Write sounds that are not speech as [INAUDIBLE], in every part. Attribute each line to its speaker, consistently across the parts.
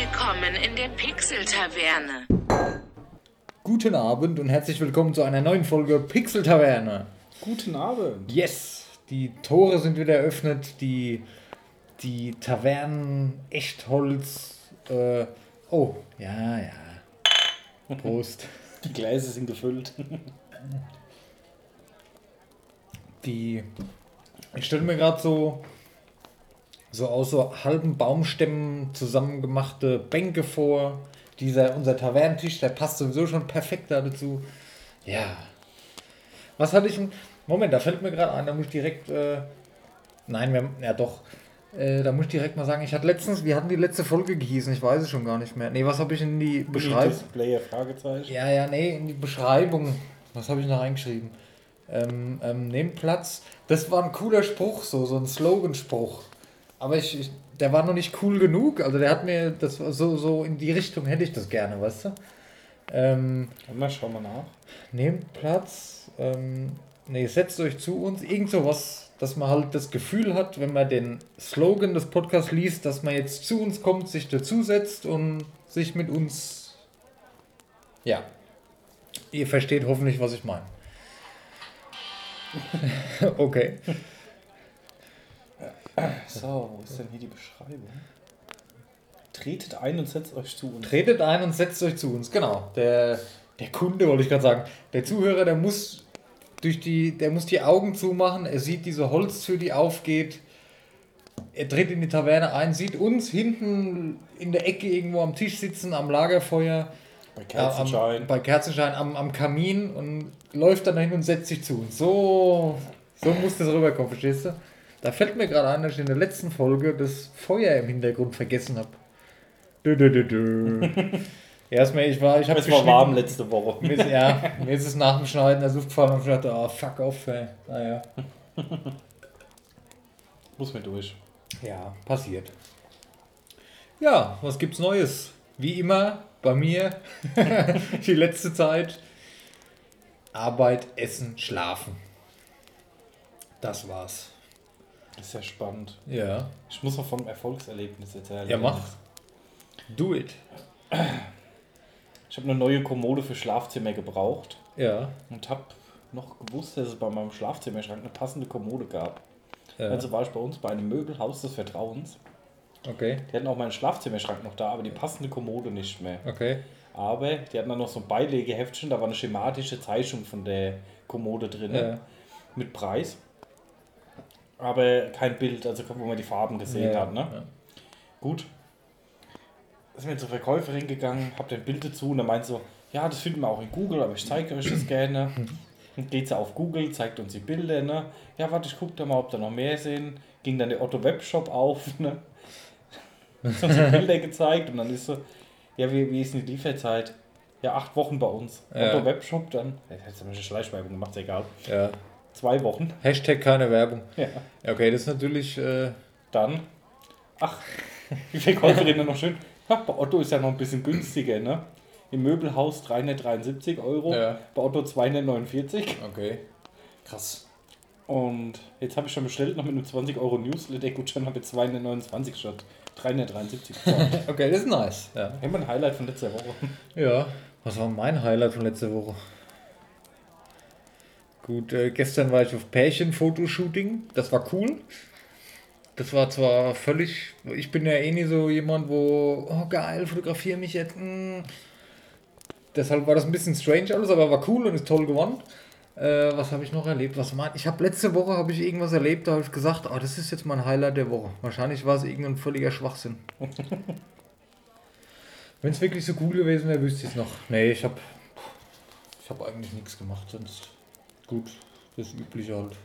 Speaker 1: Willkommen in der Pixel-Taverne.
Speaker 2: Guten Abend und herzlich willkommen zu einer neuen Folge Pixel Taverne.
Speaker 3: Guten Abend.
Speaker 2: Yes, die Tore sind wieder eröffnet, die, die Tavernen, Echtholz. Äh, oh, ja, ja. Prost. [LAUGHS]
Speaker 3: Die Gläser sind gefüllt.
Speaker 2: Die, ich stelle mir gerade so, so aus so halben Baumstämmen zusammengemachte Bänke vor. Dieser, unser Tavernentisch, der passt sowieso schon perfekt da dazu. Ja. Was hatte ich denn? Moment, da fällt mir gerade ein, da muss ich direkt. Äh, nein, wir, ja doch. Äh, da muss ich direkt mal sagen, ich hatte letztens, wir hatten die letzte Folge gehießen, ich weiß es schon gar nicht mehr. Nee, was habe ich in die Beschreibung?
Speaker 3: Displayer Fragezeichen.
Speaker 2: Ja, ja, nee, in die Beschreibung. Was habe ich noch reingeschrieben? Ähm, ähm, nehmt Platz. Das war ein cooler Spruch, so, so ein Sloganspruch. Aber ich, ich, der war noch nicht cool genug. Also der hat mir, das so, so in die Richtung hätte ich das gerne, weißt du? Ähm,
Speaker 3: Na, schauen wir nach.
Speaker 2: nehmt Platz. Ähm, nee, setzt euch zu uns. Irgend sowas, dass man halt das Gefühl hat, wenn man den Slogan des Podcasts liest, dass man jetzt zu uns kommt, sich dazusetzt und sich mit uns. Ja. Ihr versteht hoffentlich, was ich meine. [LAUGHS] okay.
Speaker 3: So, wo ist denn hier die Beschreibung? Tretet ein und setzt euch zu uns.
Speaker 2: Tretet ein und setzt euch zu uns. Genau. Der, der Kunde, wollte ich gerade sagen. Der Zuhörer, der muss durch die, der muss die Augen zumachen. Er sieht diese Holztür, die aufgeht. Er tritt in die Taverne ein, sieht uns hinten in der Ecke irgendwo am Tisch sitzen, am Lagerfeuer.
Speaker 3: Bei
Speaker 2: Ja,
Speaker 3: Kerzenschein.
Speaker 2: am, bei Kerzenschein am, am Kamin und läuft dann dahin und setzt sich zu uns. So, so muss das rüberkommen, verstehst du? Da fällt mir gerade ein, dass ich in der letzten Folge das Feuer im Hintergrund vergessen habe. Dö, dö, dö, dö. [LAUGHS] Erstmal, ich war, ich habe
Speaker 3: es war warm letzte Woche.
Speaker 2: Mir ist, ja, mir ist es nach dem Schneiden der Sucht gefallen und ich dachte, oh, fuck off, ey. Naja. [LAUGHS]
Speaker 3: Muss mir durch.
Speaker 2: Ja, passiert. Ja, was gibt's Neues? Wie immer bei mir [LAUGHS] die letzte Zeit Arbeit, Essen, Schlafen. Das war's.
Speaker 3: Das ist ja spannend.
Speaker 2: Ja.
Speaker 3: Ich muss noch vom Erfolgserlebnis erzählen.
Speaker 2: Ja, mach. Do it.
Speaker 3: Ich habe eine neue Kommode für Schlafzimmer gebraucht
Speaker 2: Ja.
Speaker 3: und habe noch gewusst, dass es bei meinem Schlafzimmerschrank eine passende Kommode gab.
Speaker 2: ja.
Speaker 3: Also war ich bei uns bei einem Möbelhaus des Vertrauens.
Speaker 2: Okay.
Speaker 3: Die hatten auch meinen Schlafzimmerschrank noch da, aber die passende Kommode nicht mehr.
Speaker 2: Okay.
Speaker 3: Aber die hatten dann noch so ein Beilegeheftchen, da war eine schematische Zeichnung von der Kommode drin
Speaker 2: Ja.
Speaker 3: mit Preis. Aber kein Bild, also wo man die Farben gesehen
Speaker 2: Ja,
Speaker 3: hat. Ne?
Speaker 2: ja.
Speaker 3: Gut. Sind wir zur Verkäuferin gegangen, hab ein Bild dazu und er meint so, ja, das finden wir auch in Google, aber ich zeige euch das gerne. [LAUGHS] Und geht sie auf Google, zeigt uns die Bilder, ne? Ja, warte, ich guck da mal, ob da noch mehr sind. Ging dann der Otto Webshop auf, [LAUGHS] ne? Hat uns die Bilder gezeigt und dann ist so, ja, wie, wie ist denn die Lieferzeit? Ja, acht Wochen bei uns.
Speaker 2: Ja.
Speaker 3: Otto Webshop dann, jetzt haben wir eine Schleichwerbung gemacht, ist egal.
Speaker 2: ja.
Speaker 3: Zwei Wochen.
Speaker 2: Hashtag keine Werbung.
Speaker 3: Ja.
Speaker 2: Okay, das ist natürlich. Äh,
Speaker 3: Dann, ach, [LAUGHS] die Verkäuferin dann noch schön. Ja, bei Otto ist ja noch ein bisschen günstiger, ne? Im Möbelhaus 373 Euro,
Speaker 2: Ja.
Speaker 3: bei Otto 249.
Speaker 2: okay. Krass.
Speaker 3: Und jetzt habe ich schon bestellt, noch mit einem 20 Euro Newsletter-Gutschein habe ich 229 statt 373 bezahlt.
Speaker 2: Okay, das ist nice. Ja.
Speaker 3: Immer ein Highlight von letzter Woche.
Speaker 2: Ja, was war mein Highlight von letzter Woche? Gut, äh, gestern war ich auf Pärchen-Fotoshooting. Das war cool. Das war zwar völlig. Ich bin ja eh nie so jemand, wo. Oh, geil, fotografiere mich jetzt. mm. Deshalb war das ein bisschen strange alles, aber war cool und ist toll gewonnen. Äh, was habe ich noch erlebt? Was mein, ich habe letzte Woche habe ich irgendwas erlebt, da habe ich gesagt, oh, das ist jetzt mein Highlight der Woche. Wahrscheinlich war es irgendein völliger Schwachsinn. [LAUGHS] Wenn es wirklich so cool gewesen wäre, wüsste ich es noch. Nee, ich habe ich hab eigentlich nichts gemacht, sonst gut, das Übliche halt.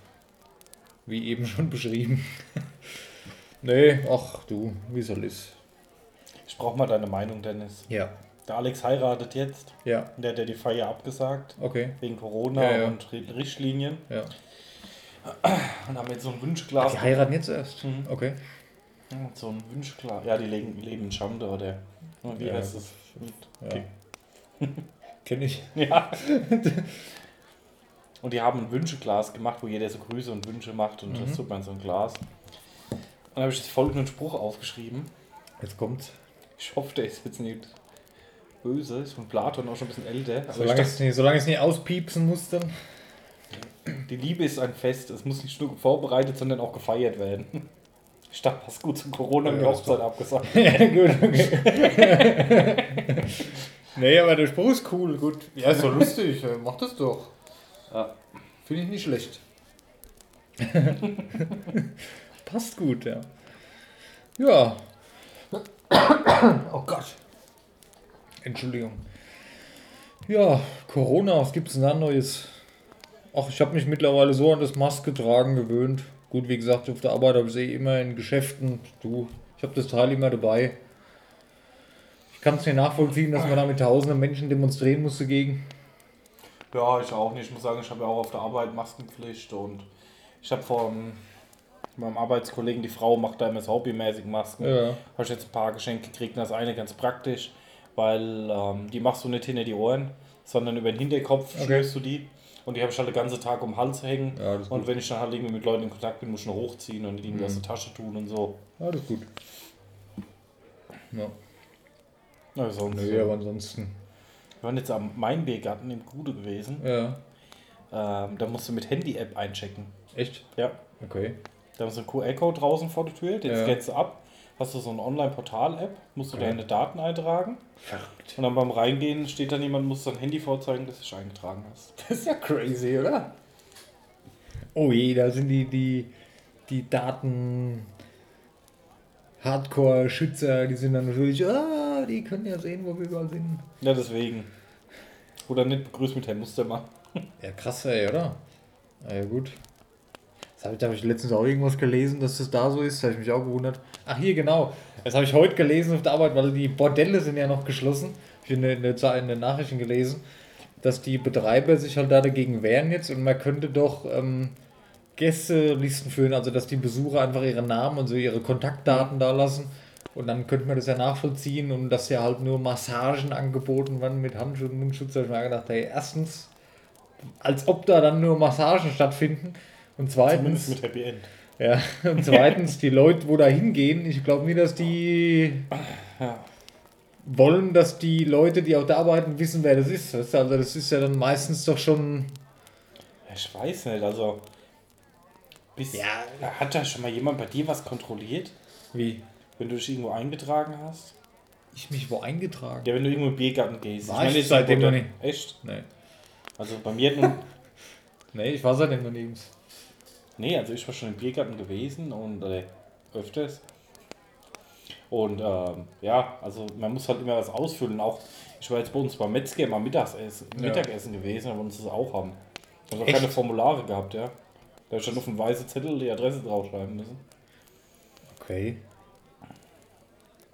Speaker 2: Wie eben schon beschrieben. [LAUGHS] nee, ach du, wie soll es?
Speaker 3: Ich brauche mal deine Meinung, Dennis.
Speaker 2: Ja,
Speaker 3: Der Alex heiratet jetzt.
Speaker 2: ja,
Speaker 3: Der hat ja die Feier abgesagt.
Speaker 2: okay,
Speaker 3: Wegen Corona
Speaker 2: Ja, ja.
Speaker 3: und Richtlinien.
Speaker 2: ja. [CLEARS THROAT]
Speaker 3: Und haben jetzt so ein
Speaker 2: Ach,
Speaker 3: Wunschglas.
Speaker 2: die heiraten jetzt erst?
Speaker 3: Mhm.
Speaker 2: Okay.
Speaker 3: Ja, So ein Wunschglas. Ja, die leben, leben in Schande oder. Wie
Speaker 2: Ja,
Speaker 3: heißt das?
Speaker 2: Ja. Kenne ich. [LAUGHS]
Speaker 3: Ja. [LAUGHS] und die haben ein Wünscheglas gemacht, wo jeder so Grüße und Wünsche macht und das tut man in so ein Glas. Und dann habe ich jetzt folgenden Spruch aufgeschrieben.
Speaker 2: Jetzt kommt's.
Speaker 3: Ich hoffe, der ist jetzt nicht böse. Ist von Platon auch schon ein bisschen älter. Aber
Speaker 2: Solange
Speaker 3: ich
Speaker 2: es, nicht, solange es nicht auspiepsen muss, dann.
Speaker 3: dachte, die Liebe ist ein Fest. Es muss nicht nur vorbereitet, sondern auch gefeiert werden. Ich dachte, passt gut zu Corona und die
Speaker 2: Ja,
Speaker 3: Hochzeit abgesagt. [LAUGHS]
Speaker 2: ja, gut, okay. [LAUGHS] nee, aber der Spruch ist cool, gut. Ja, ist doch lustig, äh, mach das doch.
Speaker 3: Ja.
Speaker 2: Finde ich nicht schlecht. [LAUGHS] Passt gut, ja. Ja. Oh Gott. Entschuldigung. Ja, Corona, was gibt's denn da Neues? Ach, ich habe mich mittlerweile so an das Maske tragen gewöhnt. Gut, wie gesagt, auf der Arbeit habe ich eh immer in Geschäften. Du, ich habe das Teil immer dabei. Ich kann es nicht nachvollziehen, dass man da mit tausenden Menschen demonstrieren musste gegen.
Speaker 3: Ja, ich auch nicht. Ich muss sagen, ich habe ja auch auf der Arbeit Maskenpflicht und ich habe von meinem Arbeitskollegen, die Frau macht da immer so hobbymäßig Masken.
Speaker 2: Ja.
Speaker 3: Habe ich jetzt ein paar Geschenke gekriegt und das eine ganz praktisch, weil ähm, die machst du nicht hinter die Ohren, sondern über den Hinterkopf
Speaker 2: Okay.
Speaker 3: schnürst du die. Und die habe ich halt den ganzen Tag um den Hals hängen.
Speaker 2: Ja,
Speaker 3: und
Speaker 2: gut.
Speaker 3: wenn ich dann halt irgendwie mit Leuten in Kontakt bin, muss ich noch hochziehen und die
Speaker 2: Mhm.
Speaker 3: aus der Tasche tun und so.
Speaker 2: Ja, das ist gut. Ja.
Speaker 3: Also,
Speaker 2: Nö, aber ansonsten.
Speaker 3: Wir waren jetzt am Mainbiergarten im Gude gewesen.
Speaker 2: Ja.
Speaker 3: Ähm, da musst du mit Handy-App einchecken.
Speaker 2: Echt?
Speaker 3: Ja.
Speaker 2: Okay.
Speaker 3: Da sie einen QR-Code draußen vor der Tür, den
Speaker 2: Ja.
Speaker 3: scannst du ab. Hast du so eine Online-Portal-App, musst du
Speaker 2: Ja.
Speaker 3: deine Daten eintragen.
Speaker 2: Verrückt.
Speaker 3: Und dann beim Reingehen steht dann jemand, muss dein Handy vorzeigen, dass du dich eingetragen hast. [LAUGHS]
Speaker 2: Das ist ja crazy, oder? Oh je, da sind die, die, die Daten. Hardcore-Schützer, die sind dann natürlich, ah, die können ja sehen, wo wir überall sind.
Speaker 3: Ja, deswegen. Oder nicht begrüßt mit Herrn Mustermann. [LAUGHS]
Speaker 2: Ja, krass, ey, oder? Na ja, gut. Das habe ich, da habe ich letztens auch irgendwas gelesen, dass das da so ist. Da habe ich mich auch gewundert. Ach, hier, genau. Das habe ich heute gelesen auf der Arbeit, weil die Bordelle sind ja noch geschlossen. Ich habe in der, in den Nachrichten gelesen, dass die Betreiber sich halt da dagegen wehren jetzt und man könnte doch ähm, Gästelisten führen, also dass die Besucher einfach ihre Namen und so ihre Kontaktdaten da lassen. Und dann könnte man das ja nachvollziehen und dass ja halt nur Massagen angeboten werden mit Handschutz und Mundschutz. Da habe ich mir gedacht, hey, erstens, als ob da dann nur Massagen stattfinden. Und
Speaker 3: Zumindest
Speaker 2: zweitens,
Speaker 3: mit Happy End.
Speaker 2: ja, und zweitens, die Leute, wo da hingehen, ich glaube nicht, dass die wollen, dass die Leute, die auch da arbeiten, wissen, wer das ist. Weißt du? Also das ist ja dann meistens doch schon.
Speaker 3: Ich weiß nicht, also. Bis,
Speaker 2: Ja.
Speaker 3: Hat da schon mal jemand bei dir was kontrolliert,
Speaker 2: Wie?
Speaker 3: Wenn du dich irgendwo eingetragen hast?
Speaker 2: Ich mich wo eingetragen?
Speaker 3: Ja, wenn du irgendwo im Biergarten gehst.
Speaker 2: War ich
Speaker 3: jetzt
Speaker 2: seitdem
Speaker 3: wurde-
Speaker 2: noch nicht.
Speaker 3: Echt?
Speaker 2: Nee.
Speaker 3: Also bei mir nun. [LAUGHS]
Speaker 2: Nee, ich war seitdem noch nirgends.
Speaker 3: Nee, also ich war schon im Biergarten gewesen und äh, öfters. Und ähm, ja, also man muss halt immer was ausfüllen. Auch ich war jetzt bei uns beim Metzger mal Mittagessen,
Speaker 2: Ja.
Speaker 3: Mittagessen gewesen, aber uns das auch haben. Also auch
Speaker 2: Echt?
Speaker 3: keine Formulare gehabt, ja. Da stand auf dem weißen Zettel die Adresse draufschreiben müssen.
Speaker 2: Okay.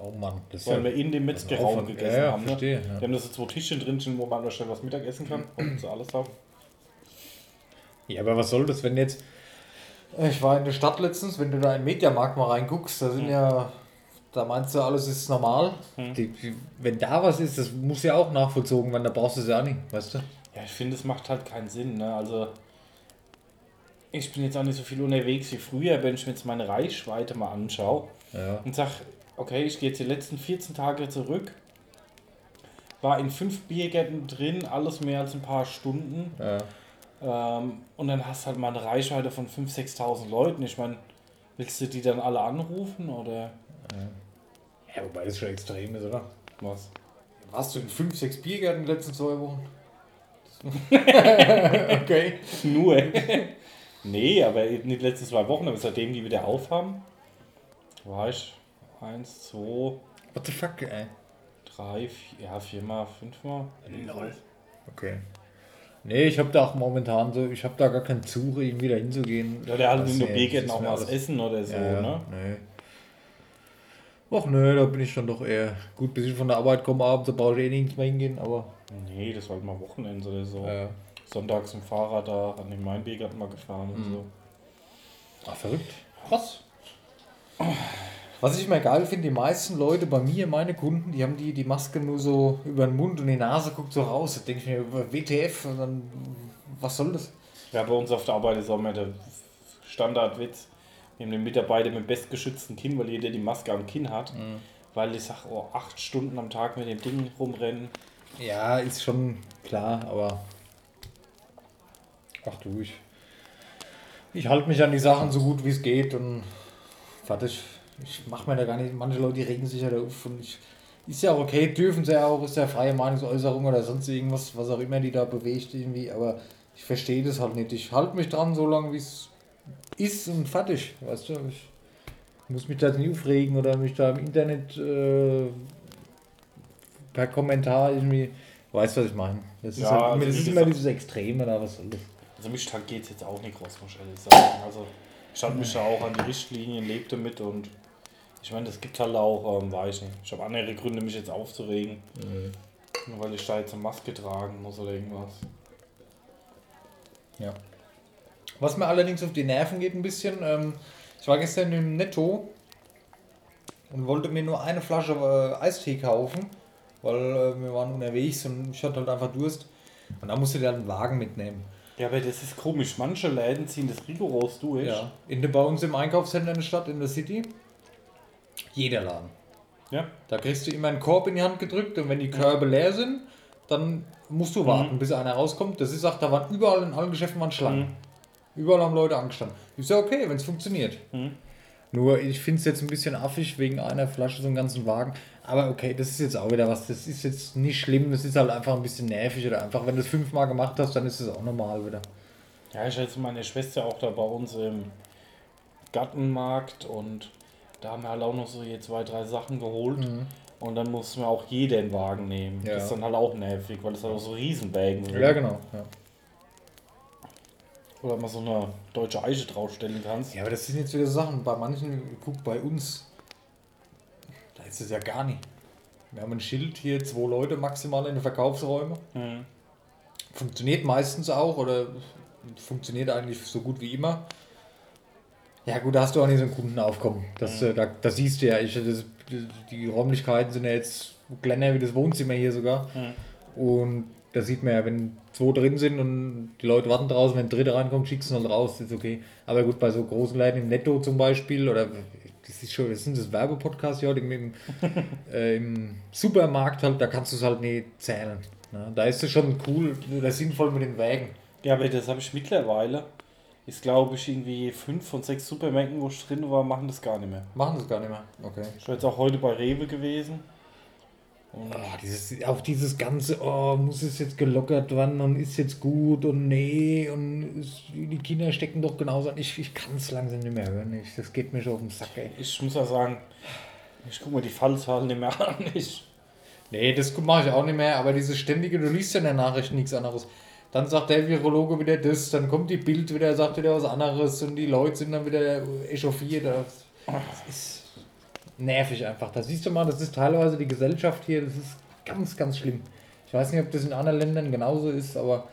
Speaker 2: Oh Mann, das
Speaker 3: Weil wir in dem Metzgerraum
Speaker 2: Aufwand.
Speaker 3: gegessen
Speaker 2: Ja, ja,
Speaker 3: haben. Ne?
Speaker 2: verstehe, ja.
Speaker 3: Die haben da so zwei Tischchen drin, wo man da schnell was Mittag essen kann und so alles haben.
Speaker 2: Ja, aber was soll das, wenn jetzt. Ich war in der Stadt letztens, wenn du da in den Mediamarkt mal reinguckst, da sind ja. Da meinst du, alles ist normal.
Speaker 3: Hm.
Speaker 2: Die, die, wenn da was ist, das muss ja auch nachvollzogen werden, da brauchst du es ja auch nicht, weißt du?
Speaker 3: Ja, ich finde, es macht halt keinen Sinn. Ne? Also, ich bin jetzt auch nicht so viel unterwegs wie früher, wenn ich mir jetzt meine Reichweite mal anschaue
Speaker 2: Ja.
Speaker 3: und sag, okay, ich gehe jetzt die letzten 14 Tage zurück, war in fünf Biergärten drin, alles mehr als ein paar Stunden
Speaker 2: Ja.
Speaker 3: ähm, und dann hast du halt mal eine Reichweite von 5.000, 6.000 Leuten. Ich meine, willst du die dann alle anrufen oder
Speaker 2: ja, wobei das schon extrem ist, oder?
Speaker 3: was?
Speaker 2: Warst du in 5, 6 Biergärten die letzten zwei Wochen? [LAUGHS] okay.
Speaker 3: Nur. nee, aber nicht die letzten zwei Wochen, aber seitdem die wieder aufhaben, war ich eins, zwei,
Speaker 2: What the fuck, ey?
Speaker 3: drei, vier, ja, viermal, fünfmal.
Speaker 2: Lol. Okay. Nee, ich habe da auch momentan so, ich habe da gar keinen Zug, irgendwie da hinzugehen.
Speaker 3: Ja, der
Speaker 2: Das
Speaker 3: in der
Speaker 2: das
Speaker 3: auch mal was essen oder so,
Speaker 2: ja, ja,
Speaker 3: ne?
Speaker 2: Nee. Ach nö, da bin ich dann doch eher gut, bis ich von der Arbeit komme abends, da brauche ich eh nirgends mehr hingehen, aber
Speaker 3: Nee, das war halt mal Wochenende oder so.
Speaker 2: äh,
Speaker 3: Sonntags im Fahrrad da an den Mainbiergarten mal gefahren und
Speaker 2: Mhm.
Speaker 3: so.
Speaker 2: ach verrückt. Krass. Was ich immer geil finde, die meisten Leute bei mir, meine Kunden, die haben die, die Maske nur so über den Mund und die Nase guckt so raus. Da denke ich mir, über WTF, und dann, was soll das?
Speaker 3: Ja, bei uns auf der Arbeit ist auch immer der Standardwitz. Wir haben den Mitarbeiter mit dem bestgeschützten Kinn, weil jeder die Maske am Kinn hat.
Speaker 2: Mhm.
Speaker 3: Weil ich sag, oh, acht Stunden am Tag mit dem Ding rumrennen.
Speaker 2: Ja, ist schon klar, aber. Ach du, ich. Ich halte mich an die Sachen so gut wie es geht und fertig. Ich mache mir da gar nicht. Manche Leute regen sich ja da auf und ich. Ist ja auch okay, dürfen sie ja auch, ist ja freie Meinungsäußerung oder sonst irgendwas, was auch immer die da bewegt irgendwie, aber ich verstehe das halt nicht. Ich halte mich dran, so lange wie es ist und fertig, weißt du. Ich muss mich da nicht aufregen oder mich da im Internet äh, per Kommentar irgendwie. Weißt du, was ich meine? Das ist,
Speaker 3: Ja,
Speaker 2: halt,
Speaker 3: also
Speaker 2: das ist immer dieses Extreme da, was soll das?
Speaker 3: Also mich geht es jetzt auch nicht groß, muss ich ehrlich sagen. Also ich halte mich da auch an die Richtlinien, lebe damit und ich meine, das gibt halt auch, ähm, weiß ich nicht. Ich habe andere Gründe, mich jetzt aufzuregen. Nur weil ich da jetzt eine Maske tragen muss oder irgendwas.
Speaker 2: Ja. Was mir allerdings auf die Nerven geht ein bisschen, ähm, ich war gestern im Netto und wollte mir nur eine Flasche äh, Eistee kaufen, weil äh, wir waren unterwegs und ich hatte halt einfach Durst. Und da musste der einen Wagen mitnehmen.
Speaker 3: Ja, aber das ist komisch. Manche Läden ziehen das rigoros durch.
Speaker 2: Ja. In der, bei uns im Einkaufscenter in der Stadt, in der City, jeder Laden.
Speaker 3: Ja.
Speaker 2: Da kriegst du immer einen Korb in die Hand gedrückt und wenn die Körbe leer sind, dann musst du warten, bis einer rauskommt. Das ist auch, da waren überall in allen Geschäften waren Schlangen. Überall haben Leute angestanden. Ist ja okay, wenn es funktioniert. Nur ich finde es jetzt ein bisschen affig wegen einer Flasche so einen ganzen Wagen. Aber okay, das ist jetzt auch wieder was. Das ist jetzt nicht schlimm. Das ist halt einfach ein bisschen nervig oder einfach, wenn du es fünfmal gemacht hast, dann ist es auch normal wieder.
Speaker 3: Ja, ich hatte meine Schwester auch da bei uns im Gartenmarkt und da haben wir halt auch noch so je zwei, drei Sachen geholt. Und dann mussten wir auch jeder einen Wagen nehmen.
Speaker 2: Mhm. Ja.
Speaker 3: Das ist dann halt auch nervig, weil es halt auch so Riesenwägen sind.
Speaker 2: Ja, genau. Ja.
Speaker 3: Oder mal so eine deutsche Eiche draufstellen kannst.
Speaker 2: Ja, aber das sind jetzt wieder Sachen. Bei manchen, guck bei uns, da ist es ja gar nicht. Wir haben ein Schild hier, zwei Leute maximal in den Verkaufsräumen.
Speaker 3: Mhm.
Speaker 2: Funktioniert meistens auch oder funktioniert eigentlich so gut wie immer. Ja gut, da hast du auch nicht so ein Kundenaufkommen. Das, äh, da, das siehst du ja. Ich, das, die Räumlichkeiten sind ja jetzt kleiner wie das Wohnzimmer hier sogar. Und da sieht man ja, wenn zwei drin sind und die Leute warten draußen, wenn ein dritter reinkommt, schickst du ihn halt raus, ist okay. Aber gut, bei so großen Läden im Netto zum Beispiel oder das ist schon, das sind das Werbepodcast ja, im, im, [LAUGHS] äh, im Supermarkt halt, da kannst du es halt nicht zählen. Ne? Da ist es schon cool oder sinnvoll mit den Wägen.
Speaker 3: Ja, aber das habe ich mittlerweile. Ist glaube ich irgendwie fünf von sechs Supermärkten, wo ich drin war, machen das gar nicht mehr.
Speaker 2: Machen es gar nicht mehr. Okay.
Speaker 3: Ich war jetzt auch heute bei Rewe gewesen. Und
Speaker 2: Oh, dieses, auch dieses ganze, oh, muss es jetzt gelockert werden und ist jetzt gut und nee und ist, die Kinder stecken doch genauso an. Ich, ich kann es langsam nicht mehr hören. Ich, das geht mir schon auf den Sack, ey.
Speaker 3: ich muss ja sagen, ich gucke mir die Fallzahlen nicht mehr an. Ich,
Speaker 2: Nee, das mache ich auch nicht mehr, aber dieses ständige, du liest ja in der Nachricht nichts anderes. Dann sagt der Virologe wieder das, dann kommt die Bild wieder, sagt wieder was anderes und die Leute sind dann wieder echauffiert. Das ist nervig einfach. Da siehst du mal, das ist teilweise die Gesellschaft hier, das ist ganz, ganz schlimm. Ich weiß nicht, ob das in anderen Ländern genauso ist, aber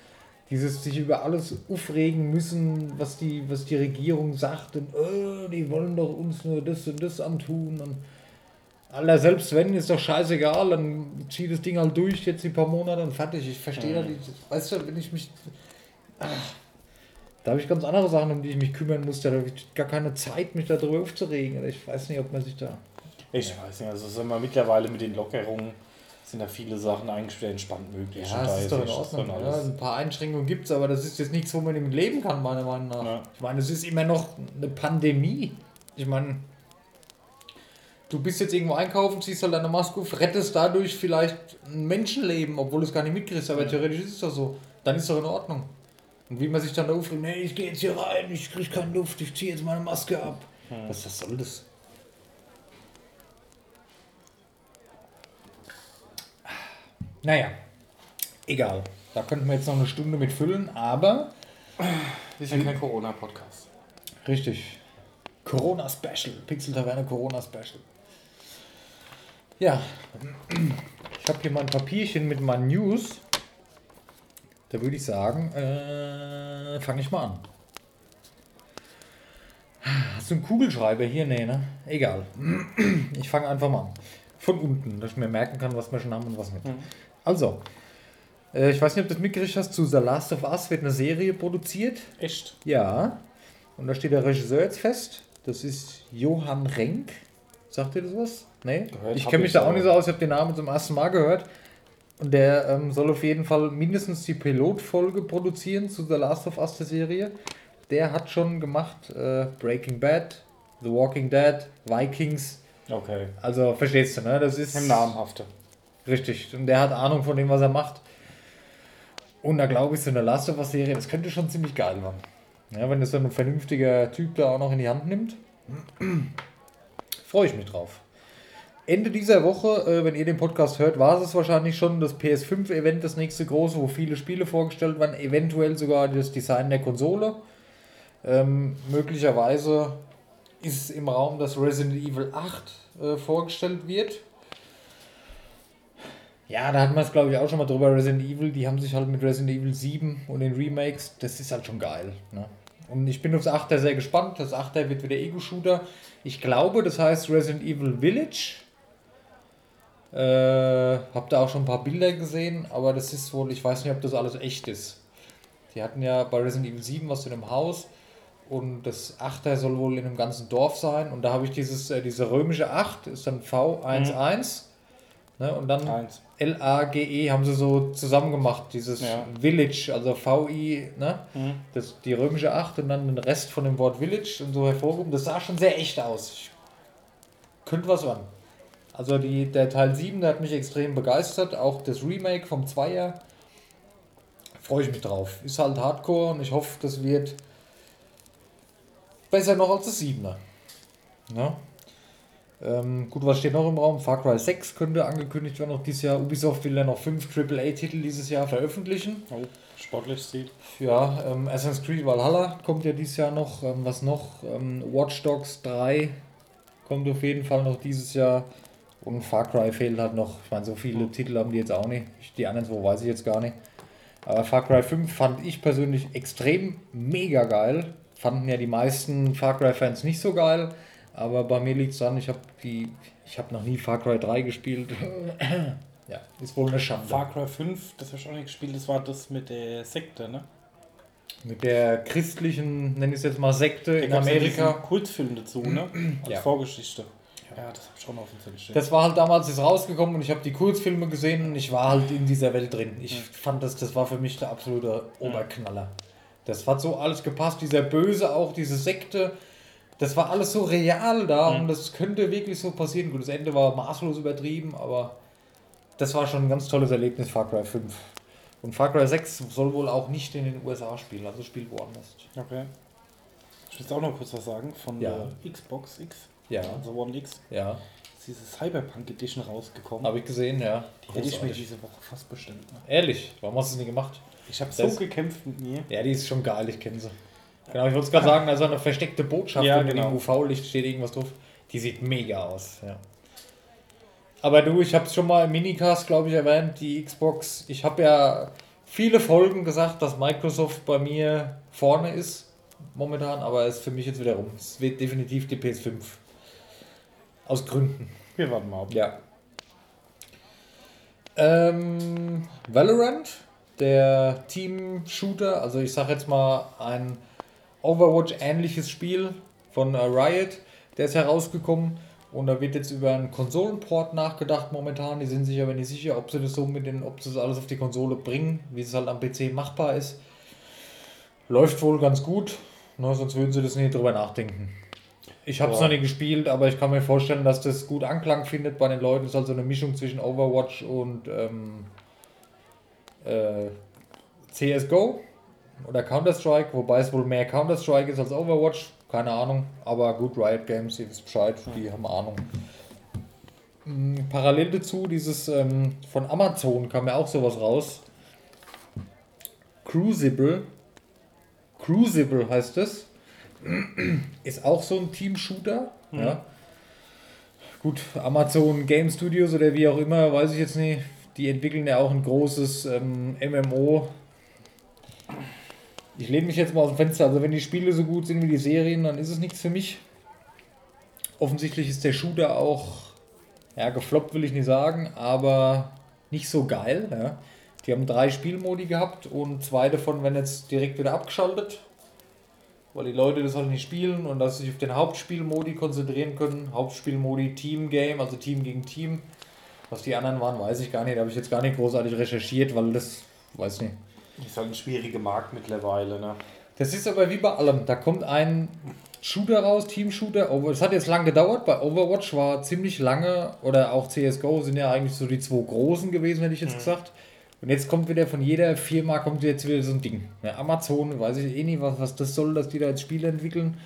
Speaker 2: dieses sich über alles aufregen müssen, was die, was die Regierung sagt und oh, die wollen doch uns nur das und das antun und Alter, selbst wenn, ist doch scheißegal, dann zieh das Ding halt durch, jetzt die paar Monate und fertig. Ich verstehe da nicht. Weißt du, wenn ich mich. Ach, da habe ich ganz andere Sachen, um die ich mich kümmern muss. Da habe ich gar keine Zeit, mich darüber aufzuregen. Ich weiß nicht, ob man sich da.
Speaker 3: ich weiß nicht, also sind wir mittlerweile mit den Lockerungen, sind da viele Sachen eigentlich wieder entspannt möglich.
Speaker 2: Ja,
Speaker 3: da
Speaker 2: das ist doch in Ordnung. Ja, ein paar Einschränkungen gibt es, aber das ist jetzt nichts, wo man damit leben kann, meiner Meinung nach.
Speaker 3: Ja.
Speaker 2: Ich meine, es ist immer noch eine Pandemie. Ich meine, du bist jetzt irgendwo einkaufen, ziehst halt deine Maske auf, rettest dadurch vielleicht ein Menschenleben, obwohl du es gar nicht mitkriegst, aber theoretisch ist es doch so. Dann ist es doch in Ordnung. Und wie man sich dann da aufregt, nee, ich gehe jetzt hier rein, ich kriege keine Luft, ich ziehe jetzt meine Maske ab. Was, was soll das? Naja, egal. Da könnten wir jetzt noch eine Stunde mit füllen, aber
Speaker 3: Das ist ja kein Corona-Podcast.
Speaker 2: Richtig. Corona Special. Pixel Taverne Corona Special. Ja. Ich habe hier mein Papierchen mit meinen News. Da würde ich sagen, äh, fange ich mal an. Hast du einen Kugelschreiber hier? Nee, ne? Egal. Ich fange einfach mal an. Von unten, dass ich mir merken kann, was wir schon haben und was nicht. Also, äh, ich weiß nicht, ob du das mitgekriegt hast, zu The Last of Us wird eine Serie produziert.
Speaker 3: Echt?
Speaker 2: Ja, und da steht der Regisseur jetzt fest. Das ist Johann Renk. Sagt ihr das was? Nee?
Speaker 3: Gehört
Speaker 2: ich kenne mich
Speaker 3: ich,
Speaker 2: da auch nicht so aus, ich habe den Namen zum ersten Mal gehört. Und der ähm, soll auf jeden Fall mindestens die Pilotfolge produzieren zu The Last of Us der Serie. Der hat schon gemacht äh, Breaking Bad, The Walking Dead, Vikings.
Speaker 3: Okay.
Speaker 2: Also verstehst du, ne? Das ist
Speaker 3: Im Namhafte.
Speaker 2: Richtig. Und der hat Ahnung von dem, was er macht. Und da glaube ich, so eine Last of Us-Serie, das könnte schon ziemlich geil werden. Ja, wenn das dann ein vernünftiger Typ da auch noch in die Hand nimmt, [CLEARS THROAT] freue ich mich drauf. Ende dieser Woche, äh, wenn ihr den Podcast hört, war es wahrscheinlich schon das PS5-Event, das nächste große, wo viele Spiele vorgestellt werden, eventuell sogar das Design der Konsole. Ähm, möglicherweise ist im Raum, dass Resident Evil 8 äh, vorgestellt wird. Ja, da hatten wir es, glaube ich, auch schon mal drüber. Resident Evil, die haben sich halt mit Resident Evil 7 und den Remakes, das ist halt schon geil. Ne? Und ich bin aufs 8er sehr gespannt. Das 8er wird wieder Ego-Shooter. Ich glaube, das heißt Resident Evil Village. Äh, hab da auch schon ein paar Bilder gesehen, aber das ist wohl, ich weiß nicht, ob das alles echt ist. Die hatten ja bei Resident Evil 7 was in einem Haus und das 8er soll wohl in einem ganzen Dorf sein und da habe ich dieses, äh, diese römische 8, ist dann V11 ne, und dann
Speaker 3: Eins.
Speaker 2: L-A-G-E haben sie so zusammen gemacht, dieses
Speaker 3: Ja.
Speaker 2: Village, also V-I, ne?
Speaker 3: Mhm.
Speaker 2: Das, die römische 8 und dann den Rest von dem Wort Village und so hervorgehoben. Das sah schon sehr echt aus. Ich könnte was werden. Also die, der Teil 7, der hat mich extrem begeistert. Auch das Remake vom 2er. Freue ich mich drauf. Ist halt Hardcore und ich hoffe, das wird besser noch als das 7er. Ne? Ähm, gut, was steht noch im Raum? Far Cry 6 könnte angekündigt werden noch dieses Jahr. Ubisoft will ja noch fünf AAA-Titel dieses Jahr veröffentlichen.
Speaker 3: Oh, sportlich sieht.
Speaker 2: Ja, ähm, Assassin's Creed Valhalla kommt ja dieses Jahr noch. Ähm, was noch? Ähm, Watch Dogs 3 kommt auf jeden Fall noch dieses Jahr. Und Far Cry fehlt halt noch. Ich meine, so viele Titel haben die jetzt auch nicht. Ich- Die anderen zwei weiß ich jetzt gar nicht. Aber Far Cry 5 fand ich persönlich extrem mega geil. Fanden ja die meisten Far Cry-Fans nicht so geil. Aber bei mir liegt es daran, ich habe die. Ich habe noch nie Far Cry 3 gespielt. [COUGHS] ja, ist wohl eine Schande.
Speaker 3: Far Cry 5, das habe ich auch nicht gespielt, das war das mit der Sekte, ne?
Speaker 2: Mit der christlichen, nenne ich es jetzt mal Sekte in
Speaker 3: gab's ja
Speaker 2: Amerika.
Speaker 3: Kultfilm dazu, ne? [COUGHS] Als
Speaker 2: Ja.
Speaker 3: Vorgeschichte. Ja, das habe ich schon auf dem Zettel stehen.
Speaker 2: Das war halt damals ist rausgekommen und ich habe die Kurzfilme gesehen und ich war halt in dieser Welt drin. Ich fand das, das war für mich der absolute Oberknaller. Das hat so alles gepasst, dieser Böse auch, diese Sekte. Das war alles so real da und das könnte wirklich so passieren. Gut, das Ende war maßlos übertrieben, aber das war schon ein ganz tolles Erlebnis, Far Cry 5. Und Far Cry 6 soll wohl auch nicht in den USA spielen, also spielt woanders.
Speaker 3: Okay. Ich will jetzt auch noch kurz was sagen von
Speaker 2: Ja.
Speaker 3: der Xbox X,
Speaker 2: Ja,
Speaker 3: also One X.
Speaker 2: ja,
Speaker 3: Ist diese Cyberpunk Edition rausgekommen.
Speaker 2: habe ich gesehen, ja.
Speaker 3: die hätte ich mir diese Woche fast bestellt. Ne?
Speaker 2: Ehrlich, warum hast du es nicht gemacht?
Speaker 3: Ich habe
Speaker 2: Das-
Speaker 3: so gekämpft mit mir.
Speaker 2: Ja, die ist schon geil, ich kenne sie. Genau, ich wollte es gerade sagen, da ist eine versteckte Botschaft
Speaker 3: Ja, genau.
Speaker 2: im UV-Licht steht irgendwas drauf. Die sieht mega aus, ja. Aber du, ich habe es schon mal im Minicast, glaube ich, erwähnt, die Xbox. Ich habe ja viele Folgen gesagt, dass Microsoft bei mir vorne ist momentan, aber es ist für mich jetzt wieder rum. Es wird definitiv die PS5. Aus Gründen.
Speaker 3: Wir warten mal ab.
Speaker 2: Ja. Ähm, Valorant, der Team-Shooter, also ich sag jetzt mal ein Overwatch-ähnliches Spiel von äh, Riot, der ist herausgekommen und da wird jetzt über einen Konsolenport nachgedacht momentan. Die sind sich aber nicht sicher, ob sie das so mit den, ob sie das alles auf die Konsole bringen, wie es halt am PC machbar ist. Läuft wohl ganz gut, ne, sonst würden sie das nicht drüber nachdenken. Ich habe es noch nicht gespielt, aber ich kann mir vorstellen, dass das gut Anklang findet bei den Leuten. Es ist also eine Mischung zwischen Overwatch und ähm, äh, CSGO oder Counter-Strike, wobei es wohl mehr Counter-Strike ist als Overwatch. Keine Ahnung, aber gut, Riot Games, ihr wisst Bescheid, die haben Ahnung. Mm, Parallel dazu, dieses ähm, von Amazon kam ja auch sowas raus. Crucible. Crucible heißt es. Ist auch so ein Team-Shooter. Ja. Gut, Amazon Game Studios oder wie auch immer, weiß ich jetzt nicht. Die entwickeln ja auch ein großes ähm, MMO. Ich lehne mich jetzt mal aus dem Fenster. Also, wenn die Spiele so gut sind wie die Serien, dann ist es nichts für mich. Offensichtlich ist der Shooter auch, ja, gefloppt will ich nicht sagen, aber nicht so geil. Ja. Die haben drei Spielmodi gehabt und zwei davon werden jetzt direkt wieder abgeschaltet. Weil die Leute das halt nicht spielen und dass sie sich auf den Hauptspielmodi konzentrieren können. Hauptspielmodi Team Game, also Team gegen Team. Was die anderen waren, weiß ich gar nicht. Da habe ich jetzt gar nicht großartig recherchiert, weil das, weiß nicht.
Speaker 3: Ist halt ein schwieriger Markt mittlerweile, ne?
Speaker 2: Das ist aber wie bei allem. Da kommt ein Shooter raus, Team-Shooter. Es hat jetzt lange gedauert. Bei Overwatch war ziemlich lange, oder auch CSGO sind ja eigentlich so die zwei großen gewesen, hätte ich jetzt gesagt. Und jetzt kommt wieder von jeder Firma kommt jetzt wieder so ein Ding. Ja, Amazon, weiß ich eh nicht, was, was das soll, dass die da jetzt Spiele entwickeln.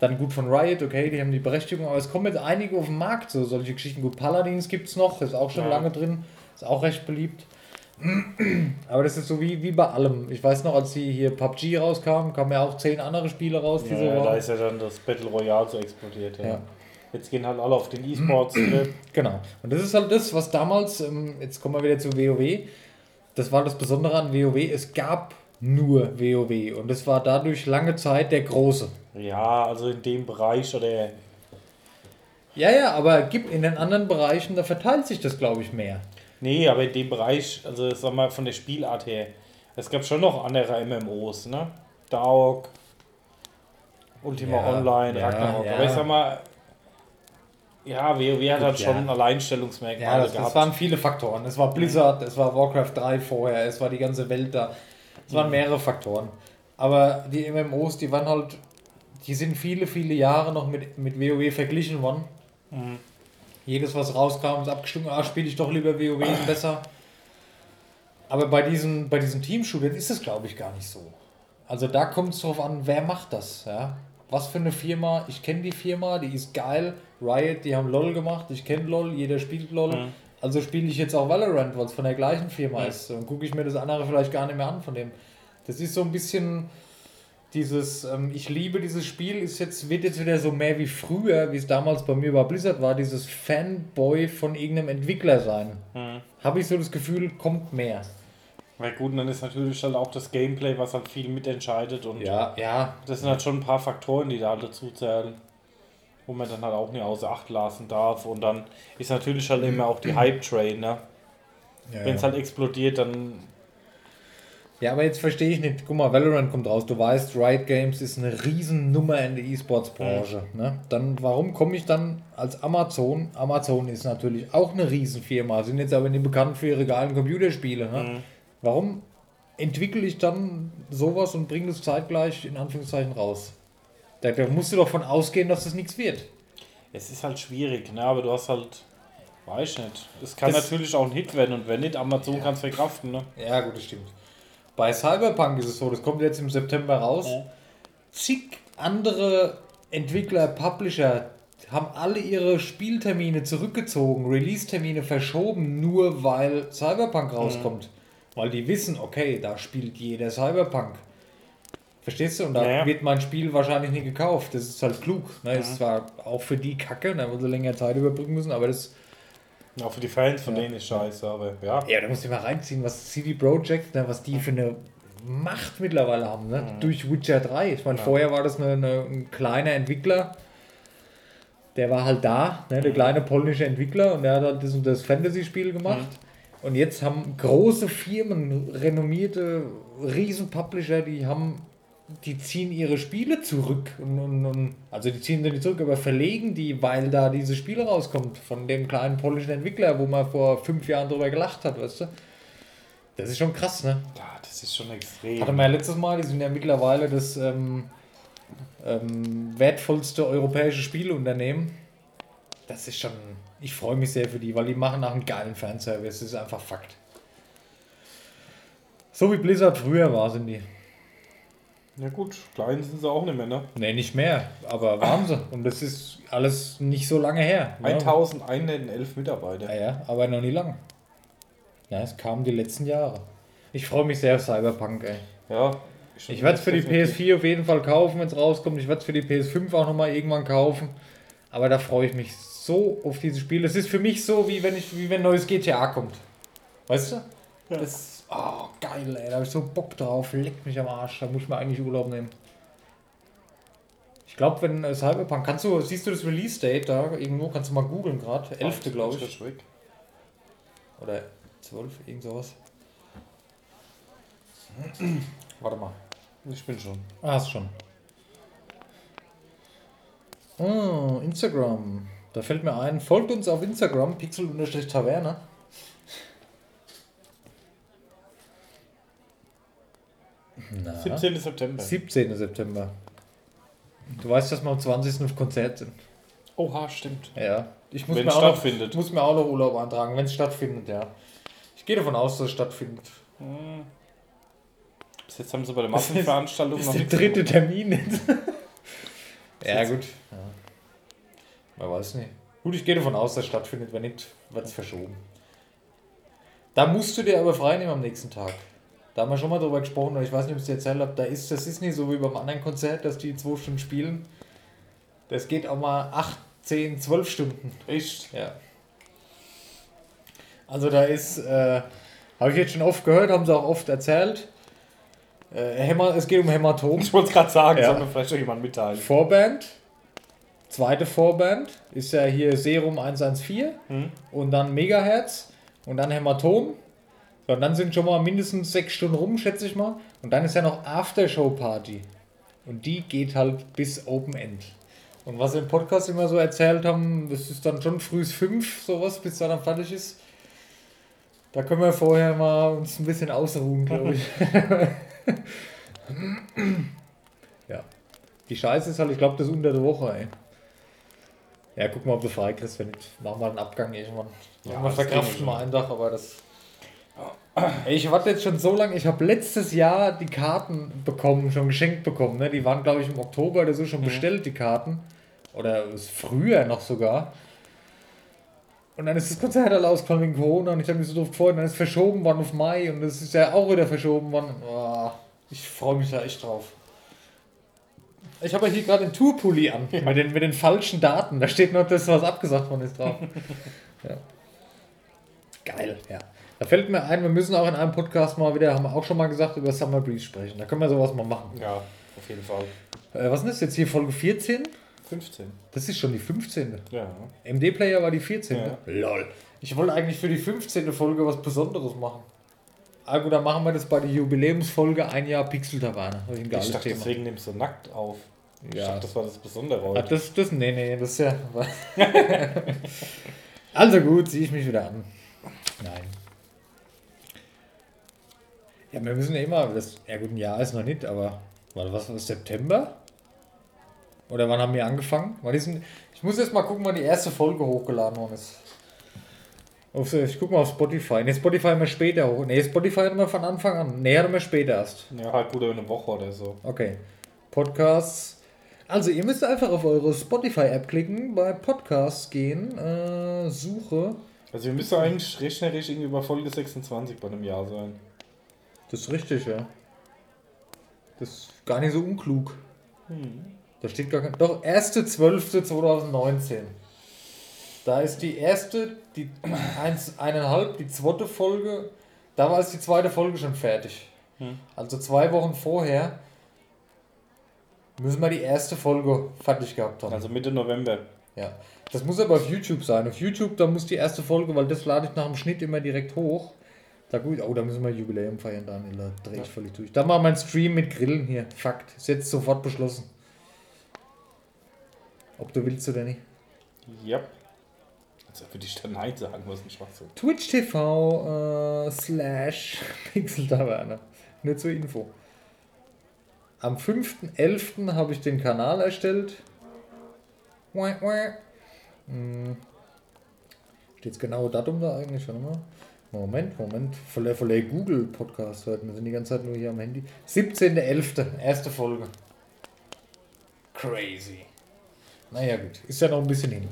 Speaker 2: Dann gut von Riot, okay, die haben die Berechtigung, aber es kommen jetzt einige auf den Markt, so solche Geschichten. Gut, Paladins gibt es noch, ist auch schon
Speaker 3: Ja.
Speaker 2: lange drin, ist auch recht beliebt. Aber das ist so wie, wie bei allem. Ich weiß noch, als die hier PUBG rauskam, kamen ja auch zehn andere Spiele raus, die so
Speaker 3: Ja, da ist ja dann das Battle Royale so explodiert. Ja.
Speaker 2: Ja.
Speaker 3: Jetzt gehen halt alle auf den E-Sports. [CLEARS THROAT] ne?
Speaker 2: Genau. Und das ist halt das, was damals, ähm, jetzt kommen wir wieder zu WoW, das war das Besondere an WoW, es gab nur WoW und das war dadurch lange Zeit der Große.
Speaker 3: ja, also in dem Bereich oder
Speaker 2: Ja, ja, aber gibt in den anderen Bereichen, da verteilt sich das, glaube ich, mehr.
Speaker 3: Nee, aber in dem Bereich, also sag mal von der Spielart her, es gab schon noch andere MMOs, ne? Daug, Ultima
Speaker 2: Ja,
Speaker 3: Online,
Speaker 2: ja,
Speaker 3: Ragnarok.
Speaker 2: ja.
Speaker 3: Aber ich sag mal, ja, WoW hat halt schon Alleinstellungsmerkmale
Speaker 2: Ja, das,
Speaker 3: gehabt.
Speaker 2: das waren viele Faktoren. Es war Blizzard, es war Warcraft 3 vorher, es war die ganze Welt da. Es waren mehrere Faktoren. Aber die MMOs, die waren halt, die sind viele, viele Jahre noch mit, mit WoW verglichen worden. Jedes, was rauskam, ist abgestimmt, ah, spiele ich doch lieber WoW, ist besser. Aber bei diesen, bei diesen Team-Shootern ist es, glaube ich, gar nicht so. Also da kommt es drauf an, wer macht das, ja. Was für eine Firma, ich kenne die Firma, die ist geil. Riot, die haben LOL gemacht, ich kenne LOL, jeder spielt LOL.
Speaker 3: Mhm.
Speaker 2: Also spiele ich jetzt auch Valorant, weil es von der gleichen Firma ist. Und gucke ich mir das andere vielleicht gar nicht mehr an von dem. Das ist so ein bisschen dieses, ähm, ich liebe dieses Spiel, ist jetzt, wird jetzt wieder so mehr wie früher, wie es damals bei mir bei Blizzard war, dieses Fanboy von irgendeinem Entwickler sein.
Speaker 3: Mhm.
Speaker 2: Habe ich so das Gefühl, kommt mehr.
Speaker 3: Na gut, und dann ist natürlich halt auch das Gameplay, was halt viel mitentscheidet und
Speaker 2: Ja, ja.
Speaker 3: das sind halt schon ein paar Faktoren, die da halt dazu zählen, wo man dann halt auch nicht außer Acht lassen darf. Und dann ist natürlich halt immer auch die Hype-Train, ne?
Speaker 2: ja,
Speaker 3: Wenn es halt explodiert, dann
Speaker 2: ja, aber jetzt verstehe ich nicht. Guck mal, Valorant kommt raus. Du weißt, Riot Games ist eine Riesennummer in der E-Sports-Branche. Ne? Dann, warum komme ich dann als Amazon? Amazon ist natürlich auch eine Riesenfirma, sind jetzt aber nicht bekannt für ihre geilen Computerspiele. Ne? Warum entwickle ich dann sowas und bringe das zeitgleich in Anführungszeichen raus? Da, da musst du doch von ausgehen, dass das nichts wird.
Speaker 3: Es ist halt schwierig, ne? aber du hast halt, weiß nicht. Es kann
Speaker 2: Das-
Speaker 3: natürlich auch ein Hit werden und wenn nicht, Amazon kann es verkraften. Ne?
Speaker 2: Ja, gut, das stimmt. Bei Cyberpunk ist es so, das kommt jetzt im September raus. Zig andere Entwickler, Publisher haben alle ihre Spieltermine zurückgezogen, Release-Termine verschoben, nur weil Cyberpunk rauskommt. Weil die wissen, okay, da spielt jeder Cyberpunk. Verstehst du? Und da
Speaker 3: Ja, ja.
Speaker 2: wird mein Spiel wahrscheinlich nicht gekauft. Das ist halt klug. Ne? Ist zwar auch für die Kacke, da wo sie länger Zeit überbrücken müssen, aber das
Speaker 3: Auch für die Fans von
Speaker 2: Ja.
Speaker 3: denen ist scheiße, aber ja.
Speaker 2: ja, da musst du mal reinziehen, was CD Projekt, ne, was die für eine Macht mittlerweile haben, ne? Durch Witcher 3. Ich meine, vorher war das eine, eine, ein kleiner Entwickler, der war halt da, ne, der kleine polnische Entwickler und der hat halt das, das Fantasy-Spiel gemacht. Und jetzt haben große Firmen, renommierte Riesen-Publisher, die haben, die ziehen ihre Spiele zurück. Und, und, und, also die ziehen sie nicht zurück, aber verlegen die, weil da diese Spiele rauskommt von dem kleinen polnischen Entwickler, wo man vor fünf Jahren drüber gelacht hat, weißt du? Das ist schon krass, ne?
Speaker 3: Ja, das ist schon extrem.
Speaker 2: Hatte man ja letztes Mal, die sind ja mittlerweile das ähm, ähm, wertvollste europäische Spielunternehmen. Das ist schon. Ich freue mich sehr für die, weil die machen nach einem geilen Fanservice. Das ist einfach Fakt. So wie Blizzard früher war, sind die.
Speaker 3: Ja gut, klein sind sie auch nicht mehr, ne?
Speaker 2: Ne, nicht mehr, aber waren sie. Und das ist alles nicht so lange her. ne?
Speaker 3: 1111 Mitarbeiter.
Speaker 2: Ja, ja, aber noch nie lang. Ja, es kam die letzten Jahre. Ich freue mich sehr auf Cyberpunk, ey.
Speaker 3: Ja.
Speaker 2: Ich werde es für die PS4 auf jeden Fall kaufen, wenn es rauskommt. Ich werde es für die PS5 auch nochmal irgendwann kaufen. Aber da freue ich mich so auf dieses Spiel. Es ist für mich so, wie wenn ich, wie wenn ein neues GTA kommt. Weißt du?
Speaker 3: Ja.
Speaker 2: Das, oh, geil, ey. Da habe ich so Bock drauf. Leckt mich am Arsch. Da muss ich mir eigentlich Urlaub nehmen. Ich glaube, wenn äh, Cyberpunk, kannst du, siehst du das Release-Date da irgendwo? Kannst du mal googeln gerade. 11. glaube ich.
Speaker 3: Weg.
Speaker 2: Oder 12, irgend sowas. [CLEARS THROAT] Warte mal.
Speaker 3: Ich bin schon.
Speaker 2: Ah, hast schon. Oh, Instagram. Da fällt mir ein, folgt uns auf Instagram, pixel-taverne. Na,
Speaker 3: 17. September.
Speaker 2: 17. September. Du weißt, dass wir am 20. auf Konzert sind.
Speaker 3: Oha, stimmt.
Speaker 2: Ja. Ich muss
Speaker 3: Wenn
Speaker 2: mir
Speaker 3: es
Speaker 2: auch noch,
Speaker 3: stattfindet.
Speaker 2: muss mir auch noch Urlaub antragen, wenn es stattfindet, ja. Ich gehe davon aus, dass es stattfindet.
Speaker 3: Bis jetzt haben sie bei der
Speaker 2: Das ist-
Speaker 3: Massenveranstaltung
Speaker 2: Das
Speaker 3: noch
Speaker 2: ist der dritte. Termin jetzt. [LAUGHS] ja, gut. Ja. Man weiß nicht. Gut, ich gehe davon aus, dass es stattfindet. Wenn nicht, wird es verschoben. Da musst du dir aber frei nehmen am nächsten Tag. Da haben wir schon mal drüber gesprochen, und ich weiß nicht, ob ich es dir erzählt habe. Da ist, das ist nicht so wie beim anderen Konzert, dass die zwei Stunden spielen. Das geht auch mal 8, 10, 12 Stunden.
Speaker 3: Echt?
Speaker 2: Ja. Also da ist, äh, habe ich jetzt schon oft gehört, haben sie auch oft erzählt. Äh, Häma, es geht um Hämatom.
Speaker 3: Ich wollte es gerade sagen,
Speaker 2: Ja.
Speaker 3: soll mir vielleicht auch jemand mitteilen.
Speaker 2: Vorband. Zweite Vorband ist ja hier Serum 114
Speaker 3: Hm?
Speaker 2: und dann Megahertz und dann Hämatom. So, und dann sind schon mal mindestens sechs Stunden rum, schätze ich mal. Und dann ist ja noch Aftershow-Party. Und die geht halt bis Open End. Und was wir im Podcast immer so erzählt haben, das ist dann schon frühs fünf, sowas, bis da dann fertig ist. Da können wir vorher mal uns ein bisschen ausruhen, glaube ich. [LAUGHS] ja. Die Scheiße ist halt, ich glaube, das ist unter der Woche, ey. Ja, guck mal, ob du frei kriegst, wenn nicht, machen wir einen Abgang irgendwann.
Speaker 3: Ja,
Speaker 2: wir
Speaker 3: wir
Speaker 2: verkraften mal einen Tag, aber das. Ey, ich warte jetzt schon so lange, ich habe letztes Jahr die Karten bekommen, schon geschenkt bekommen. Ne? Die waren, glaube ich, im Oktober oder so schon bestellt, die Karten. Oder früher noch sogar. Und dann ist das Konzert halt ausgefallen wegen Corona und ich habe mich so drauf gefreut. Und dann ist es verschoben worden auf Mai und es ist ja auch wieder verschoben worden. Oh, ich freue mich da echt drauf. Ich habe ja hier gerade den Tourpulli an, mit, den, mit den falschen Daten. Da steht noch das, was abgesagt worden ist drauf. [LAUGHS] ja. Geil, ja. Da fällt mir ein, wir müssen auch in einem Podcast mal wieder, haben wir auch schon mal gesagt, über Summer Breeze sprechen. Da können wir sowas mal machen.
Speaker 3: Ja, auf jeden Fall.
Speaker 2: Äh, was ist das jetzt hier, Folge 14?
Speaker 3: 15.
Speaker 2: Das ist schon die 15.
Speaker 3: Ja.
Speaker 2: MD-Player war die 14.
Speaker 3: Ja.
Speaker 2: Lol. Ich wollte eigentlich für die 15. Folge was Besonderes machen. Ah gut, dann machen wir das bei der Jubiläumsfolge ein Jahr Pixel-Taverne. Ich
Speaker 3: dachte,
Speaker 2: Thema.
Speaker 3: deswegen nimmst du nackt auf. Ich
Speaker 2: Ja.
Speaker 3: dachte, das war das Besondere
Speaker 2: Ah,
Speaker 3: heute.
Speaker 2: das, das, nee, nee, das ist ja. [LAUGHS] also gut, ziehe ich mich wieder an. Nein. Ja, wir müssen ja immer, das, ja gut, ein Jahr ist noch nicht, aber, warte, was war das, September? Oder wann haben wir angefangen? Wann ist denn, ich muss jetzt mal gucken, wann die erste Folge hochgeladen worden ist. Auf, ich guck mal auf Spotify. Ne, Spotify wir später hoch. Ne, Spotify wir von Anfang an. Ne, wir später erst.
Speaker 3: Ja, halt gut über eine Woche oder so.
Speaker 2: Okay. Podcasts. Also ihr müsst einfach auf eure Spotify-App klicken, bei Podcasts gehen, äh, Suche.
Speaker 3: Also wir müssen eigentlich rechnerisch irgendwie über Folge 26 bei einem Jahr sein.
Speaker 2: Das ist richtig, ja. Das ist gar nicht so unklug. Da steht gar kein. Doch, 1.12.2019. Da ist die erste, die eins, eineinhalb, die zweite Folge. Da war es die zweite Folge schon fertig. Also zwei Wochen vorher müssen wir die erste Folge fertig gehabt haben.
Speaker 3: Also Mitte November.
Speaker 2: Ja. Das muss aber auf YouTube sein. Auf YouTube, da muss die erste Folge, weil das lade ich nach dem Schnitt immer direkt hoch. Da gut, oh, da müssen wir Jubiläum feiern, Daniel. Da drehe ich
Speaker 3: Ja.
Speaker 2: völlig durch. Da machen wir einen Stream mit Grillen hier. Fakt. Ist jetzt sofort beschlossen. Ob du willst oder nicht.
Speaker 3: Ja. Also würde ich dann Nein sagen, ein Schwachsinn.
Speaker 2: Twitch TV äh, slash [LAUGHS] Pixel Taverne. Nur zur Info. Am 5.11. habe ich den Kanal erstellt. Wah, wah. Hm. Steht das genaue Datum da eigentlich? Warte mal. Moment, Moment. Voller voller Google Podcast heute. Wir sind die ganze Zeit nur hier am Handy. 17.11. Erste Folge. Crazy. Naja, gut. Ist ja noch ein bisschen hin.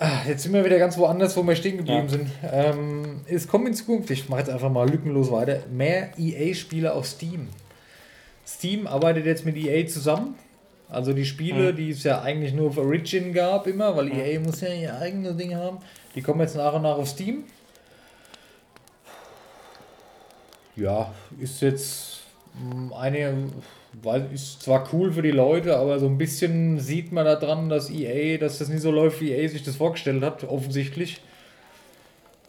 Speaker 2: Ah, Jetzt sind wir wieder ganz woanders, wo wir stehen geblieben
Speaker 3: Ja.
Speaker 2: sind. Ähm, es kommt in Zukunft, ich mache jetzt einfach mal lückenlos weiter, mehr EA-Spiele auf Steam. Steam arbeitet jetzt mit EA zusammen. Also die Spiele,
Speaker 3: Mhm.
Speaker 2: die es ja eigentlich nur auf Origin gab immer, weil EA muss ja ihr eigenes Ding haben, die kommen jetzt nach und nach auf Steam. Ja, ist jetzt eine, weil ist zwar cool für die Leute, aber so ein bisschen sieht man da dran, dass EA, dass das nicht so läuft, wie EA sich das vorgestellt hat, offensichtlich.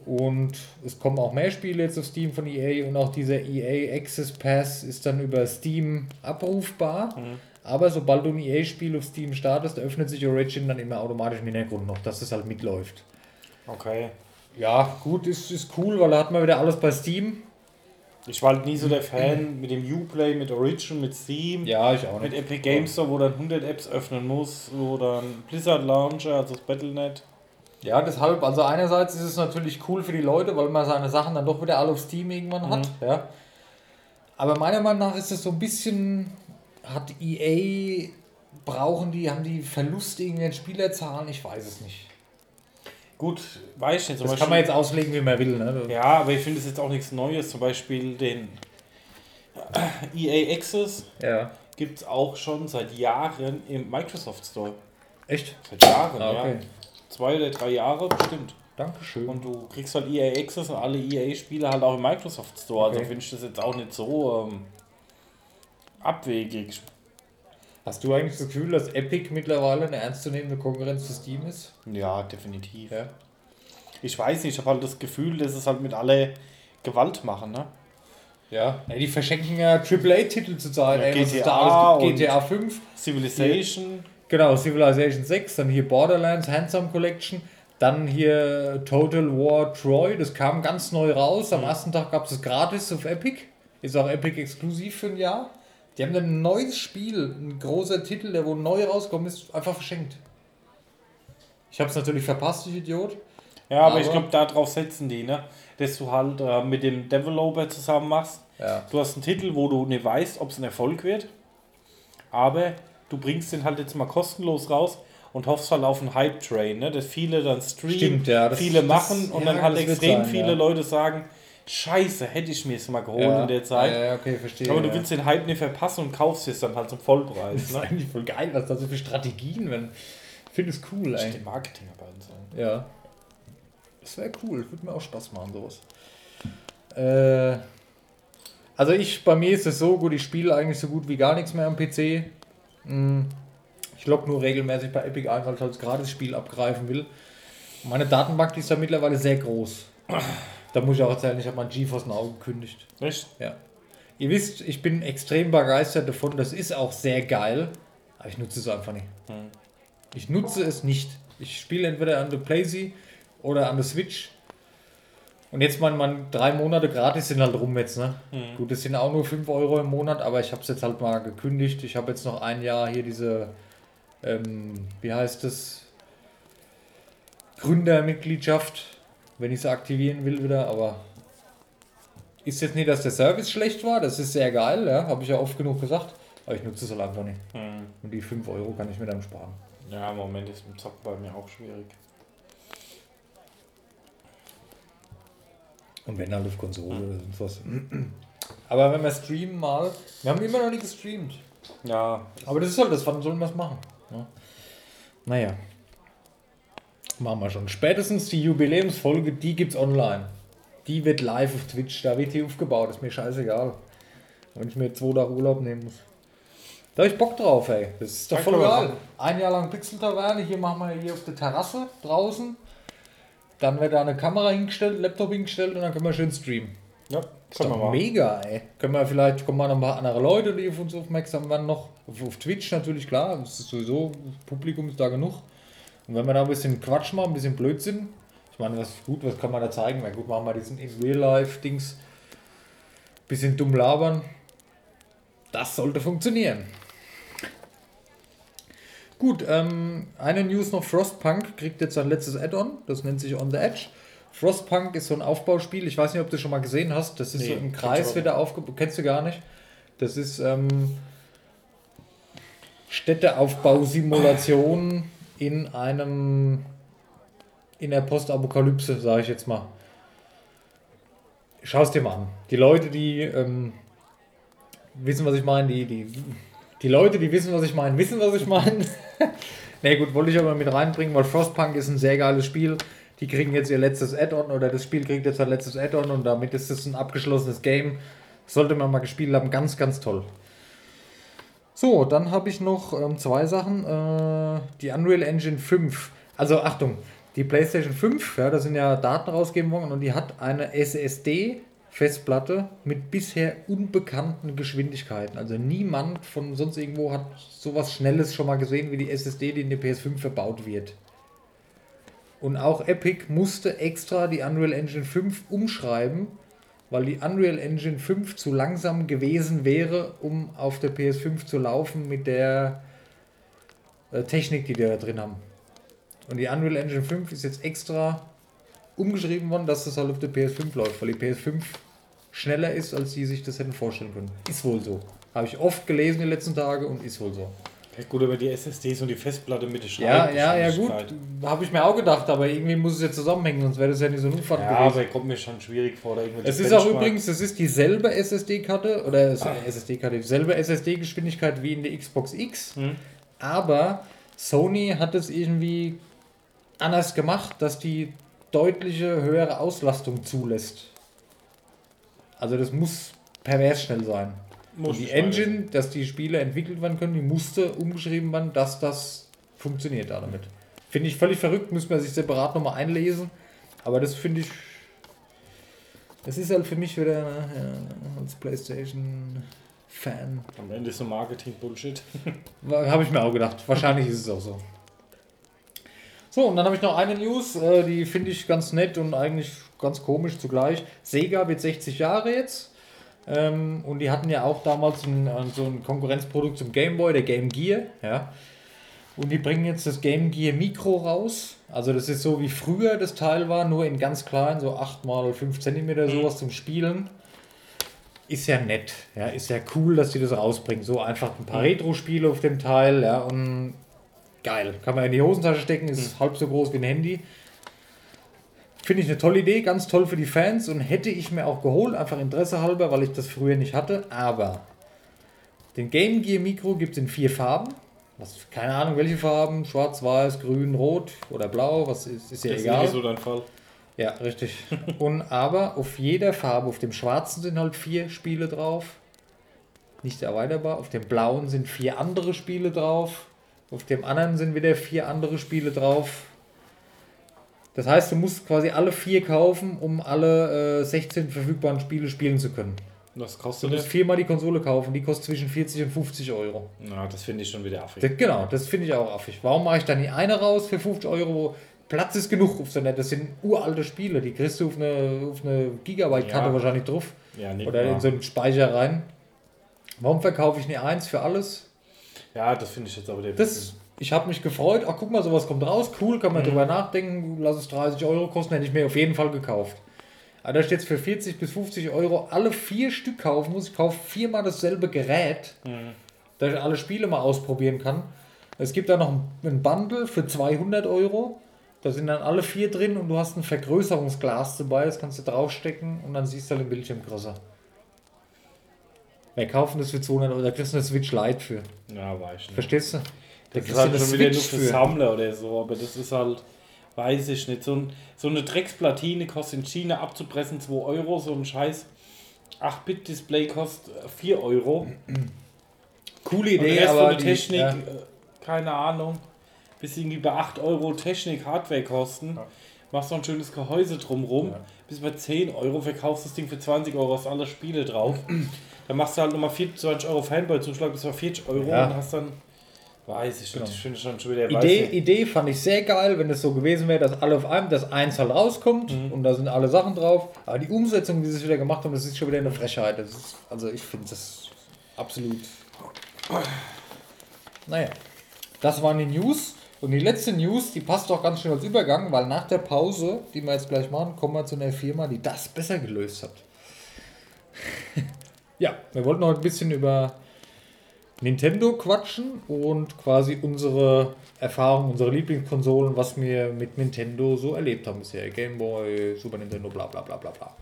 Speaker 2: Und es kommen auch mehr Spiele jetzt auf Steam von EA und auch dieser EA Access Pass ist dann über Steam abrufbar. Aber sobald du ein EA-Spiel auf Steam startest, öffnet sich Origin dann immer automatisch im Hintergrund noch, dass es halt mitläuft.
Speaker 3: Okay.
Speaker 2: Ja, gut, ist, ist cool, weil da hat man wieder alles bei Steam.
Speaker 3: Ich war halt nie so der Fan mit dem Uplay, mit Origin, mit Steam,
Speaker 2: Ja, ich auch
Speaker 3: mit
Speaker 2: nicht.
Speaker 3: Epic Games Store, wo dann 100 Apps öffnen muss, oder ein Blizzard Launcher, also das Battle.net.
Speaker 2: Ja, deshalb, also einerseits ist es natürlich cool für die Leute, weil man seine Sachen dann doch wieder alle auf Steam irgendwann hat. Ja. Aber meiner Meinung nach ist es so ein bisschen, hat EA, brauchen die, haben die Verluste in den Spielerzahlen? Ich weiß es nicht.
Speaker 3: Gut, weiß ich nicht. Zum
Speaker 2: Das
Speaker 3: Beispiel,
Speaker 2: kann man jetzt auslegen, wie man will. Ne?
Speaker 3: Ja, aber ich finde es jetzt auch nichts Neues. Zum Beispiel den [CLEARS THROAT] EA Access
Speaker 2: ja.
Speaker 3: gibt es auch schon seit Jahren im Microsoft Store.
Speaker 2: Echt?
Speaker 3: Seit Jahren,
Speaker 2: Ah, okay.
Speaker 3: ja. Zwei oder drei Jahre bestimmt.
Speaker 2: Dankeschön.
Speaker 3: Und du kriegst halt EA Access und alle EA-Spiele halt auch im Microsoft Store. Also
Speaker 2: Okay.
Speaker 3: finde ich das jetzt auch nicht so ähm, abwegig.
Speaker 2: Hast du eigentlich das Gefühl, dass Epic mittlerweile eine ernstzunehmende Konkurrenz zu Steam ist?
Speaker 3: Ja, definitiv.
Speaker 2: Ja.
Speaker 3: Ich weiß nicht, ich habe halt das Gefühl, dass es halt mit alle Gewalt machen, ne?
Speaker 2: Ja. Die verschenken ja AAA-Titel zurzeit.
Speaker 3: Ja,
Speaker 2: ey,
Speaker 3: GTA
Speaker 2: da alles gibt. GTA 5.
Speaker 3: Civilization.
Speaker 2: Genau, Civilization 6, dann hier Borderlands Handsome Collection, dann hier Total War Troy, das kam ganz neu raus. Am ersten Tag gab es es gratis auf Epic. Ist auch Epic exklusiv für ein Jahr. Die haben ein neues Spiel, ein großer Titel, der wo neu rauskommt, ist einfach verschenkt. Ich habe es natürlich verpasst, ich Idiot.
Speaker 3: Ja, aber, ich
Speaker 2: Aber-
Speaker 3: glaube, darauf setzen die, ne? Dass du halt äh, mit dem Developer zusammen machst.
Speaker 2: Ja.
Speaker 3: Du hast einen Titel, wo du nicht weißt, ob es ein Erfolg wird. Aber du bringst den halt jetzt mal kostenlos raus und hoffst halt auf einen Hype-Train, ne? Dass viele dann streamen,
Speaker 2: Stimmt, ja, das-
Speaker 3: viele
Speaker 2: das-
Speaker 3: machen und
Speaker 2: ja,
Speaker 3: dann halt
Speaker 2: das
Speaker 3: extrem
Speaker 2: sein,
Speaker 3: viele. Leute sagen, Scheiße, hätte ich mir es mal geholt
Speaker 2: ja.
Speaker 3: in der Zeit.
Speaker 2: Ja, okay, verstehe.
Speaker 3: Aber du willst den Hype nicht verpassen und kaufst es dann halt zum
Speaker 2: Das
Speaker 3: Vollpreis.
Speaker 2: ist
Speaker 3: Ne?
Speaker 2: eigentlich voll geil, was da so für Strategien werden. Ich finde es cool, ey.
Speaker 3: Die Marketingarbeit so.
Speaker 2: Ja. Das wäre cool, würde mir auch Spaß machen, sowas. Äh, also ich, bei mir ist es so, gut, ich spiele eigentlich so gut wie gar nichts mehr am PC. Hm, Ich logge nur regelmäßig bei Epic ein, weil ich halt das Gratis-Spiel abgreifen will. Meine Datenbank ist da mittlerweile sehr groß. Da muss ich auch erzählen, ich habe mein GeForce Now gekündigt.
Speaker 3: Echt?
Speaker 2: Ja. Ihr wisst, ich bin extrem begeistert davon. Das ist auch sehr geil. Aber ich nutze es einfach nicht.
Speaker 3: Hm.
Speaker 2: Ich nutze es nicht. Ich spiele entweder an der PlayStation oder an der Switch. Und jetzt mal, man drei Monate gratis sind halt rum jetzt, ne?
Speaker 3: Hm.
Speaker 2: Gut, das sind auch nur 5 Euro im Monat, aber ich habe es jetzt halt mal gekündigt. Ich habe jetzt noch ein Jahr hier diese, ähm, wie heißt es? Gründermitgliedschaft, wenn ich sie aktivieren will wieder, aber ist jetzt nicht, dass der Service schlecht war, das ist sehr geil, ja, habe ich ja oft genug gesagt, aber ich nutze es halt einfach nicht.
Speaker 3: Hm.
Speaker 2: Und die 5 Euro kann ich mir dann sparen.
Speaker 3: Ja, im Moment ist mit Zocken bei mir auch schwierig.
Speaker 2: Und wenn halt auf Konsole oder sonst was. [CLEARS THROAT] Aber wenn wir streamen mal, wir haben immer noch nicht gestreamt.
Speaker 3: Ja,
Speaker 2: Aber das ist halt das, wann sollen wir es machen? Ja. Naja. Machen wir schon. Spätestens die Jubiläumsfolge, die gibt's online. Die wird live auf Twitch, da wird die aufgebaut, ist mir scheißegal. Wenn ich mir zwei Tage Urlaub nehmen muss. Da hab ich Bock drauf, ey. Das ist doch voll
Speaker 3: wir
Speaker 2: geil. Ein Jahr lang Pixel-Taverne, hier machen wir hier auf der Terrasse draußen. Dann wird da eine Kamera hingestellt, Laptop hingestellt und dann können wir schön streamen.
Speaker 3: ja
Speaker 2: Ist
Speaker 3: können wir
Speaker 2: doch
Speaker 3: mal.
Speaker 2: mega, ey. Können wir vielleicht, kommen mal noch ein paar andere Leute, die auf uns aufmerksam werden noch. Auf, auf Twitch natürlich, klar. Das ist sowieso, Publikum ist da genug. Und wenn wir da ein bisschen Quatsch machen, ein bisschen Blödsinn. Ich meine, was gut, was kann man da zeigen? Na gut, machen wir diesen in Real-Life-Dings. Bisschen dumm labern. Das sollte funktionieren. Gut, ähm, eine News noch: Frostpunk kriegt jetzt sein letztes Add-on. Das nennt sich On the Edge. Frostpunk ist so ein Aufbauspiel. Ich weiß nicht, ob du schon mal gesehen hast. Das ist
Speaker 3: Nee,
Speaker 2: so
Speaker 3: ich
Speaker 2: Kreis wieder aufgebaut. Kennst du gar nicht? Das ist ähm, Städteaufbausimulation in einem in der Postapokalypse, sage ich jetzt mal. Schau es dir mal an. Die Leute, die ähm, wissen, was ich meine, die, die, die Leute, die wissen, was ich meine, wissen, was ich meine. Na [LAUGHS] nee, gut, wollte ich aber mit reinbringen, weil Frostpunk ist ein sehr geiles Spiel. Die kriegen jetzt ihr letztes Add-on oder das Spiel kriegt jetzt sein letztes Add-on und damit ist es ein abgeschlossenes Game. Sollte man mal gespielt haben, ganz, ganz toll. So, dann habe ich noch ähm, zwei Sachen. Äh, die Unreal Engine 5. Also Achtung, die PlayStation 5, ja, da sind ja Daten rausgegeben worden und die hat eine SSD Festplatte mit bisher unbekannten Geschwindigkeiten. Also niemand von sonst irgendwo hat sowas Schnelles schon mal gesehen wie die SSD, die in der PS5 verbaut wird. Und auch Epic musste extra die Unreal Engine 5 umschreiben, weil die Unreal Engine 5 zu langsam gewesen wäre, um auf der PS5 zu laufen mit der äh, Technik, die die da drin haben. Und die Unreal Engine 5 ist jetzt extra umgeschrieben worden, dass das halt auf der PS5 läuft, weil die PS5 schneller ist, als sie sich das hätten vorstellen können. Ist wohl so. Habe ich oft gelesen in den letzten Tagen und ist wohl so.
Speaker 3: Ja, gut, aber die SSDs und die Festplatte mit der
Speaker 2: Ja, ja, ja, gut. Habe ich mir auch gedacht, aber irgendwie muss es ja zusammenhängen, sonst wäre das ja nicht so ein Umfang
Speaker 3: Ja, aber kommt mir schon schwierig vor. Da
Speaker 2: Es ist auch übrigens, es ist dieselbe SSD-Karte oder SSD-Karte, dieselbe SSD-Geschwindigkeit wie in der Xbox X,
Speaker 3: Hm.
Speaker 2: aber Sony hat es irgendwie anders gemacht, dass die deutliche höhere Auslastung zulässt. Also das muss pervers schnell sein. Die. Engine, dass die Spiele entwickelt werden können, die musste umgeschrieben werden, dass das funktioniert da damit. Finde ich völlig verrückt, müsste man sich separat nochmal einlesen. Aber das finde ich. Das ist halt für mich wieder ne, ja, als PlayStation-Fan.
Speaker 3: Am Ende ist so Marketing-Bullshit. [LAUGHS]
Speaker 2: Habe ich mir auch gedacht. Wahrscheinlich ist es auch so. So, und dann habe ich noch eine News, äh, die finde ich ganz nett und eigentlich ganz komisch zugleich. Sega wird 60 Jahre jetzt. Ähm, und die hatten ja auch damals ein, äh, so ein Konkurrenzprodukt zum Game Boy, der Game Gear. Ja. Und die bringen jetzt das Game Gear Micro raus. Also das ist so wie früher das Teil war, nur in ganz klein, so 8 mal 5 cm sowas zum Spielen. Ist ja nett, ja, ist ja cool, dass die das rausbringen. So einfach ein paar Retro-Spiele auf dem Teil, ja, und geil. Kann man in die Hosentasche stecken, ist halb so groß wie ein Handy. Finde ich eine tolle Idee, ganz toll für die Fans und hätte ich mir auch geholt, einfach Interesse halber, weil ich das früher nicht hatte. Aber den Game Gear Micro gibt es in vier Farben. Was, keine Ahnung, welche Farben. Schwarz, Weiß, Grün, Rot oder Blau. Was ist, ist ja
Speaker 3: Das ist
Speaker 2: egal.
Speaker 3: nicht so dein Fall.
Speaker 2: Ja, richtig. [LAUGHS] Und aber auf jeder Farbe, auf dem schwarzen sind halt vier Spiele drauf. Nicht erweiterbar. Auf dem blauen sind vier andere Spiele drauf. Auf dem anderen sind wieder vier andere Spiele drauf. Das heißt, du musst quasi alle vier kaufen, um alle äh, 16 verfügbaren Spiele spielen zu können.
Speaker 3: Was
Speaker 2: Du
Speaker 3: kostet
Speaker 2: musst
Speaker 3: das?
Speaker 2: viermal die Konsole kaufen, die kostet zwischen 40 und 50 Euro.
Speaker 3: Na, das finde ich schon wieder affig.
Speaker 2: Das, genau, das finde ich auch affig. Warum mache ich dann die eine raus für 50 Euro? wo Platz ist genug auf so einer. Das sind uralte Spiele, die kriegst du auf eine, auf eine Gigabyte-Karte
Speaker 3: Ja.
Speaker 2: wahrscheinlich drauf.
Speaker 3: Ja, nicht
Speaker 2: Oder
Speaker 3: wahr.
Speaker 2: in so einen Speicher rein. Warum verkaufe ich nicht eins für alles?
Speaker 3: Ja, das finde ich jetzt aber der
Speaker 2: Das, ich habe mich gefreut. Ach, guck mal, sowas kommt raus. Cool, kann man drüber nachdenken. Lass es 30 Euro kosten, hätte ich mir auf jeden Fall gekauft. Aber da steht für 40 bis 50 Euro alle vier Stück kaufen muss. Ich kaufe viermal dasselbe Gerät, dass ich alle Spiele mal ausprobieren kann. Es gibt da noch ein- Bundle für 200 Euro. Da sind dann alle vier drin und du hast ein Vergrößerungsglas dabei. Das kannst du draufstecken und dann siehst du den Bildschirm größer. Wer kaufen das für 200 Euro? Da kriegst du eine Switch Lite für.
Speaker 3: Ja, weiß ich nicht.
Speaker 2: Verstehst du? Da
Speaker 3: Das ist halt schon wieder nur für
Speaker 2: für.
Speaker 3: Sammler oder so, aber das ist halt, weiß ich nicht. So, ein, so eine Drecksplatine kostet in China abzupressen 2 Euro, so ein scheiß 8-Bit-Display kostet äh, 4 Euro.
Speaker 2: Coole
Speaker 3: Und
Speaker 2: Idee,
Speaker 3: der Rest
Speaker 2: aber
Speaker 3: von der
Speaker 2: die,
Speaker 3: Technik,
Speaker 2: ja,
Speaker 3: äh, keine Ahnung, bis irgendwie bei 8 Euro Technik, Hardware kosten. Machst noch ein schönes Gehäuse drumrum.
Speaker 2: Ja.
Speaker 3: Bis bei 10 Euro verkaufst das Ding für 20 Euro, hast alle Spiele drauf. [CLEARS THROAT] dann machst du halt nochmal 24 Euro Fanboy-Zuschlag bis bei 40 Euro
Speaker 2: Ja.
Speaker 3: und hast dann, weiß ich
Speaker 2: Genau.
Speaker 3: nicht, ich finde schon schon wieder, weiß
Speaker 2: Idee,
Speaker 3: nicht.
Speaker 2: Idee fand ich sehr geil, wenn es so gewesen wäre, dass alle auf einem, dass eins halt rauskommt
Speaker 3: Mhm.
Speaker 2: und da sind alle Sachen drauf. Aber die Umsetzung, die sie wieder gemacht haben, das ist schon wieder eine Frechheit. Das ist, also ich finde das absolut. Naja, das waren die News. Und die letzte News, die passt auch ganz schön als Übergang, weil nach der Pause, die wir jetzt gleich machen, kommen wir zu einer Firma, die das besser gelöst hat. [LAUGHS] ja, wir wollten noch ein bisschen über Nintendo quatschen und quasi unsere Erfahrungen, unsere Lieblingskonsolen, was wir mit Nintendo so erlebt haben bisher. Game Boy, Super Nintendo, bla bla bla bla bla.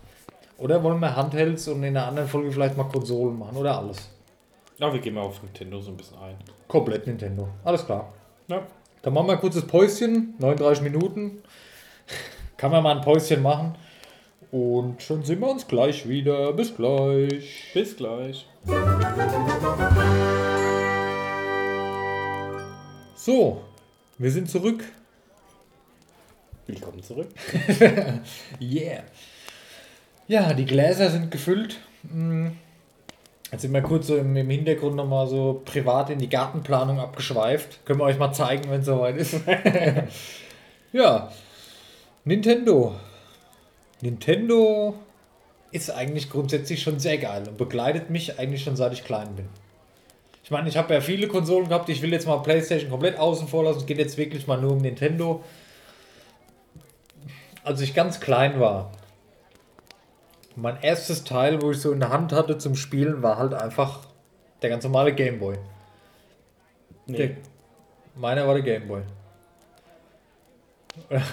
Speaker 2: Oder wollen wir Handhelds und in einer anderen Folge vielleicht mal Konsolen machen oder alles?
Speaker 3: Ja, wir gehen mal auf Nintendo so ein bisschen ein.
Speaker 2: Komplett Nintendo. Alles klar.
Speaker 3: Ja.
Speaker 2: Dann machen wir ein kurzes Päuschen, 39 Minuten. [LAUGHS] Kann man mal ein Päuschen machen. Und dann sehen wir uns gleich wieder. Bis gleich.
Speaker 3: Bis gleich.
Speaker 2: So, wir sind zurück.
Speaker 3: Willkommen zurück. [LAUGHS]
Speaker 2: Yeah. Ja, die Gläser sind gefüllt. Hm. Jetzt sind wir kurz so im, im Hintergrund nochmal so privat in die Gartenplanung abgeschweift. Können wir euch mal zeigen, wenn es soweit ist. [LAUGHS] ja, Nintendo. Nintendo ist eigentlich grundsätzlich schon sehr geil und begleitet mich eigentlich schon seit ich klein bin. Ich meine, ich habe ja viele Konsolen gehabt. Ich will jetzt mal PlayStation komplett außen vor lassen. Es geht jetzt wirklich mal nur um Nintendo. Als ich ganz klein war, mein erstes Teil, wo ich so in der Hand hatte zum Spielen, war halt einfach der ganz normale Gameboy.
Speaker 3: Nee.
Speaker 2: Der, meiner war der Gameboy. [LAUGHS] okay,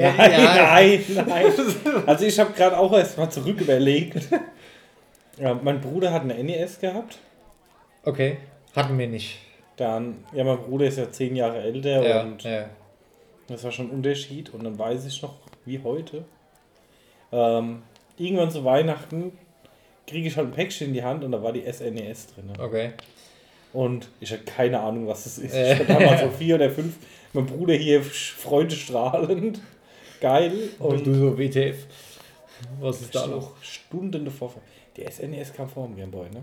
Speaker 2: [LAUGHS]
Speaker 3: Nein,
Speaker 2: ja.
Speaker 3: nein, nein. [LAUGHS] Also ich habe gerade auch erst mal zurück überlegt. Ja, mein Bruder hat eine NES gehabt.
Speaker 2: Okay, hatten wir nicht.
Speaker 3: Dann, ja, mein Bruder ist ja zehn Jahre älter
Speaker 2: Ja,
Speaker 3: und
Speaker 2: ja.
Speaker 3: das war schon ein Unterschied. Und dann weiß ich noch, wie heute. Ähm, irgendwann zu Weihnachten kriege ich halt ein Päckchen in die Hand und da war die SNES drin.
Speaker 2: Okay.
Speaker 3: Und ich hatte keine Ahnung, was das ist. Ich war damals so vier oder fünf. Mein Bruder hier freudestrahlend. Geil.
Speaker 2: Und du so WTF. Was ist da
Speaker 3: noch Stunden davor. Die SNES kam vor dem Gameboy, ne?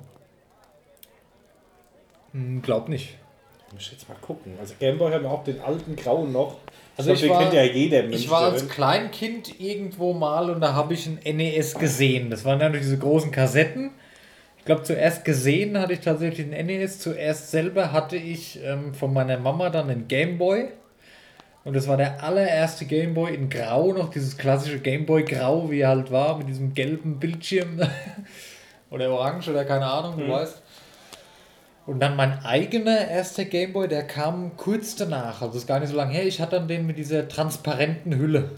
Speaker 2: Hm, glaub nicht.
Speaker 3: Ich muss jetzt mal gucken. Also Gameboy haben wir auch den alten grauen noch.
Speaker 2: Also ich
Speaker 3: ich
Speaker 2: war-
Speaker 3: kennt ja jeder Mensch.
Speaker 2: Ich war
Speaker 3: der
Speaker 2: als. Kleinkind irgendwo mal und da habe ich ein NES gesehen. Das waren dann diese großen Kassetten. Ich glaube, zuerst gesehen hatte ich tatsächlich ein NES. Zuerst selber hatte ich ähm, von meiner Mama dann einen Gameboy. Und das war der allererste Gameboy in Grau, noch dieses klassische Gameboy Grau, wie er halt war, mit diesem gelben Bildschirm. [LAUGHS] oder orange oder keine Ahnung, du
Speaker 3: Mhm.
Speaker 2: weißt. Und dann mein eigener erster Gameboy, der kam kurz danach, also ist gar nicht so lange her. Ich hatte dann den mit dieser transparenten Hülle.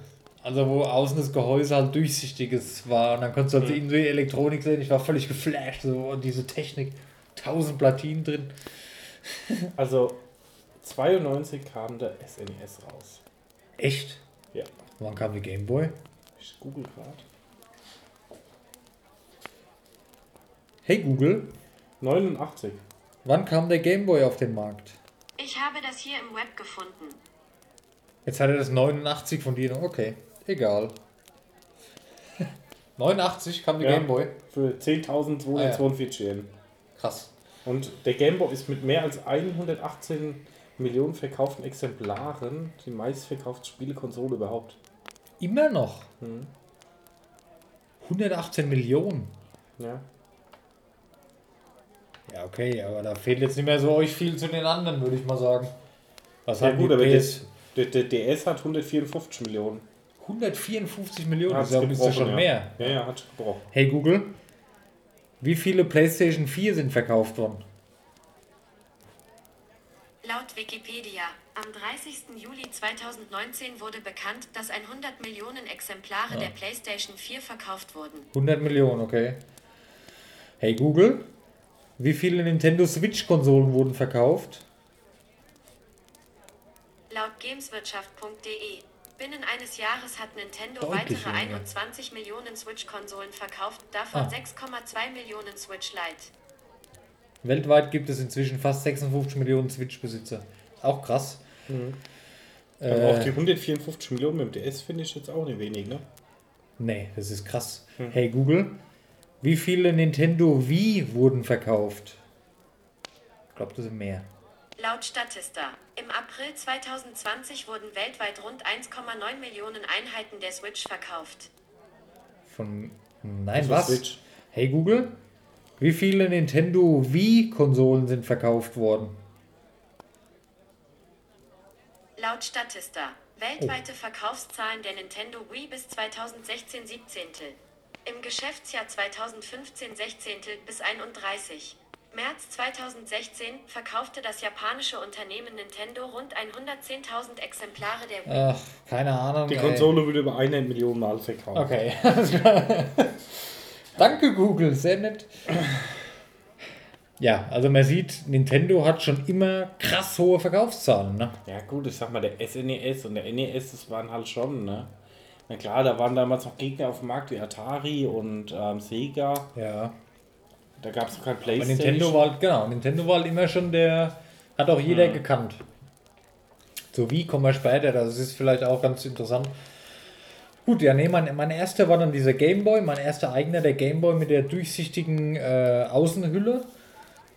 Speaker 2: Also wo außen das Gehäuse halt durchsichtiges war. Und dann konntest du innen so die Elektronik sehen. Ich war völlig geflasht. So, und diese Technik, tausend Platinen drin. [LAUGHS]
Speaker 3: Also 92 kam der SNES raus.
Speaker 2: Echt?
Speaker 3: Ja.
Speaker 2: Wann kam die Gameboy?
Speaker 3: Ich google gerade.
Speaker 2: Hey Google,
Speaker 3: 89.
Speaker 2: wann kam der Gameboy auf den Markt?
Speaker 4: Ich habe das hier im Web gefunden.
Speaker 2: Jetzt hat er das 89 von dir. Okay, egal. [LAUGHS] 89 kam der
Speaker 3: Ja.
Speaker 2: Gameboy.
Speaker 3: Für 10.242 Yen.
Speaker 2: Krass.
Speaker 3: Und der Gameboy ist mit mehr als 118 Millionen verkauften Exemplaren die meistverkaufte Spielekonsole überhaupt.
Speaker 2: Immer noch.
Speaker 3: Mhm.
Speaker 2: 118 Millionen.
Speaker 3: Ja.
Speaker 2: Ja, okay, aber da fehlt jetzt nicht mehr so euch viel zu den anderen, würde ich mal sagen. Was
Speaker 3: Ja
Speaker 2: hat
Speaker 3: gut, aber
Speaker 2: PS?
Speaker 3: der, der DS hat 154 Millionen.
Speaker 2: 154 Millionen,
Speaker 3: Hat's
Speaker 2: das ist ja- schon
Speaker 3: ja.
Speaker 2: mehr.
Speaker 3: Ja, ja, hat gebrochen.
Speaker 2: Hey Google, wie viele PlayStation 4 sind verkauft worden?
Speaker 4: Wikipedia, am 30. Juli 2019 wurde bekannt, dass 100 Millionen Exemplare der PlayStation 4 verkauft wurden.
Speaker 2: 100 Millionen, okay. Hey Google, wie viele Nintendo Switch-Konsolen wurden verkauft?
Speaker 4: Laut Gameswirtschaft.de. Binnen eines Jahres hat Nintendo
Speaker 2: Deutlich
Speaker 4: weitere
Speaker 2: weniger.
Speaker 4: 21 Millionen Switch-Konsolen verkauft, davon
Speaker 2: Ah.
Speaker 4: 6,2 Millionen Switch Lite.
Speaker 2: Weltweit gibt es inzwischen fast 56 Millionen Switch-Besitzer. Auch krass.
Speaker 3: Aber auch
Speaker 2: Äh,
Speaker 3: die 154 Millionen mit dem DS finde ich jetzt auch nicht wenig, ne?
Speaker 2: nee, das ist krass.
Speaker 3: Hm.
Speaker 2: Hey Google, wie viele Nintendo Wii wurden verkauft? Ich glaube, das sind mehr.
Speaker 4: Laut Statista. Im April 2020 wurden weltweit rund 1,9 Millionen Einheiten der Switch verkauft.
Speaker 2: Von. Nein, was?
Speaker 3: Switch.
Speaker 2: Hey Google, wie viele Nintendo Wii-Konsolen sind verkauft worden?
Speaker 4: Laut Statista. Weltweite Verkaufszahlen der Nintendo Wii bis 2016 17. Im Geschäftsjahr 2015 16. bis 31. März 2016 verkaufte das japanische Unternehmen Nintendo rund 110.000 Exemplare der Wii.
Speaker 2: Ach, keine Ahnung.
Speaker 3: Die
Speaker 2: ey.
Speaker 3: Konsole wird über eine Million Mal verkauft.
Speaker 2: Okay, [LAUGHS] alles klar. Danke, Google, sehr nett. Ja, also man sieht, Nintendo hat schon immer krass hohe Verkaufszahlen. Ne?
Speaker 3: Ja gut, ich sag mal, der SNES und der NES, das waren halt schon, ne? Na klar, da waren damals noch Gegner auf dem Markt wie Atari und ähm, Sega.
Speaker 2: Ja.
Speaker 3: Da gab es noch kein
Speaker 2: Aber
Speaker 3: Playstation.
Speaker 2: Nintendo war halt, genau, Nintendo war halt immer schon der, hat auch jeder
Speaker 3: Mhm.
Speaker 2: gekannt. So wie kommen wir später, das ist vielleicht auch ganz interessant. Gut, ja, nee, mein, mein erster war dann dieser Gameboy, mein erster eigener, der Gameboy mit der durchsichtigen äh, Außenhülle.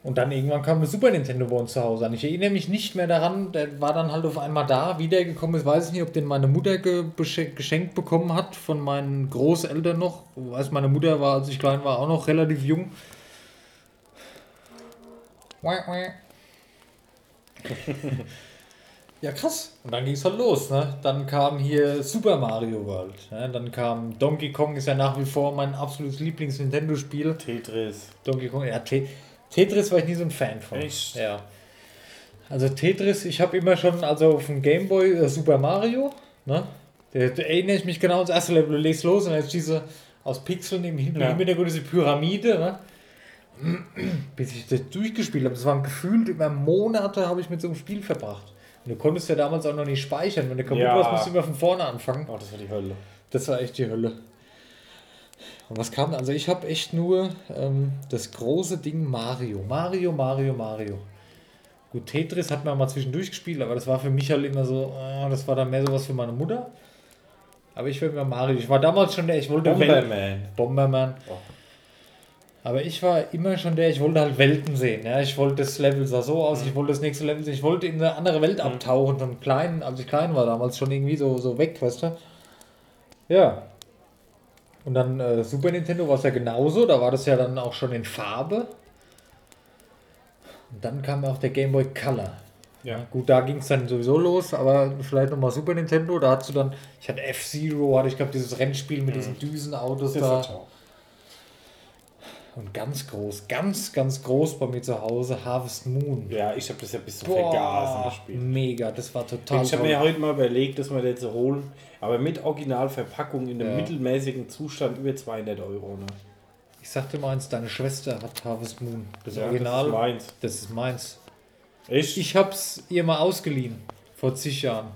Speaker 2: Und dann irgendwann kam der Super Nintendo bei uns zu Hause an. Ich erinnere mich nicht mehr daran, der war dann halt auf einmal da, wiedergekommen ist. Weiß ich nicht, ob den meine Mutter ge geschenkt bekommen hat von meinen Großeltern noch. Weiß, meine Mutter war, als ich klein war, auch noch relativ jung. [LAUGHS] [LAUGHS] Ja, krass. Und dann ging es halt los. Ne? Dann kam hier Super Mario World. Ne? Dann kam Donkey Kong, ist ja nach wie vor mein absolutes Lieblings-Nintendo-Spiel.
Speaker 3: Tetris.
Speaker 2: Donkey Kong, ja, Te Tetris war ich nie so ein Fan von.
Speaker 3: Echt?
Speaker 2: Ja. Also Tetris, ich habe immer schon, also auf dem Gameboy äh, Super Mario, ne? Da, da erinnere ich mich genau ans erste Level, du legst los und dann ist diese aus Pixeln im Hin-
Speaker 3: Ja.
Speaker 2: Hintergrund diese Pyramide, ne? [CLEARS THROAT] Bis ich das durchgespielt habe. Das waren gefühlt über Monate habe ich mit so einem Spiel verbracht. Und du konntest ja damals auch noch nicht speichern. Wenn du kaputt
Speaker 3: Ja.
Speaker 2: warst, musst du immer von vorne anfangen.
Speaker 3: Oh, das war die Hölle.
Speaker 2: Das war echt die Hölle. Und was kam? Also ich habe echt nur ähm, das große Ding Mario. Mario, Mario, Mario. Gut, Tetris hat man mal zwischendurch gespielt, aber das war für mich halt immer so, äh, das war dann mehr sowas für meine Mutter. Aber ich will mir Mario. Ich war damals schon der, ich wollte Welt-
Speaker 3: Bomberman.
Speaker 2: Bomberman.
Speaker 3: Oh.
Speaker 2: Aber ich war immer schon der, ich wollte halt Welten sehen. Ja? Ich wollte das Level sah so aus, ich wollte das nächste Level sehen, ich wollte in eine andere Welt abtauchen. Von klein, als ich klein war damals schon irgendwie so, so weg, weißt du? Ja. Und dann äh, Super Nintendo war es ja genauso, da war das ja dann auch schon in Farbe. Und dann kam auch der Game Boy Color.
Speaker 3: Ja.
Speaker 2: Gut, da ging es dann sowieso los, aber vielleicht nochmal Super Nintendo, da hast du dann, ich hatte F-Zero, hatte ich glaube dieses Rennspiel mit diesen Düsenautos
Speaker 3: Das
Speaker 2: da.
Speaker 3: toll.
Speaker 2: Und ganz groß, ganz, ganz groß bei mir zu Hause, Harvest Moon.
Speaker 3: Ja, ich habe das ja bis zum Vergasen gespielt.
Speaker 2: mega, das war total
Speaker 3: Ich habe mir heute mal überlegt, dass wir das holen, aber mit Originalverpackung in einem
Speaker 2: Ja.
Speaker 3: mittelmäßigen Zustand über 200 Euro. Ne?
Speaker 2: Ich sagte mal eins, deine Schwester hat Harvest Moon. Das
Speaker 3: Ja,
Speaker 2: Original,
Speaker 3: Das ist meins.
Speaker 2: das ist meins.
Speaker 3: Echt?
Speaker 2: Ich hab's ihr mal ausgeliehen, vor zig Jahren.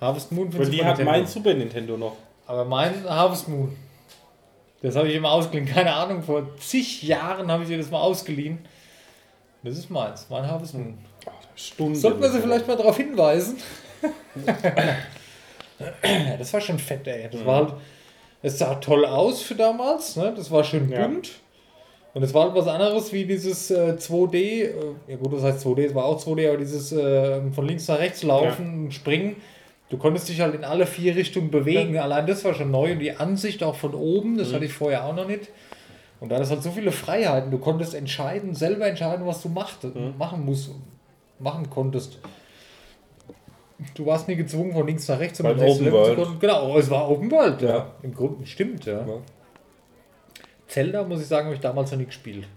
Speaker 2: Harvest Moon von
Speaker 3: Und die
Speaker 2: Super
Speaker 3: hat
Speaker 2: Nintendo.
Speaker 3: mein Super Nintendo noch.
Speaker 2: Aber mein Harvest Moon. Das habe ich immer ausgeliehen. Keine Ahnung, vor zig Jahren habe ich ihr das mal ausgeliehen. Das ist meins, mein Harvest Moon.
Speaker 3: Stunden.
Speaker 2: Sollten wir sie vielleicht mal darauf hinweisen? Ja, das war schon fett, ey. Das war halt, es sah toll aus für damals, ne? Das war schön
Speaker 3: Ja.
Speaker 2: bunt. Und es war halt was anderes wie dieses äh, 2D, äh, ja gut, das heißt 2D, es war auch 2D, aber dieses äh, von links nach rechts laufen, springen. Du konntest dich halt in alle vier Richtungen bewegen. Allein das war schon neu und die Ansicht auch von oben, das hatte ich vorher auch noch nicht. Und da ist halt so viele Freiheiten. Du konntest entscheiden, selber entscheiden, was du macht, machen musst, machen konntest. Du warst nie gezwungen, von links nach rechts.
Speaker 3: Weil Open
Speaker 2: zu
Speaker 3: World.
Speaker 2: Genau, es war Open World, ja.
Speaker 3: Ja.
Speaker 2: Im Grunde stimmt, ja.
Speaker 3: Ja.
Speaker 2: Zelda, muss ich sagen, habe ich damals noch nie gespielt.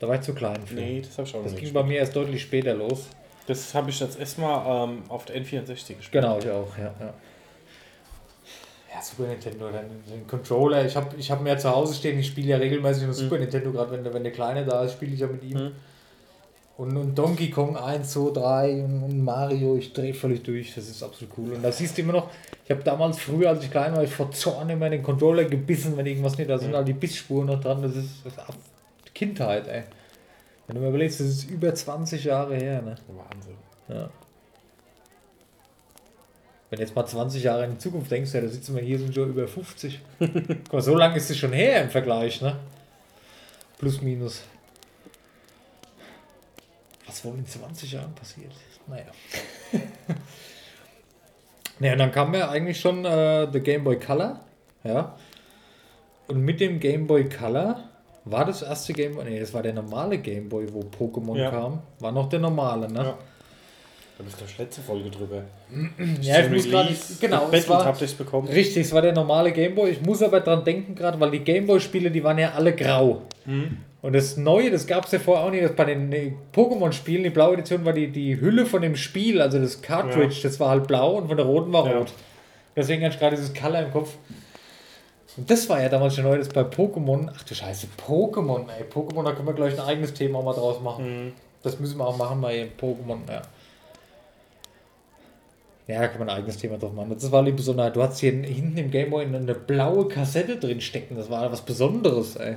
Speaker 2: Da war ich zu klein für.
Speaker 3: Nee, das habe ich auch
Speaker 2: Das ging
Speaker 3: nicht.
Speaker 2: bei mir erst deutlich später los.
Speaker 3: Das habe ich jetzt erstmal ähm, auf der N64 gespielt.
Speaker 2: Genau, ich auch, ja. Ja, ja Super Nintendo, den Controller. Ich habe ich hab mir ja zu Hause stehen, ich spiele ja regelmäßig mit Super Nintendo, gerade wenn, der- wenn der Kleine da ist, spiele ich ja mit ihm.
Speaker 3: Mhm.
Speaker 2: Und, und Donkey Kong 1, 2, 3 und, und Mario, ich drehe völlig durch, das ist absolut cool. Und da siehst du immer noch, ich habe damals früher, als ich klein war, ich vor Zorn immer in den Controller gebissen, wenn irgendwas nicht, da sind halt die Bissspuren noch dran, das ist, das ist ab- Kindheit, ey. Wenn du mal überlegst, das ist über 20 Jahre her, ne?
Speaker 3: Wahnsinn.
Speaker 2: Ja. Wenn du jetzt mal 20 Jahre in die Zukunft denkst, ja, da sitzen wir hier sind schon über 50. [LAUGHS] Guck mal, so lange ist es schon her im Vergleich, ne? Plus, minus. Was wohl in 20 Jahren passiert? Naja. [LAUGHS] naja, und dann kam ja eigentlich schon äh, der Game Boy Color. Ja. Und mit dem Game Boy Color war das erste Game Boy, nee, das war der normale Game Boy, wo Pokémon
Speaker 3: Ja.
Speaker 2: kam. War noch der normale, ne?
Speaker 3: Ja. Da bist du doch letzte Folge drüber. [CLEARS THROAT]
Speaker 2: Ja, ich muss gerade. Genau, es war,
Speaker 3: habt bekommen.
Speaker 2: richtig, es war der normale Gameboy. Ich muss aber dran denken gerade, weil die Gameboy-Spiele, die waren ja alle grau. Und das Neue, das gab es ja vorher auch nicht, dass bei den Pokémon-Spielen, die blaue Edition war die, die Hülle von dem Spiel, also das Cartridge, das war halt blau und von der roten war
Speaker 3: Ja.
Speaker 2: rot. Deswegen hatte ich gerade dieses Color im Kopf. Und das war ja damals schon neu, das bei Pokémon. Ach du Scheiße, Pokémon, ey. Pokémon, da können wir gleich ein eigenes Thema auch mal draus machen.
Speaker 3: Mhm.
Speaker 2: Das müssen wir auch machen bei Pokémon, ja. Ja, da kann man ein eigenes Thema drauf machen. Das war die Besonderheit. Du hast hier hinten im Gameboy eine blaue Kassette drin stecken. Das war was Besonderes, ey.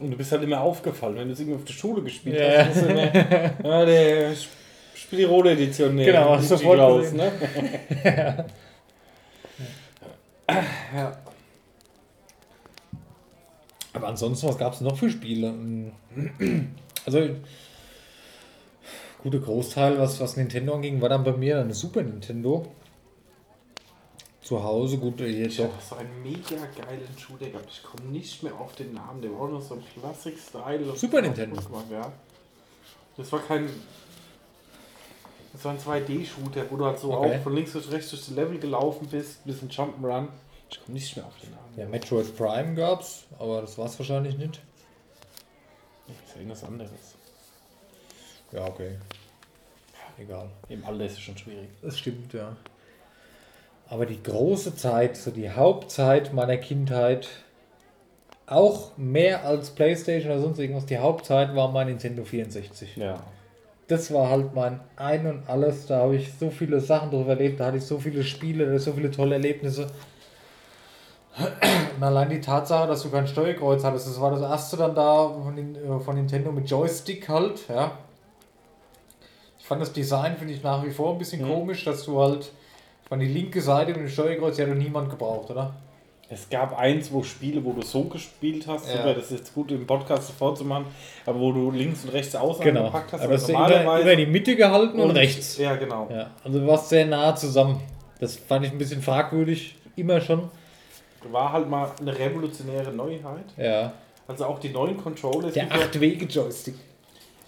Speaker 3: Und du bist halt immer aufgefallen, wenn du es irgendwie auf der Schule gespielt
Speaker 2: Ja.
Speaker 3: hast. hast du immer, [LAUGHS] ja, der sp- spielt die rote Edition. Nee,
Speaker 2: Genau,
Speaker 3: die
Speaker 2: sofort
Speaker 3: raus, ne? [LAUGHS] [LAUGHS] Ja.
Speaker 2: Aber ansonsten, was gab es noch für Spiele? Also, gute Großteil, was, was Nintendo anging, war dann bei mir eine Super Nintendo. Zu Hause, gut, jetzt
Speaker 3: Ich habe
Speaker 2: auch.
Speaker 3: so einen mega geilen Shooter gehabt. Ich komme nicht mehr auf den Namen. Der war auch noch so ein Classic-Style.
Speaker 2: Super Nintendo.
Speaker 3: gemacht, Ja. Das war kein. Das war ein 2D-Shooter, wo du halt so
Speaker 2: Okay.
Speaker 3: auch von links bis rechts durch das Level gelaufen bist, ein bisschen Jump'n'Run. Ich komme nicht mehr auf den Namen.
Speaker 2: Ja, Metroid Prime gab's, aber das war's wahrscheinlich nicht.
Speaker 3: Das ist ja irgendwas anderes.
Speaker 2: Ja, okay. Egal.
Speaker 3: Im Alter ist es schon schwierig.
Speaker 2: Das stimmt, ja. Aber die große Zeit, so die Hauptzeit meiner Kindheit, auch mehr als Playstation oder sonst irgendwas, die Hauptzeit war mein Nintendo 64.
Speaker 3: Ja.
Speaker 2: Das war halt mein Ein und Alles. Da habe ich so viele Sachen drüber erlebt, da hatte ich so viele Spiele, so viele tolle Erlebnisse. Und allein die Tatsache, dass du kein Steuerkreuz hattest, das war das erste dann da von, äh, von Nintendo mit Joystick halt, ja. Ich fand das Design, finde ich nach wie vor ein bisschen
Speaker 3: Mhm.
Speaker 2: komisch, dass du halt, meine, die linke Seite mit dem Steuerkreuz, die hat doch niemand gebraucht, oder?
Speaker 3: Es gab eins, wo Spiele, wo du so gespielt hast,
Speaker 2: Ja.
Speaker 3: super, das ist jetzt gut im Podcast vorzumachen, aber wo du links und rechts außen
Speaker 2: Genau.
Speaker 3: angepackt hast.
Speaker 2: Aber das
Speaker 3: und
Speaker 2: ja über, über die Mitte gehalten und, rechts.
Speaker 3: Ja, genau.
Speaker 2: Ja, also du warst sehr nah zusammen. Das fand ich ein bisschen fragwürdig, immer schon.
Speaker 3: War halt mal eine revolutionäre Neuheit.
Speaker 2: Ja.
Speaker 3: Also auch die neuen Controller. Es,
Speaker 2: Der
Speaker 3: gibt ja,
Speaker 2: 8-Wege-Joystick.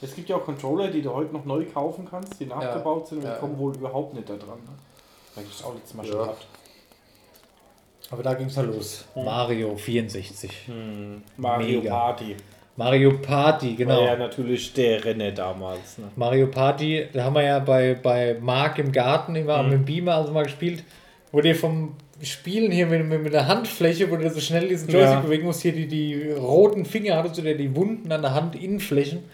Speaker 3: es gibt ja auch Controller, die du heute noch neu kaufen kannst, die nachgebaut sind und
Speaker 2: Ja.
Speaker 3: die kommen wohl überhaupt nicht da dran. Ne? Da ich auch letztes Mal schon
Speaker 2: Ja.
Speaker 3: gehabt.
Speaker 2: Aber da ging es ja los. Mario 64.
Speaker 3: Mario
Speaker 2: Mega.
Speaker 3: Party.
Speaker 2: Mario Party, genau.
Speaker 3: War ja natürlich der Renner damals. Ne?
Speaker 2: Mario Party, da haben wir ja bei, bei Marc im Garten immer mit dem Beamer also mal gespielt, wo dir vom Spielen hier mit, mit, mit der Handfläche, wo du so schnell diesen Joystick
Speaker 3: Ja.
Speaker 2: bewegen musst, hier die, die roten Finger hattest du dir die Wunden an der Handinnenflächen.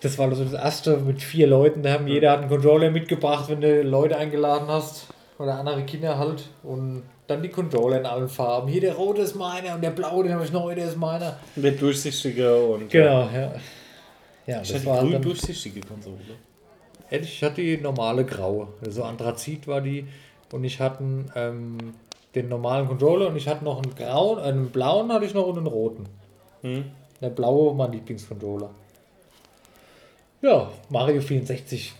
Speaker 2: Das war so das erste mit vier Leuten, da haben jeder hat einen Controller mitgebracht, wenn du Leute eingeladen hast oder andere Kinder halt und dann die Controller in allen Farben. Hier der rote ist meiner und der blaue, den habe ich neu, der ist meiner.
Speaker 3: Der durchsichtige und.
Speaker 2: Genau, ja. Ja,
Speaker 3: Ich
Speaker 2: das
Speaker 3: hatte
Speaker 2: war
Speaker 3: die grün durchsichtige Konsole.
Speaker 2: ich hatte die normale graue, so Anthrazit war die und ich hatte ähm, den normalen Controller und ich hatte noch einen grauen, einen blauen hatte ich noch und einen roten.
Speaker 3: Hm.
Speaker 2: Der blaue war mein Lieblingscontroller. Ja, Mario 64.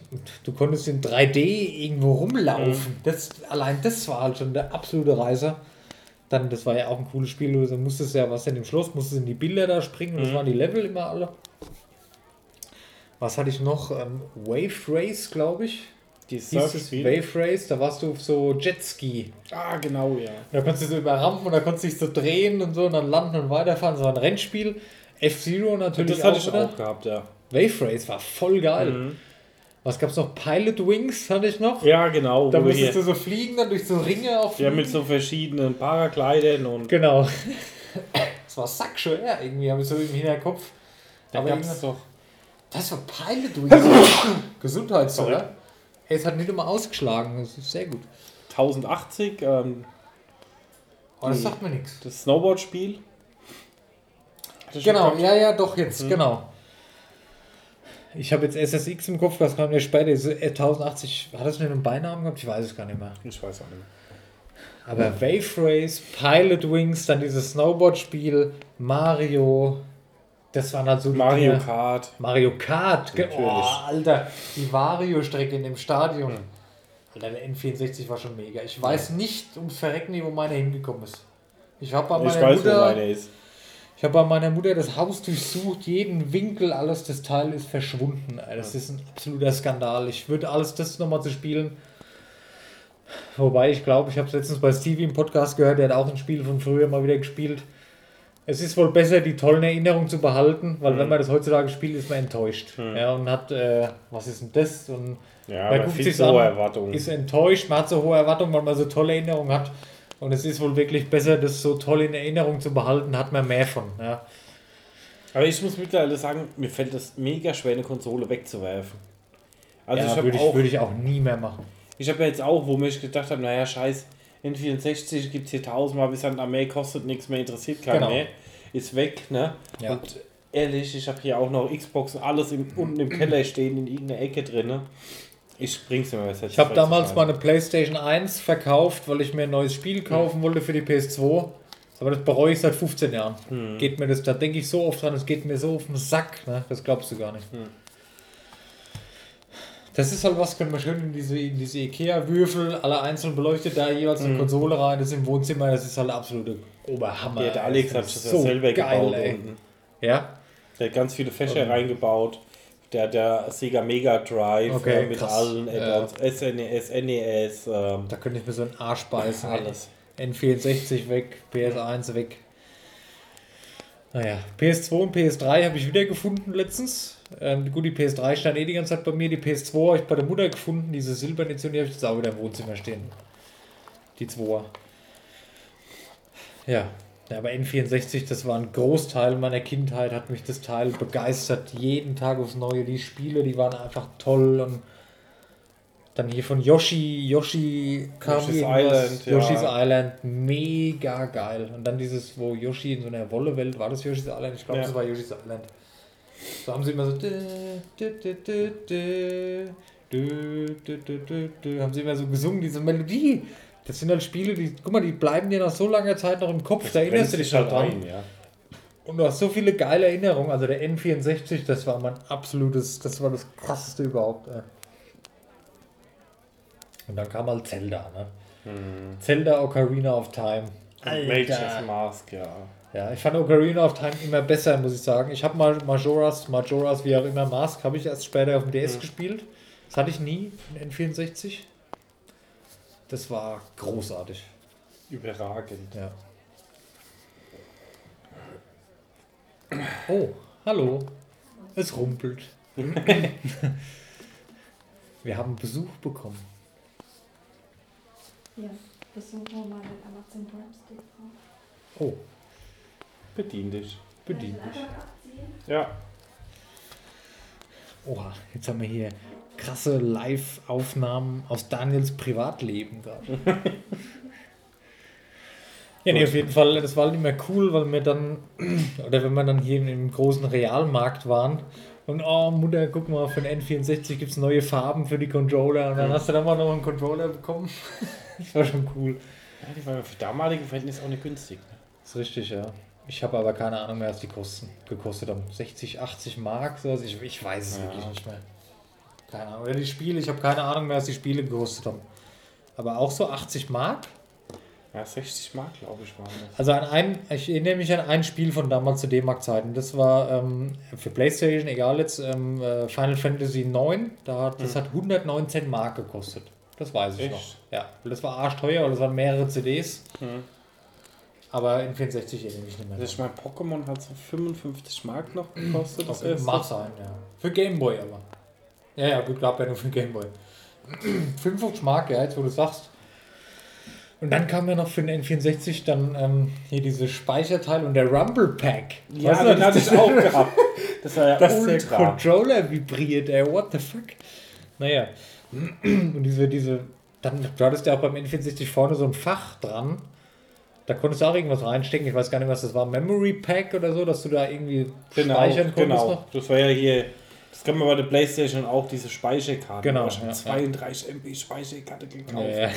Speaker 2: Du konntest in 3D irgendwo rumlaufen. Das, allein das war halt schon der absolute Reiser. Dann, das war ja auch ein cooles Spiel. Du musstest ja, was denn im Schloss, musstest in die Bilder da springen. Und das waren die Level immer alle. Was hatte ich noch? Ähm, Wave Race, glaube ich.
Speaker 3: Die Surfspiel.
Speaker 2: Wave Race, da warst du auf so Jetski.
Speaker 3: Ah, genau, ja.
Speaker 2: Da konntest du so überrampen und da konntest du dich so drehen und so und dann landen und weiterfahren. Das war ein Rennspiel. F-Zero natürlich
Speaker 3: Das hatte
Speaker 2: auch,
Speaker 3: ich
Speaker 2: oder?
Speaker 3: auch gehabt, ja.
Speaker 2: Wave Race war voll geil. Was gab's noch? Pilot Wings hatte ich noch.
Speaker 3: Ja, genau.
Speaker 2: Da musstest du so fliegen, dann durch so Ringe auch
Speaker 3: ja, mit so verschiedenen Paraglidern und
Speaker 2: Genau. Das war sackschwer irgendwie, habe ich so im Hinterkopf.
Speaker 3: da
Speaker 2: Aber
Speaker 3: gab es
Speaker 2: irgendwas-
Speaker 3: doch.
Speaker 2: Das war Pilot Wings. [LAUGHS] Gesundheitssorge.
Speaker 3: Sorry.
Speaker 2: Hey, es hat nicht immer ausgeschlagen. Das ist sehr gut.
Speaker 3: 1080, ähm,
Speaker 2: Aber das
Speaker 3: Die-
Speaker 2: sagt mir nichts.
Speaker 3: das Snowboard-Spiel.
Speaker 2: Genau, ja, ja, doch jetzt,
Speaker 3: Mhm.
Speaker 2: genau. Ich habe jetzt SSX im Kopf, das kam ja später. Diese 1080, hat das nicht einen Beinamen gehabt? Ich weiß es gar nicht mehr.
Speaker 3: Ich weiß auch nicht mehr.
Speaker 2: Aber Wave Race, Pilot Wings, dann dieses Snowboard-Spiel, Mario, das waren halt so die
Speaker 3: Mario
Speaker 2: Dinger.
Speaker 3: Kart.
Speaker 2: Mario Kart,
Speaker 3: Natürlich.
Speaker 2: oh, Alter, die Vario-Strecke in dem Stadion. Alter, der N64 war schon mega. Ich weiß nicht ums Verrecken, wo meine hingekommen ist. Ich habe bei
Speaker 3: Ich
Speaker 2: meiner
Speaker 3: wo meine ist.
Speaker 2: ich habe bei meiner Mutter das Haus durchsucht, jeden Winkel, alles, das Teil ist verschwunden. Das ist ein absoluter Skandal. Ich würde alles das nochmal zu spielen. Wobei ich glaube, ich habe es letztens bei Stevie im Podcast gehört, der hat auch ein Spiel von früher mal wieder gespielt. Es ist wohl besser, die tollen Erinnerungen zu behalten, weil wenn man das heutzutage spielt, ist man enttäuscht. Ja, und hat, äh, was ist denn das? Und
Speaker 3: Ja,
Speaker 2: man guckt
Speaker 3: viel
Speaker 2: sich's
Speaker 3: zu
Speaker 2: an,
Speaker 3: hohe Erwartungen.
Speaker 2: ist enttäuscht, man hat so hohe Erwartungen, weil man so tolle Erinnerungen hat. Und es ist wohl wirklich besser, das so toll in Erinnerung zu behalten, hat man mehr von. Ja.
Speaker 3: Aber ich muss mittlerweile sagen, mir fällt das mega schwer, eine Konsole wegzuwerfen. Also ich
Speaker 2: ja,
Speaker 3: habe
Speaker 2: würde ich,
Speaker 3: auch,
Speaker 2: würd ich auch nie mehr machen.
Speaker 3: ich habe ja jetzt auch, wo ich gedacht habe, naja, scheiß, N64 gibt es hier tausendmal, bis an Armee kostet nichts mehr, interessiert keinen
Speaker 2: Genau.
Speaker 3: mehr. Ist weg, ne?
Speaker 2: Ja.
Speaker 3: Und ehrlich, ich habe hier auch noch Xbox und alles im, unten im Keller stehen, in irgendeiner Ecke drin. Ne? Ich bring's mir was.
Speaker 2: Ich habe damals meine PlayStation 1 verkauft, weil ich mir ein neues Spiel kaufen wollte für die PS2. Aber das bereue ich seit 15 Jahren.
Speaker 3: Hm.
Speaker 2: Geht mir das, da denke ich so oft dran, es geht mir so auf den Sack, ne? Das glaubst du gar nicht.
Speaker 3: Hm.
Speaker 2: Das ist halt was, können wir schön in diese, in diese Ikea-Würfel, alle einzeln beleuchtet, da jeweils eine Konsole rein, das ist im Wohnzimmer, das ist halt absolute Oberhammer.
Speaker 3: Ja, der Alex hat
Speaker 2: Das
Speaker 3: ja selber
Speaker 2: geil,
Speaker 3: gebaut
Speaker 2: ey.
Speaker 3: unten.
Speaker 2: Ja?
Speaker 3: Der hat ganz viele Fächer reingebaut. Der, der Sega Mega Drive
Speaker 2: Okay,
Speaker 3: äh, mit
Speaker 2: krass.
Speaker 3: allen
Speaker 2: Ja.
Speaker 3: Add-ons, SNES, NES, ähm,
Speaker 2: Da könnte ich mir so einen Arsch beißen.
Speaker 3: alles.
Speaker 2: N64 weg, PS1 weg. Naja, PS2 und PS3 habe ich wieder gefunden letztens. Ähm, gut, die PS3 stand eh die ganze Zeit bei mir. Die PS2 habe ich bei der Mutter gefunden. Diese silberne Edition, die habe ich jetzt auch wieder im Wohnzimmer stehen. Die 2er. Ja. ja, aber N64, das war ein Großteil meiner Kindheit, hat mich das Teil begeistert. Jeden Tag aufs Neue. Die Spiele, die waren einfach toll und dann hier von Yoshi, Yoshi kam
Speaker 3: Yoshi's. Island, ja.
Speaker 2: Yoshi's Island, mega geil. Und dann dieses, wo Yoshi in so einer Wollewelt, war das Yoshi's Island? Ich glaube,
Speaker 3: Ja.
Speaker 2: das war Yoshi's Island. So haben sie immer so. haben sie immer so gesungen, diese Melodie. Das sind halt Spiele, die, guck mal, die bleiben dir nach so langer Zeit noch im Kopf. Das da erinnerst du dich halt dran.
Speaker 3: Rein, ja.
Speaker 2: Und du hast so viele geile Erinnerungen. Also der N64, das war mein absolutes, das war das krasseste überhaupt. Ey. Und dann kam halt Zelda, ne? Hm. Zelda Ocarina of Time. Alter.
Speaker 3: Majora's Mask, ja.
Speaker 2: Ja, ich fand Ocarina of Time immer besser, muss ich sagen. Ich habe mal Majora's, Majora's, wie auch immer, Mask, habe ich erst später auf dem DS gespielt. Das hatte ich nie in N64. Das war großartig.
Speaker 3: Überragend.
Speaker 2: Ja. Oh, hallo. Es rumpelt. [LAUGHS] Wir haben Besuch bekommen.
Speaker 5: Ja, besuchen wir mal mit Amazon Prime Stick.
Speaker 2: Oh,
Speaker 3: Bedien dich.
Speaker 5: ich
Speaker 2: dich.
Speaker 3: Ja.
Speaker 2: Oha, jetzt haben wir hier krasse Live-Aufnahmen aus Daniels Privatleben gerade. [LAUGHS] ja, nee, auf jeden Fall, das war halt immer cool, weil wir dann, [CLEARS THROAT] oder wenn wir dann hier im großen Realmarkt waren und, oh Mutter, guck mal, für den N64 gibt es neue Farben für die Controller und dann hast du dann mal noch einen Controller bekommen. [LAUGHS] das war schon cool.
Speaker 3: ja. Die waren für damalige Verhältnisse auch nicht günstig. Ne?
Speaker 2: Das ist richtig, ja. Ich habe aber keine Ahnung mehr, was die kosten, gekostet haben. 60, 80 Mark, sowas. Ich, ich weiß es
Speaker 3: Ja.
Speaker 2: wirklich nicht mehr. Keine Ahnung. Oder die Spiele, ich habe keine Ahnung mehr, was die Spiele gekostet haben. Aber auch so 80 Mark?
Speaker 3: Ja, 60 Mark, glaube ich, waren das.
Speaker 2: Also an ein, ich erinnere mich an ein Spiel von damals zu D-Mark-Zeiten. Das war ähm, für Playstation, egal jetzt, ähm, äh, Final Fantasy 9. Da hat, das hat 119 Mark gekostet. Das weiß ich
Speaker 3: Echt?
Speaker 2: noch. Ja, das war arschteuer, weil das waren mehrere CDs.
Speaker 3: Hm.
Speaker 2: Aber in 64 erinnere ich nicht mehr.
Speaker 3: Also ich meine, Pokémon hat so 55 Mark noch gekostet. Das
Speaker 2: Okay,
Speaker 3: erste.
Speaker 2: mag sein, ja. Für Gameboy aber. Ja, ja, gut, gab ja nur für Gameboy. 55 [CLEARS THROAT] Mark, ja, jetzt wo du sagst. Und dann kam ja noch für den N64 dann ähm, hier diese Speicherteil und der Rumble Pack.
Speaker 3: Ja,
Speaker 2: Weißt du,
Speaker 3: den
Speaker 2: das-
Speaker 3: hatte ich auch [LAUGHS] gehabt. Das war ja
Speaker 2: Dass der
Speaker 3: ultra.
Speaker 2: Controller vibriert, ey, what the fuck? Naja. [CLEARS THROAT] Und diese, diese, dann, du hattest ja auch beim N64 vorne so ein Fach dran. Da konntest du auch irgendwas reinstecken. Ich weiß gar nicht, was das war. Memory Pack oder so, dass du da irgendwie
Speaker 3: Genau,
Speaker 2: speichern konntest
Speaker 3: genau.
Speaker 2: noch.
Speaker 3: Das war ja hier, das kann man bei der Playstation auch, diese Speicherkarte.
Speaker 2: Genau,
Speaker 3: Da schon
Speaker 2: ja,
Speaker 3: 32 MB Speicherkarte gekauft.
Speaker 2: Ja, ja.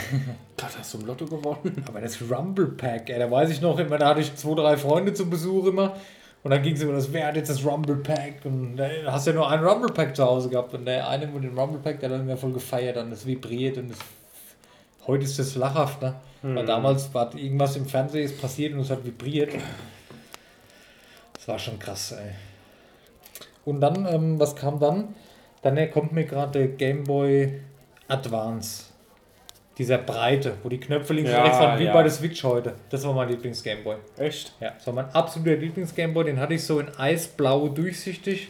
Speaker 3: Gerade hast du im Lotto gewonnen.
Speaker 2: Aber das Rumble Pack, ey, da weiß ich noch immer, da hatte ich zwei, drei Freunde zum Besuch immer. Und dann ging es immer, das wer hat jetzt das Rumble Pack? Und da hast du ja nur einen Rumble Pack zu Hause gehabt. Und der eine mit dem Rumble Pack, der hat dann immer voll gefeiert und das vibriert und das. Heute ist das lachhaft, ne? Weil damals war irgendwas im Fernsehen ist passiert und es hat vibriert. Das war schon krass, ey. Und dann, ähm, was kam dann? Dann kommt mir gerade der Game Boy Advance. Dieser breite, wo die Knöpfe links und
Speaker 3: Ja,
Speaker 2: rechts waren, wie
Speaker 3: ja.
Speaker 2: bei der Switch heute. Das war mein Lieblings-Gameboy.
Speaker 3: Echt?
Speaker 2: Ja, das war mein absoluter Lieblings-Gameboy. Den hatte ich so in eisblau durchsichtig.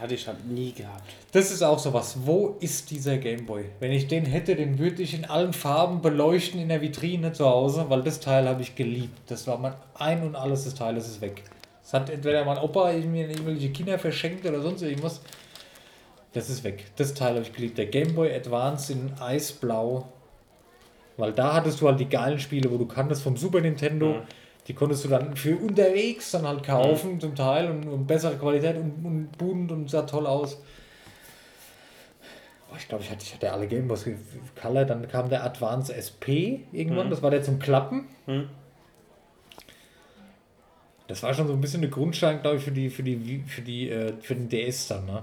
Speaker 3: Hatte ich halt nie gehabt.
Speaker 2: Das ist auch sowas. Wo ist dieser Gameboy? Wenn ich den hätte, den würde ich in allen Farben beleuchten in der Vitrine zu Hause, weil das Teil habe ich geliebt. Das war mein Ein und alles, das Teil, das ist weg. Das hat entweder mein Opa mir irgendwelche Kinder verschenkt oder sonst irgendwas. Das ist weg. Das Teil habe ich geliebt. Der Gameboy Advance in eisblau. Weil da hattest du halt die geilen Spiele, wo du kanntest vom Super Nintendo.
Speaker 3: Mhm.
Speaker 2: Die konntest du dann für unterwegs dann halt kaufen zum Teil und, und bessere Qualität und, und bunt und sah toll aus. Oh, ich glaube, ich hatte, ich hatte alle Gameboys Color. Dann kam der Advance SP irgendwann. Das war der zum Klappen.
Speaker 3: Mhm.
Speaker 2: Das war schon so ein bisschen eine Grundstein, glaube ich, für die, für die, für die, äh, für den DS dann, ne?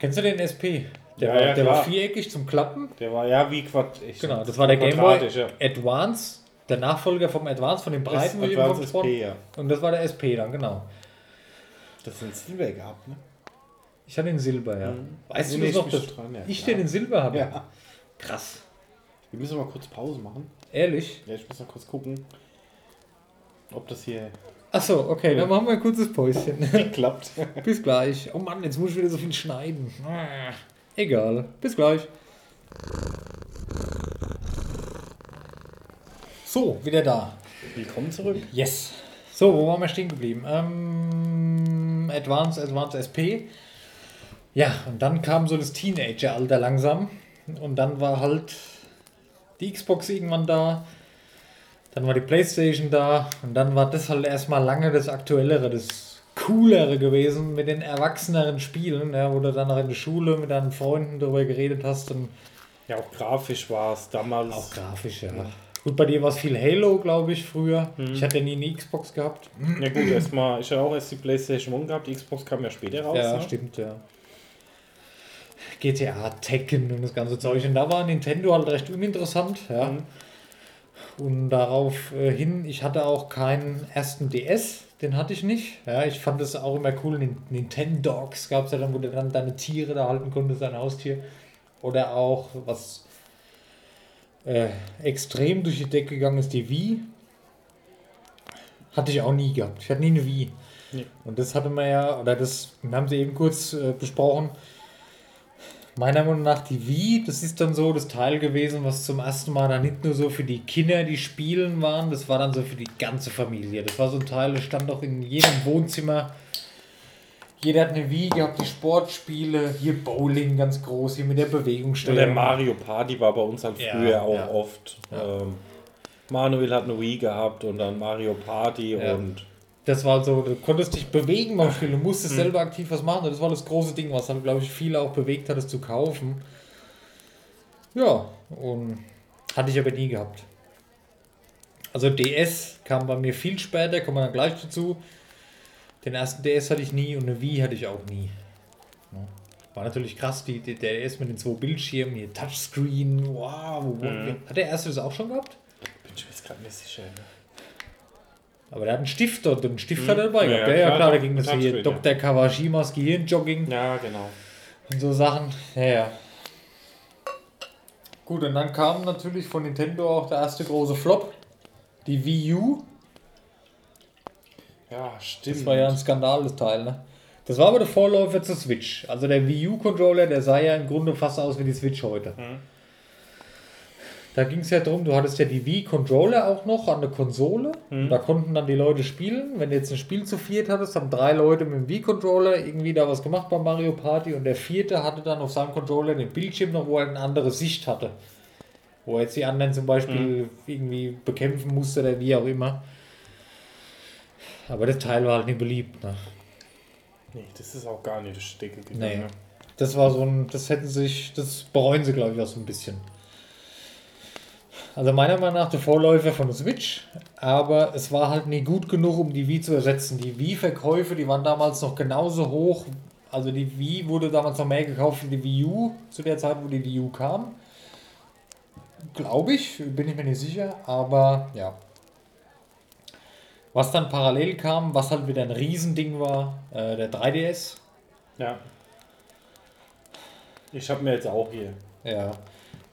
Speaker 2: Kennst du den SP? Der,
Speaker 3: Ja,
Speaker 2: war,
Speaker 3: ja,
Speaker 2: der war viereckig zum Klappen.
Speaker 3: Der war ja wie Quad. Ich
Speaker 2: Genau, das war der Game Boy
Speaker 3: ja.
Speaker 2: Advance, der Nachfolger vom Advance, von dem breiten, wo ich eben
Speaker 3: Advance
Speaker 2: von gesprochen
Speaker 3: SP, ja.
Speaker 2: Und das war der SP dann, genau.
Speaker 3: Das sind Silber gehabt, ne?
Speaker 2: Ich hatte den Silber, ja.
Speaker 3: Mhm.
Speaker 2: Weißt
Speaker 3: Nee,
Speaker 2: du noch, dass
Speaker 3: dran, ja,
Speaker 2: ich
Speaker 3: klar.
Speaker 2: den in Silber habe?
Speaker 3: Ja.
Speaker 2: Krass.
Speaker 3: Wir müssen mal kurz Pause machen.
Speaker 2: Ehrlich?
Speaker 3: Ja, ich muss mal kurz gucken, ob das hier
Speaker 2: Achso, okay, dann machen wir ein kurzes Päuschen. [LAUGHS]
Speaker 3: klappt. [LAUGHS]
Speaker 2: Bis gleich. Oh Mann, jetzt muss ich wieder so viel schneiden. Ah, Egal. Bis gleich. So, wieder da.
Speaker 3: Willkommen zurück.
Speaker 2: Yes. So, wo waren wir stehen geblieben? Ähm, Advance, Advance SP. Ja, und dann kam so das Teenager-Alter langsam. Und dann war halt die Xbox irgendwann da. Dann war die Playstation da. Und dann war das halt erstmal lange das Aktuellere, das Coolere gewesen mit den erwachseneren Spielen, ja, wo du dann noch in der Schule mit deinen Freunden darüber geredet hast. Und
Speaker 3: Ja, auch grafisch war es damals.
Speaker 2: auch grafisch, ja. Gut, bei dir war es viel Halo, glaube ich, früher.
Speaker 3: Mhm.
Speaker 2: Ich hatte ja nie eine Xbox gehabt.
Speaker 3: Ja gut, erstmal, ich habe auch erst die Playstation 1 gehabt, die Xbox kam ja später raus.
Speaker 2: Ja,
Speaker 3: ne?
Speaker 2: stimmt, ja. GTA, Tekken und das ganze Zeug. Und da war Nintendo halt recht uninteressant, ja.
Speaker 3: Mhm.
Speaker 2: Und darauf äh, hin, ich hatte auch keinen ersten DS, den hatte ich nicht. Ja, ich fand es auch immer cool. Nin- Nintendogs gab es ja dann, wo du dann deine Tiere da halten konntest, dein Haustier. Oder auch, was äh, extrem durch die Decke gegangen ist, die Wii. Hatte ich auch nie gehabt. Ich hatte nie eine Wii.
Speaker 3: Nee.
Speaker 2: Und das hatte man ja, oder das haben sie eben kurz äh, besprochen. Meiner Meinung nach die Wii, das ist dann so das Teil gewesen, was zum ersten Mal dann nicht nur so für die Kinder, die spielen waren, das war dann so für die ganze Familie. Das war so ein Teil, das stand auch in jedem Wohnzimmer. Jeder hat eine Wii gehabt, die Sportspiele, hier Bowling ganz groß, hier mit der
Speaker 3: Und der. Mario Party war bei uns halt
Speaker 2: Ja,
Speaker 3: früher auch
Speaker 2: ja.
Speaker 3: oft.
Speaker 2: Ja.
Speaker 3: Ähm, Manuel hat eine Wii gehabt und dann Mario Party
Speaker 2: Ja.
Speaker 3: und
Speaker 2: Das war so, du konntest dich bewegen beim Spiel, du musstest selber aktiv was machen. Das war das große Ding, was dann, glaube ich, viele auch bewegt hat, es zu kaufen. Ja, und hatte ich aber nie gehabt. Also DS kam bei mir viel später, kommen wir dann gleich dazu. Den ersten DS hatte ich nie und eine Wii hatte ich auch nie. Ja. War natürlich krass, die, die, der DS mit den zwei Bildschirmen, hier Touchscreen, wow. wo- wo-
Speaker 3: Mhm.
Speaker 2: Hat der erste das auch schon gehabt?
Speaker 3: bin ich mir jetzt gerade nicht sicher. Ne?
Speaker 2: Aber der hat einen Stift dort, einen Stift
Speaker 3: Mhm.
Speaker 2: hat er dabei
Speaker 3: Ja,
Speaker 2: gehabt.
Speaker 3: ja,
Speaker 2: Ja,
Speaker 3: klar,
Speaker 2: da ging das
Speaker 3: das
Speaker 2: hier. Dr. Kawashimas Gehirnjogging
Speaker 3: Ja, genau.
Speaker 2: und so Sachen. Ja, ja. Gut, und dann kam natürlich von Nintendo auch der erste große Flop, die Wii U.
Speaker 3: Ja, stimmt.
Speaker 2: Das war ja ein Skandal, das Teil, ne? Das war aber der Vorläufer zur Switch. Also der Wii U-Controller, der sah ja im Grunde fast aus wie die Switch heute.
Speaker 3: Mhm.
Speaker 2: Da ging es ja darum, du hattest ja die Wii-Controller auch noch an der Konsole.
Speaker 3: Mhm.
Speaker 2: Da konnten dann die Leute spielen. Wenn du jetzt ein Spiel zu viert hattest, haben drei Leute mit dem Wii-Controller irgendwie da was gemacht bei Mario Party und der vierte hatte dann auf seinem Controller den Bildschirm noch, wo er eine andere Sicht hatte. Wo er jetzt die anderen zum Beispiel irgendwie bekämpfen musste oder wie auch immer. Aber das Teil war halt nicht beliebt. Ne?
Speaker 3: Nee, das ist auch gar nicht das Stecke gegangen.
Speaker 2: Nee.
Speaker 3: ne?
Speaker 2: Das war so ein, das hätten sich, das bereuen sie, glaube ich, auch so ein bisschen. Also meiner Meinung nach der Vorläufer von der Switch, aber es war halt nie gut genug, um die Wii zu ersetzen. Die Wii-Verkäufe, die waren damals noch genauso hoch. Also die Wii wurde damals noch mehr gekauft wie die Wii U, zu der Zeit, wo die Wii U kam. Glaube ich, bin ich mir nicht sicher, aber ja. Was dann parallel kam, was halt wieder ein Riesending war, äh, der 3DS.
Speaker 3: Ja. Ich habe mir jetzt auch hier.
Speaker 2: Ja,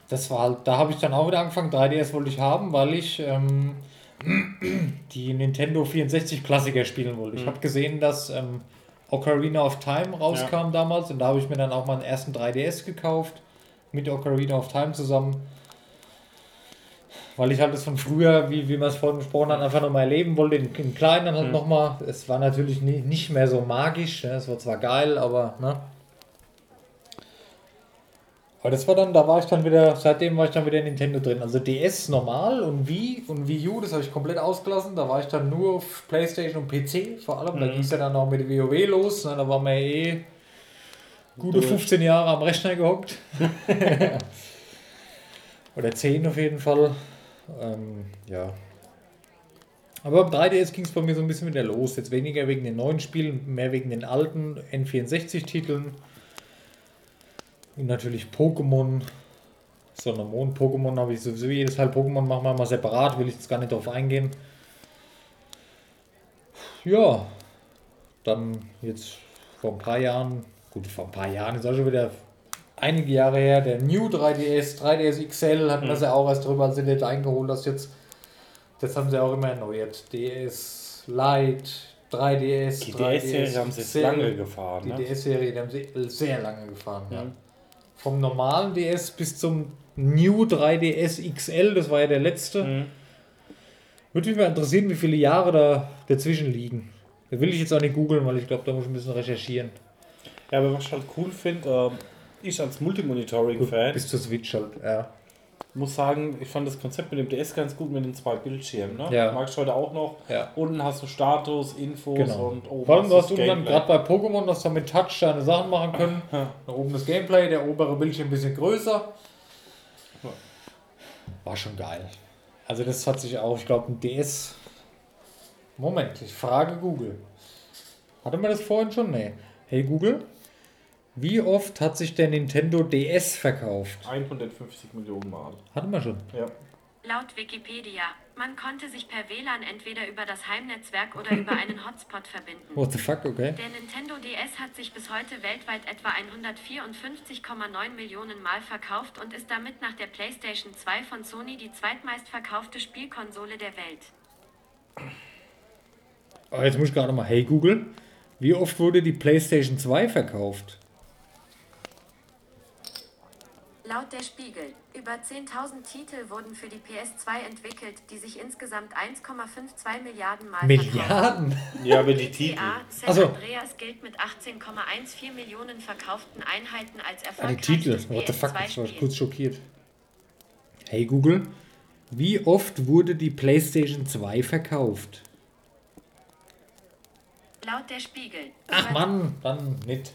Speaker 2: das war halt, da habe ich dann auch wieder angefangen, 3DS wollte ich haben, weil ich ähm, [CLEARS THROAT] die Nintendo 64 Klassiker spielen wollte. Ich
Speaker 3: Mhm.
Speaker 2: habe gesehen, dass ähm, Ocarina of Time rauskam damals und da habe ich mir dann auch meinen ersten 3DS gekauft, mit Ocarina of Time zusammen. Weil ich halt das von früher, wie, wie man es vorhin besprochen hat, einfach nochmal erleben wollte, in, in klein dann halt
Speaker 3: Mhm.
Speaker 2: nochmal. Es war natürlich nie, nicht mehr so magisch, ne? es war zwar geil, aber ne? Aber das war dann, da war ich dann wieder, seitdem war ich dann wieder in Nintendo drin. Also DS normal und Wii und Wii U, das habe ich komplett ausgelassen. Da war ich dann nur auf Playstation und PC vor allem. Da
Speaker 3: Mhm.
Speaker 2: ging es ja dann auch mit WoW los. Ne? Da war mir eh gute
Speaker 3: Durch.
Speaker 2: 15 Jahre am Rechner gehockt. [LAUGHS] [LAUGHS] Oder 10 auf jeden Fall. Ähm, ja. Aber beim 3DS ging es bei mir so ein bisschen wieder los. Jetzt weniger wegen den neuen Spielen, mehr wegen den alten N64-Titeln. Und natürlich Pokémon. Sondermond, Pokémon habe ich sowieso jedes Teil Pokémon machen wir mal separat, will ich jetzt gar nicht drauf eingehen. Ja, dann jetzt vor ein paar Jahren, gut, vor ein paar Jahren ist auch schon wieder einige Jahre her, der New 3DS, 3DS XL hatten wir
Speaker 3: Mhm.
Speaker 2: ja auch erst drüber, als sie nicht eingeholt hast jetzt. Das haben sie auch immer erneuert. DS Lite, 3DS,
Speaker 3: Die
Speaker 2: 3DS
Speaker 3: DS-Serie haben sie jetzt
Speaker 2: XL.
Speaker 3: lange gefahren.
Speaker 2: Die
Speaker 3: Ne?
Speaker 2: DS-Serie, die haben sie sehr lange gefahren. Ja.
Speaker 3: Mhm.
Speaker 2: Vom normalen DS bis zum New 3DS XL, das war ja der letzte.
Speaker 3: Mhm.
Speaker 2: Würde mich mal interessieren, wie viele Jahre da dazwischen liegen. Da will ich jetzt auch nicht googeln, weil ich glaube, da muss ich ein bisschen recherchieren.
Speaker 3: Ja, aber was ich halt cool finde, ähm, ich als Multimonitoring-Fan
Speaker 2: Bis zur Switch halt, ja.
Speaker 3: muss sagen, ich fand das Konzept mit dem DS ganz gut mit den zwei Bildschirmen. Ne?
Speaker 2: Ja.
Speaker 3: Mag ich heute auch noch.
Speaker 2: ja.
Speaker 3: Unten hast du Status, Infos
Speaker 2: Genau.
Speaker 3: und oben
Speaker 2: Vor allem, du hast unten dann gerade bei Pokémon, dass du mit Touch deine Sachen machen können. [LAUGHS]
Speaker 3: Ja.
Speaker 2: Da oben das Gameplay, der obere Bildschirm ein bisschen größer. War schon geil. Also das hat sich auch, ich glaube, ein DS. Moment, ich frage Google. Hatte man das vorhin schon? Nee. Hey Google, wie oft hat sich der Nintendo DS verkauft?
Speaker 3: 150 Millionen Mal.
Speaker 2: Hatte man schon.
Speaker 3: Ja.
Speaker 4: Laut Wikipedia, man konnte sich per WLAN entweder über das Heimnetzwerk oder über einen Hotspot verbinden.
Speaker 2: What the fuck, okay.
Speaker 4: Der Nintendo DS hat sich bis heute weltweit etwa 154,9 Millionen Mal verkauft und ist damit nach der PlayStation 2 von Sony die zweitmeistverkaufte Spielkonsole der Welt.
Speaker 2: Aber jetzt muss ich gerade mal, hey Google, wie oft wurde die PlayStation 2 verkauft?
Speaker 4: Laut der Spiegel, über 10.000 Titel wurden für die PS2 entwickelt, die sich insgesamt 1,52 Milliarden Mal
Speaker 2: Milliarden?
Speaker 3: Ja, aber die Titel.
Speaker 4: GTA San
Speaker 2: Ach so.
Speaker 4: Andreas gilt mit 18,14 Millionen verkauften Einheiten als
Speaker 2: Ah, die
Speaker 4: erfolgreichstes
Speaker 2: Titel. What the fuck, ich war
Speaker 4: PS2-Spiel.
Speaker 2: kurz schockiert. Hey Google, wie oft wurde die PlayStation 2 verkauft?
Speaker 4: Laut der Spiegel.
Speaker 2: Ach Mann, dann nicht.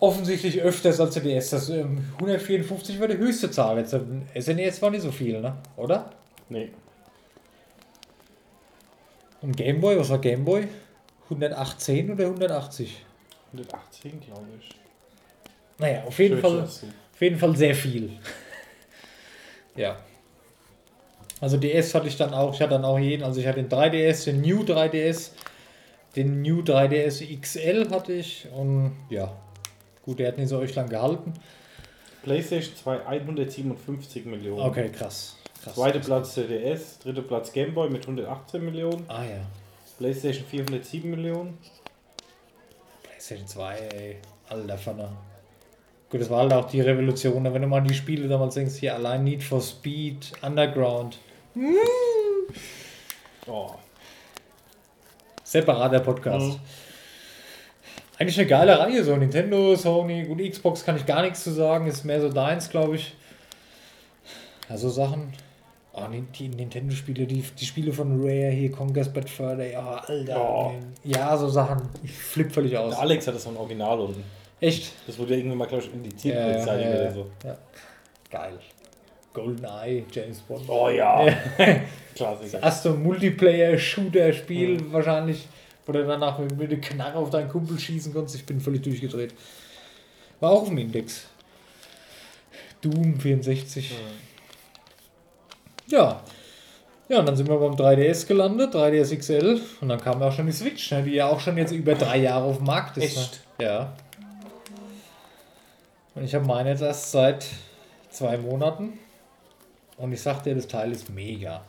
Speaker 2: Offensichtlich öfters als der DS. Das, ähm, 154 war die höchste Zahl. Jetzt, ähm, SNES war nicht so viel, ne? Oder?
Speaker 3: Nee.
Speaker 2: Und Gameboy, was war Gameboy? 118 oder 180?
Speaker 3: 118, glaube ich.
Speaker 2: Naja, auf jeden, Fall, auf jeden Fall sehr viel. [LAUGHS] ja. Also DS hatte ich dann auch, ich hatte dann auch jeden, also ich hatte den 3DS, den New 3DS, den New 3DS XL hatte ich und ja, gut, der hat nicht so euch lang gehalten.
Speaker 3: PlayStation 2 157 Millionen.
Speaker 2: Okay, krass. krass.
Speaker 3: Zweiter Platz der DS, dritter Platz Game Boy mit 118 Millionen,
Speaker 2: Ah ja,
Speaker 3: PlayStation 407 Millionen.
Speaker 2: PlayStation 2, ey, alter Pfanne. Gut, das war halt auch die Revolution, wenn du mal an die Spiele damals denkst, hier allein Need for Speed, Underground,
Speaker 3: Oh,
Speaker 2: separater Podcast.
Speaker 3: Mhm.
Speaker 2: Eigentlich eine geile Reihe, so Nintendo, Sony, gut, Xbox kann ich gar nichts zu sagen, ist mehr so deins, glaube ich. Ja, so Sachen. Oh, die, Nintendo-Spiele, die, die Spiele von Rare, hier Conquest Bad Fur Day, oh, Alter.
Speaker 3: Oh.
Speaker 2: Ja, so Sachen. Ich flipp völlig aus.
Speaker 3: der Alex hat das von Original unten.
Speaker 2: Echt?
Speaker 3: Das wurde irgendwann mal, glaube ich, indiziert
Speaker 2: Ja,
Speaker 3: ja,
Speaker 2: ja, ja,
Speaker 3: oder so.
Speaker 2: Ja. Geil. GoldenEye, James Bond.
Speaker 3: Oh ja,
Speaker 2: Ja. [LAUGHS]
Speaker 3: Klassiker.
Speaker 2: erste Multiplayer-Shooter-Spiel wahrscheinlich, wo du danach mit, mit der Knarre auf deinen Kumpel schießen konntest. Ich bin völlig durchgedreht. War auch im Index. Doom 64. Ja. Ja, und dann sind wir beim 3DS gelandet, 3DS XL. Und dann kam auch schon die Switch, ne, die ja auch schon jetzt über drei Jahre auf dem Markt ist.
Speaker 3: Echt?
Speaker 2: Ne? Ja. Und ich habe meine jetzt erst seit zwei Monaten. Und ich sag dir, das Teil ist mega.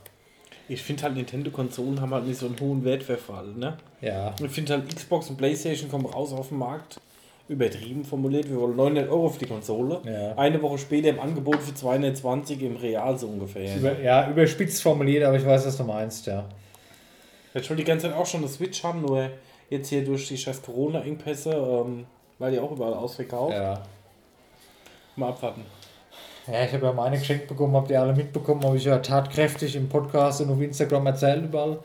Speaker 3: Ich finde halt, Nintendo-Konsolen haben halt nicht so einen hohen Wertverfall, ne?
Speaker 2: Ja.
Speaker 3: Ich finde halt, Xbox und Playstation kommen raus auf den Markt. Übertrieben formuliert, wir wollen 900 Euro für die Konsole.
Speaker 2: Ja.
Speaker 3: Eine Woche später im Angebot für 220 im Real so ungefähr.
Speaker 2: Über, ja, überspitzt formuliert, aber ich weiß, was du meinst, ja.
Speaker 3: Ich wollte die ganze Zeit auch schon eine Switch haben, nur jetzt hier durch die scheiß Corona-Engpässe, ähm, weil die auch überall ausverkauft.
Speaker 2: Ja,
Speaker 3: Mal abwarten.
Speaker 2: Ja ich habe ja meine geschenkt bekommen, habt ihr alle mitbekommen, habe ich ja tatkräftig im Podcast und auf Instagram erzählt überall.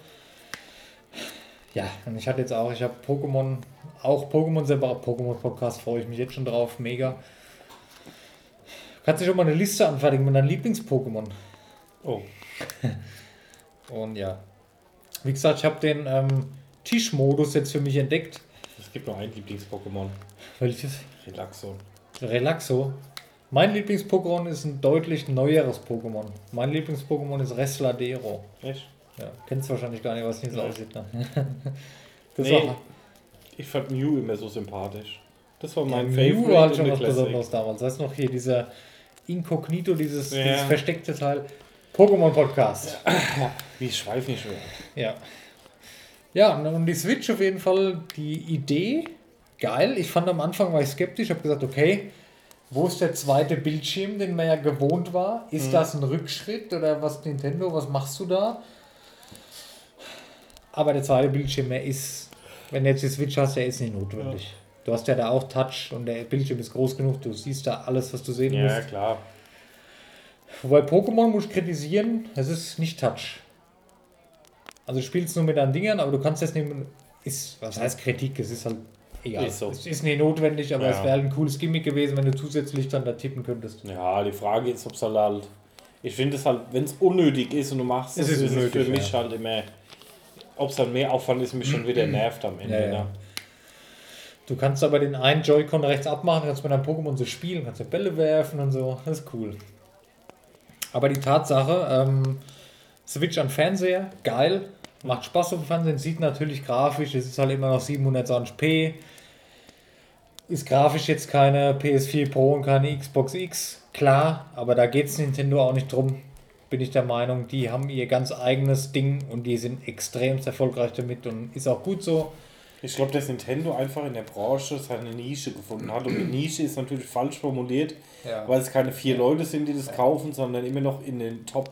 Speaker 2: Ja, und ich hatte jetzt auch, ich habe Pokémon, auch Pokémon selber, Pokémon Podcast freue ich mich jetzt schon drauf, mega. Kannst du schon mal eine Liste anfertigen mit deinen Lieblings-Pokémon?
Speaker 3: Oh, [LAUGHS]
Speaker 2: Und ja, wie gesagt, ich habe den ähm, Tischmodus jetzt für mich entdeckt.
Speaker 3: es gibt noch ein Lieblings-Pokémon.
Speaker 2: Welches?
Speaker 3: Relaxo.
Speaker 2: Relaxo. Mein Lieblings-Pokémon ist ein deutlich neueres Pokémon. Mein Lieblings-Pokémon ist Resladero.
Speaker 3: Echt?
Speaker 2: Ja, kennst wahrscheinlich gar nicht, was nicht so
Speaker 3: Nee.
Speaker 2: aussieht. Ne? [LAUGHS] das
Speaker 3: Nee,
Speaker 2: war
Speaker 3: ich fand Mew immer so sympathisch. Das war mein
Speaker 2: mein
Speaker 3: Favorite
Speaker 2: Mew halt
Speaker 3: in
Speaker 2: schon was
Speaker 3: Classic.
Speaker 2: Besonderes damals. Weißt du noch hier, dieser Inkognito, dieses,
Speaker 3: Ja.
Speaker 2: dieses versteckte Teil. Pokémon Podcast.
Speaker 3: Wie ich schweife nicht mehr.
Speaker 2: Ja. Ja, und und die Switch auf jeden Fall, die Idee, geil. Ich fand am Anfang war ich skeptisch, habe gesagt, okay, wo ist der zweite Bildschirm, den man ja gewohnt war? Ist
Speaker 3: Mhm.
Speaker 2: das ein Rückschritt oder was Nintendo, was machst du da? Aber der zweite Bildschirm, der ist, wenn du jetzt die Switch hast, der ist nicht notwendig. Du hast ja da auch Touch und der Bildschirm ist groß genug, du siehst da alles, was du sehen
Speaker 3: Ja,
Speaker 2: musst.
Speaker 3: klar.
Speaker 2: Wobei Pokémon muss ich kritisieren, es ist nicht Touch. Also du spielst nur mit deinen Dingern, aber du kannst jetzt nicht. Ist, was heißt Kritik? Es ist halt egal.
Speaker 3: Ist so.
Speaker 2: Es ist nicht notwendig, aber
Speaker 3: Ja.
Speaker 2: es wäre halt ein cooles Gimmick gewesen, wenn du zusätzlich dann da tippen könntest.
Speaker 3: Ja, die Frage ist, ob es halt, halt. Ich finde es halt, wenn es unnötig ist und du machst
Speaker 2: Es
Speaker 3: es,
Speaker 2: ist
Speaker 3: ist es
Speaker 2: unnötig,
Speaker 3: für mich
Speaker 2: ja.
Speaker 3: halt immer. Ob es dann mehr Aufwand ist, mich schon wieder [CLEARS THROAT] nervt am Ende.
Speaker 2: Ja, ja.
Speaker 3: Ne?
Speaker 2: Du kannst aber den einen Joy-Con rechts abmachen, kannst mit deinem Pokémon so spielen, kannst du Bälle werfen und so. Das ist cool. Aber die Tatsache, ähm, Switch an Fernseher, geil. Macht Spaß auf dem Fernsehen, sieht natürlich grafisch, es ist halt immer noch 720p. Ist grafisch jetzt keine PS4 Pro und keine Xbox X, klar, aber da geht es Nintendo auch nicht drum, bin ich der Meinung. Die haben ihr ganz eigenes Ding und die sind extrem erfolgreich damit und ist auch gut so.
Speaker 3: Ich glaube, dass Nintendo einfach in der Branche seine Nische gefunden hat. Und die Nische ist natürlich falsch formuliert,
Speaker 2: Ja.
Speaker 3: weil es keine vier Leute sind, die das kaufen, sondern immer noch in den Top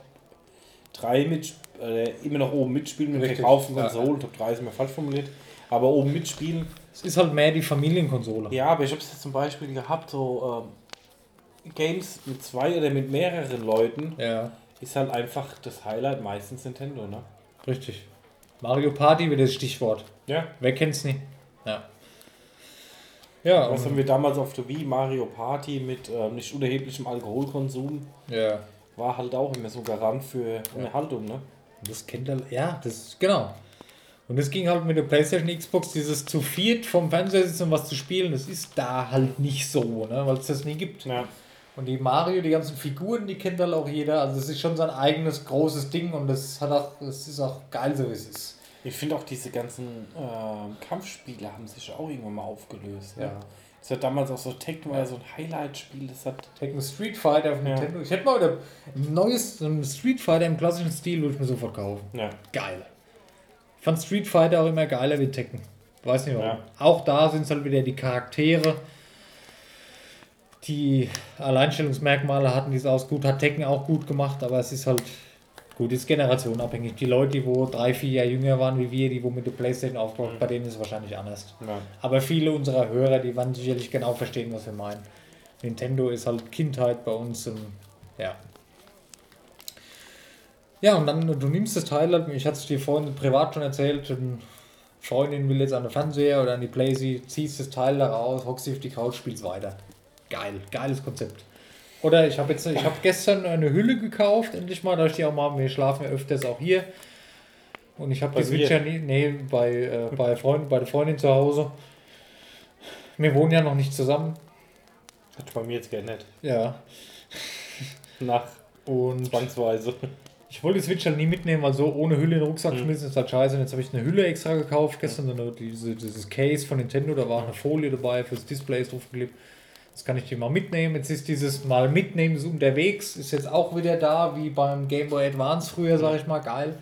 Speaker 3: 3 mit, äh, immer noch oben mitspielen mit
Speaker 2: Richtig,
Speaker 3: verkauften
Speaker 2: ja.
Speaker 3: Konsolen. Top 3 ist immer falsch formuliert. Aber oben mitspielen.
Speaker 2: Es ist halt mehr die Familienkonsole.
Speaker 3: Ja, aber ich habe es jetzt zum Beispiel gehabt, so ähm, Games mit zwei oder mit mehreren Leuten
Speaker 2: Ja,
Speaker 3: ist halt einfach das Highlight meistens Nintendo, ne?
Speaker 2: richtig. Mario Party wird das Stichwort.
Speaker 3: Ja.
Speaker 2: Wer kennt's nicht? Ja. Ja,
Speaker 3: Was haben
Speaker 2: und,
Speaker 3: wir damals auf der Wii Mario Party mit ähm, nicht unerheblichem Alkoholkonsum
Speaker 2: ja.
Speaker 3: war halt auch immer so Garant für Unterhaltung, ne?
Speaker 2: Das kennt er, ja, das genau. Und das ging halt mit der PlayStation Xbox, dieses zu viert vom Fernseher sitzen und was zu spielen, das ist da halt nicht so, ne, weil es das nie gibt.
Speaker 3: Ja.
Speaker 2: Und die Mario, die ganzen Figuren, die kennt halt auch jeder. Also es ist schon sein eigenes großes Ding und das hat auch, das ist auch geil, so wie es ist.
Speaker 3: Ich finde auch diese ganzen ähm, Kampfspiele haben sich auch irgendwann mal aufgelöst. Ne?
Speaker 2: Ja.
Speaker 3: Das hat damals auch so Tekken war ja so ein Highlight-Spiel, das hat.
Speaker 2: Tekken Street Fighter auf
Speaker 3: Ja.
Speaker 2: Nintendo. Ich hätte mal wieder ein neues ein Street Fighter im klassischen Stil, würde ich mir sofort kaufen.
Speaker 3: Ja.
Speaker 2: Geil. Ich fand Street Fighter auch immer geiler wie Tekken. Weiß nicht warum.
Speaker 3: Ja.
Speaker 2: Auch da sind es halt wieder die Charaktere, die Alleinstellungsmerkmale hatten, die es aus gut hat Tekken auch gut gemacht, aber es ist halt gut, ist generationabhängig. Die Leute, die wo drei, vier Jahre jünger waren wie wir, die wo mit der Playstation aufgebaut, bei denen ist es wahrscheinlich anders.
Speaker 3: ja.
Speaker 2: Aber viele unserer Hörer, die werden sicherlich genau verstehen, was wir meinen. Nintendo ist halt Kindheit bei uns und ja. Ja, und dann, du nimmst das Teil halt, ich hatte es dir vorhin privat schon erzählt, eine Freundin will jetzt an den Fernseher oder an die Playsee, ziehst das Teil da raus, hockst dich auf die Couch, spielst weiter. Geil, geiles Konzept. Oder ich habe jetzt, ich habe gestern eine Hülle gekauft, endlich mal, da ich die auch mal, wir schlafen ja öfters auch hier. Und ich habe die Switch ja nie, nee, bei, äh, bei, Freund, bei der Freundin zu Hause. Wir wohnen ja noch nicht zusammen.
Speaker 3: Hat bei mir jetzt geändert.
Speaker 2: Ja.
Speaker 3: Nach
Speaker 2: Und
Speaker 3: zwangsweise.
Speaker 2: Ich wollte die Switch halt nie mitnehmen, weil so ohne Hülle in den Rucksack
Speaker 3: Mhm.
Speaker 2: schmissen ist halt scheiße. Und jetzt habe ich eine Hülle extra gekauft. Gestern eine, diese, dieses Case von Nintendo, da war auch eine Folie dabei fürs Display ist draufgeklebt. Das kann ich dir mal mitnehmen. Jetzt ist dieses Mal mitnehmen so unterwegs, ist jetzt auch wieder da, wie beim Game Boy Advance früher, sage ich mal, geil.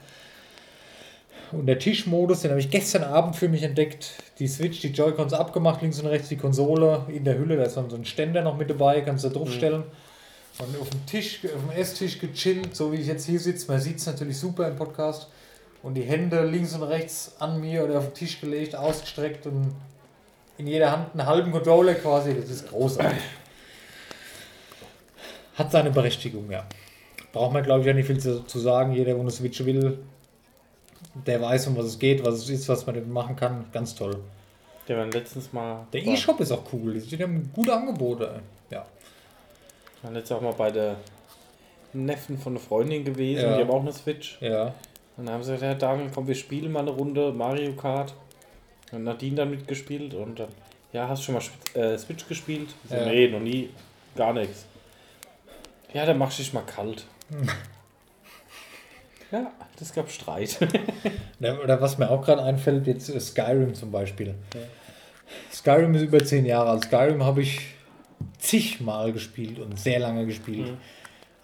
Speaker 2: Und der Tischmodus, den habe ich gestern Abend für mich entdeckt. Die Switch, die Joy-Cons abgemacht, links und rechts die Konsole in der Hülle. Da ist dann so ein Ständer noch mit dabei, kannst du draufstellen. Und auf dem Tisch, auf dem Esstisch gechillt, so wie ich jetzt hier sitze. Man sieht es natürlich super im Podcast. Und die Hände links und rechts an mir oder auf den Tisch gelegt, ausgestreckt und in jeder Hand einen halben Controller quasi. Das ist großartig. Hat seine Berechtigung, ja. Braucht man, glaube ich, ja nicht viel zu, zu sagen. Jeder, der eine Switch will, der weiß, um was es geht, was es ist, was man damit machen kann. Ganz toll.
Speaker 3: Der war letztens mal.
Speaker 2: Der E-Shop ist auch cool. Die haben gute Angebote. ey. Ja.
Speaker 3: war letztens auch mal bei der Neffen von einer Freundin gewesen.
Speaker 2: Ja.
Speaker 3: Die haben auch eine Switch.
Speaker 2: Ja.
Speaker 3: Und dann haben sie gesagt, ja, Daniel, komm, wir spielen mal eine Runde Mario Kart. Und Nadine dann mitgespielt und dann, ja, hast du schon mal äh, Switch gespielt? Ich so,
Speaker 2: Ja.
Speaker 3: Nee, noch nie, gar nichts. Ja, dann machst du dich mal kalt. [LAUGHS] ja, das gab Streit. [LAUGHS]
Speaker 2: Oder, was mir auch gerade einfällt, jetzt ist Skyrim zum Beispiel. Skyrim ist über zehn Jahre alt. Skyrim habe ich zigmal gespielt und sehr lange gespielt.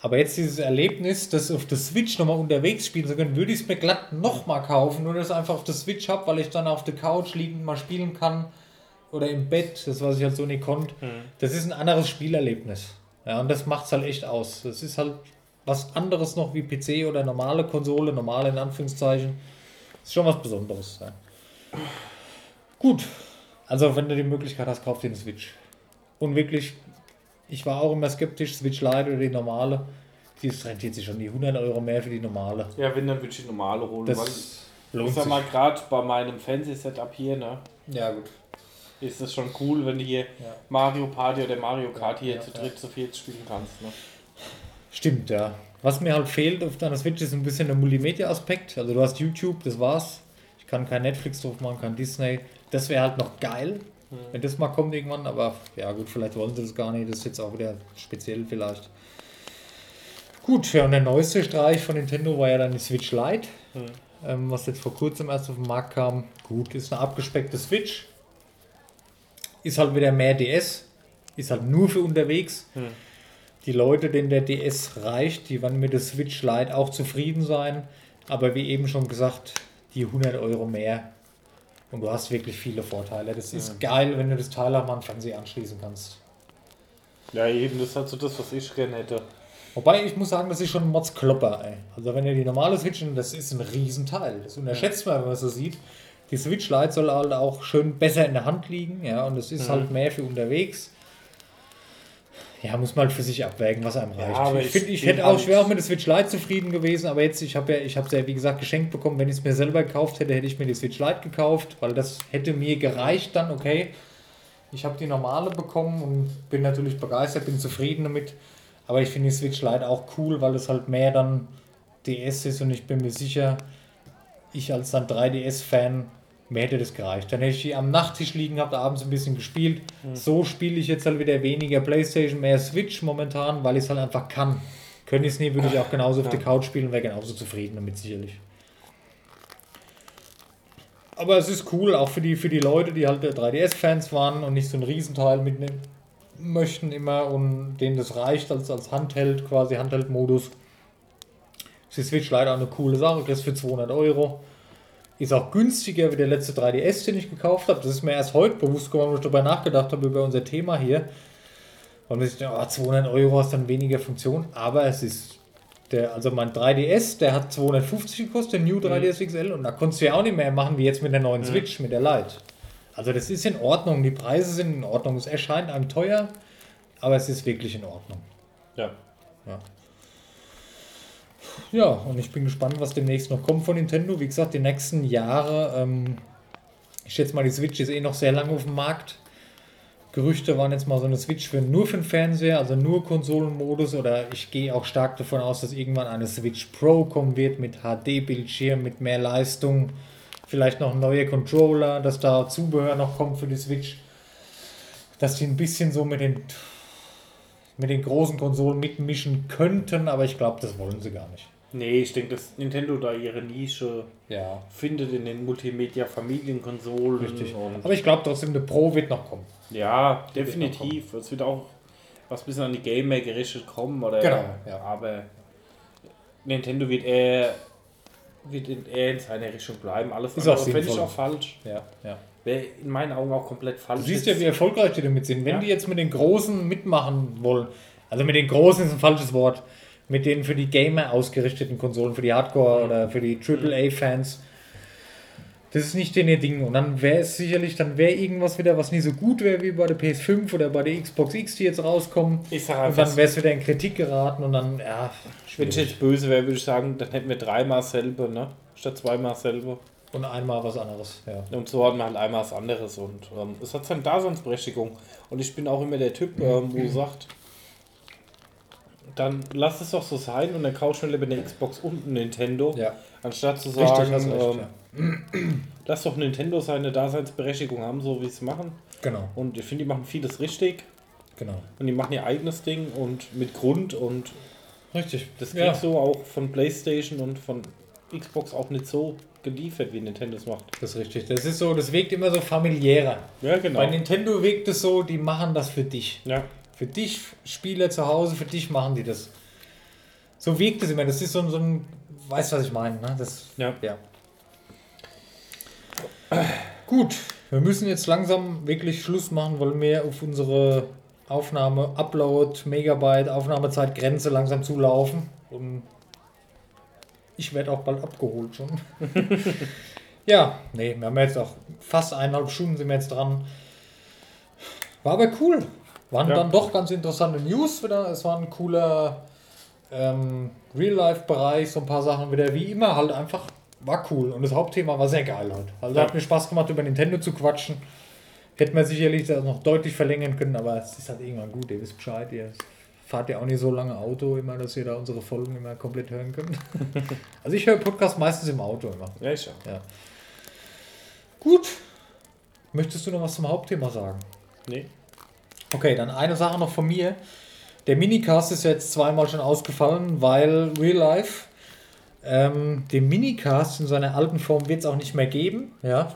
Speaker 2: Aber jetzt dieses Erlebnis, das auf der Switch nochmal unterwegs spielen zu können, würde ich es mir glatt nochmal kaufen, nur dass ich einfach auf der Switch habe, weil ich dann auf der Couch liegend mal spielen kann oder im Bett, das was ich halt so nicht konnte. Das ist ein anderes Spielerlebnis. Ja, und das macht es halt echt aus. Das ist halt was anderes noch wie PC oder normale Konsole, normale in Anführungszeichen. Ist schon was Besonderes. Ja. Gut. Also, wenn du die Möglichkeit hast, kauf dir eine Switch. Und wirklich, ich war auch immer skeptisch, Switch Lite oder die normale. Die rentiert sich schon die 100 Euro mehr für die normale.
Speaker 3: ja, wenn, dann würde ich die normale holen. weil
Speaker 2: Das
Speaker 3: ich
Speaker 2: lohnt
Speaker 3: sag
Speaker 2: sich.
Speaker 3: mal, gerade bei meinem Fernsehsetup hier, ne,
Speaker 2: Ja, gut.
Speaker 3: ist das schon cool, wenn du hier
Speaker 2: Ja.
Speaker 3: Mario Party oder Mario Kart hier
Speaker 2: Ja,
Speaker 3: zu dritt, zu viert spielen kannst. Ne?
Speaker 2: Stimmt, ja. Was mir halt fehlt auf deiner Switch ist ein bisschen der Multimedia-Aspekt. Also du hast YouTube, das war's. Ich kann kein Netflix drauf machen, kein Disney. Das wäre halt noch geil, wenn das mal kommt irgendwann. Aber ja gut, vielleicht wollen sie das gar nicht. Das ist jetzt auch wieder speziell vielleicht. Gut, ja, und der neueste Streich von Nintendo war ja dann die Switch Lite, ähm, was jetzt vor kurzem erst auf den Markt kam. Gut, ist eine abgespeckte Switch. Ist halt wieder mehr DS. Ist halt nur für unterwegs. Die Leute, denen der DS reicht, die werden mit der Switch Lite auch zufrieden sein. Aber wie eben schon gesagt, die 100 Euro mehr. Und du hast wirklich viele Vorteile. Das ist geil, wenn du das Teil auch mal an den Fernseher anschließen kannst.
Speaker 3: Ja, eben, das ist halt so das, was ich gerne hätte.
Speaker 2: Wobei ich muss sagen, das ist schon ein Mods-Klopper. ey. Also wenn ihr die normale Switch, und das ist ein Riesenteil. Das unterschätzt man, wenn man so sieht. Die Switch Lite soll halt auch schön besser in der Hand liegen. Ja, und es ist halt mehr für unterwegs. Ja, muss man halt für sich abwägen, was einem
Speaker 3: Ja,
Speaker 2: reicht.
Speaker 3: aber
Speaker 2: ich finde, ich hätte auch, ich wäre auch mit der Switch Lite zufrieden gewesen, aber jetzt, ich habe ja, ich habe ja, wie gesagt, geschenkt bekommen. Wenn ich es mir selber gekauft hätte, hätte ich mir die Switch Lite gekauft, weil das hätte mir gereicht dann, okay. Ich habe die normale bekommen und bin natürlich begeistert, bin zufrieden damit. Aber ich finde die Switch Lite auch cool, weil es halt mehr dann DS ist und ich bin mir sicher, ich als dann 3DS-Fan, mir hätte das gereicht. Dann hätte ich die am Nachttisch liegen, habe abends ein bisschen gespielt. So spiele ich jetzt halt wieder weniger Playstation, mehr Switch momentan, weil ich es halt einfach kann. Könnte ich es nie, würde ich auch genauso auf der Couch spielen und wäre genauso zufrieden damit sicherlich. Aber es ist cool, auch für die, für die Leute, die halt 3DS-Fans waren und nicht so ein Riesenteil mitnehmen möchten immer und denen das reicht als, als Handheld, quasi Handheld-Modus. Ist die Switch leider auch eine coole Sache, kriegst für 200 Euro. Ist auch günstiger wie der letzte 3DS, den ich gekauft habe. Das ist mir erst heute bewusst geworden, wo ich darüber nachgedacht habe, über unser Thema hier. Und ich dachte, oh, 200 Euro hast dann weniger Funktion, aber es ist der, also mein 3DS, der hat 250 gekostet, der New 3DS XL, und da konntest du ja auch nicht mehr machen wie jetzt mit der neuen Switch, mit der Lite. Also das ist in Ordnung, die Preise sind in Ordnung. Es erscheint einem teuer, aber es ist wirklich in Ordnung.
Speaker 3: Ja.
Speaker 2: Ja, und ich bin gespannt, was demnächst noch kommt von Nintendo. Wie gesagt, die nächsten Jahre, ähm, ich schätze mal, die Switch ist eh noch sehr lange auf dem Markt. Gerüchte waren jetzt mal so eine Switch für nur für den Fernseher, also nur Konsolenmodus. Oder ich gehe auch stark davon aus, dass irgendwann eine Switch Pro kommen wird mit HD-Bildschirm, mit mehr Leistung. Vielleicht noch neue Controller, dass da Zubehör noch kommt für die Switch. Dass die ein bisschen so mit den, mit den großen Konsolen mitmischen könnten, aber ich glaube, das wollen sie gar nicht.
Speaker 3: Nee, ich denke, dass Nintendo da ihre Nische
Speaker 2: Ja,
Speaker 3: findet in den Multimedia-Familienkonsolen.
Speaker 2: richtig. Aber ich glaube trotzdem, eine Pro wird noch kommen.
Speaker 3: ja,
Speaker 2: wird noch
Speaker 3: definitiv. Es wird auch was ein bisschen an die Gamer gerichtet kommen. Oder,
Speaker 2: Genau, ja.
Speaker 3: Aber Nintendo wird eher, wird in, eher in seiner Richtung bleiben. Alles
Speaker 2: Ist
Speaker 3: andere
Speaker 2: auch
Speaker 3: fände ich auch falsch.
Speaker 2: Ja, ja.
Speaker 3: Wäre in meinen Augen auch komplett falsch.
Speaker 2: Du siehst ja, wie erfolgreich die damit sind. Wenn
Speaker 3: Ja.
Speaker 2: die jetzt mit den Großen mitmachen wollen, also mit den Großen ist ein falsches Wort, mit den für die Gamer ausgerichteten Konsolen, für die Hardcore- oder für die AAA-Fans, das ist nicht denen ihr Ding. Und dann wäre es sicherlich, dann wäre irgendwas wieder, was nie so gut wäre wie bei der PS5 oder bei der Xbox X, die jetzt rauskommen.
Speaker 3: ich sag
Speaker 2: Und
Speaker 3: einfach,
Speaker 2: dann wäre es wieder in Kritik geraten und dann, ja,
Speaker 3: wenn ich jetzt böse wäre, würde ich sagen, dann hätten wir dreimal selbe, ne? statt zweimal selber.
Speaker 2: Und einmal was anderes, ja.
Speaker 3: Und so hat man halt einmal was anderes und ähm, es hat seine Daseinsberechtigung. Und ich bin auch immer der Typ, ähm, wo sagt, dann lass es doch so sein und dann kauf schnell lieber eine Xbox und ein Nintendo.
Speaker 2: Ja.
Speaker 3: Anstatt zu
Speaker 2: Richtig,
Speaker 3: sagen,
Speaker 2: hast recht,
Speaker 3: ähm, [CLEARS THROAT] lass doch Nintendo seine Daseinsberechtigung haben, so wie sie es machen.
Speaker 2: Genau,
Speaker 3: Und ich finde, die machen vieles richtig
Speaker 2: genau.
Speaker 3: und die machen ihr eigenes Ding und mit Grund und
Speaker 2: Richtig.
Speaker 3: das
Speaker 2: ja.
Speaker 3: kriegst du auch von PlayStation und von Xbox auch nicht so geliefert, wie Nintendo es macht.
Speaker 2: Das ist richtig. Das ist so, das wirkt immer so familiärer.
Speaker 3: Ja, genau.
Speaker 2: Bei Nintendo wirkt es so, die machen das für dich.
Speaker 3: Ja,
Speaker 2: Für dich, Spieler zu Hause, für dich machen die das. So wirkt es immer. Das ist so, ein- so ein, weißt was ich meine, ne? Das,
Speaker 3: ja.
Speaker 2: ja. Gut, wir müssen jetzt langsam wirklich Schluss machen, weil wir auf unsere Aufnahme, Upload, Megabyte, Aufnahmezeitgrenze langsam zulaufen. Und ich werde auch bald abgeholt schon. [LAUGHS] ja, nee, wir haben jetzt auch fast eineinhalb Stunden sind wir jetzt dran. War aber cool. Waren
Speaker 3: Ja.
Speaker 2: dann doch ganz interessante News wieder. Es war ein cooler ähm, Real-Life-Bereich, so ein paar Sachen wieder wie immer halt einfach. War cool. Und das Hauptthema war sehr geil halt. Also
Speaker 3: Ja.
Speaker 2: hat mir Spaß gemacht, über Nintendo zu quatschen. Hätten wir sicherlich das noch deutlich verlängern können, aber es ist halt irgendwann gut, ihr wisst Bescheid, ihr fahrt ja auch nicht so lange Auto immer, dass ihr da unsere Folgen immer komplett hören könnt. [LAUGHS] also ich höre Podcast meistens im Auto immer.
Speaker 3: Ja, ich auch.
Speaker 2: Gut. Möchtest du noch was zum Hauptthema sagen?
Speaker 3: Nee.
Speaker 2: Okay, dann eine Sache noch von mir. Der Minicast ist jetzt zweimal schon ausgefallen, weil Real Life ähm, den Minicast in seiner alten Form wird es auch nicht mehr geben. Ja.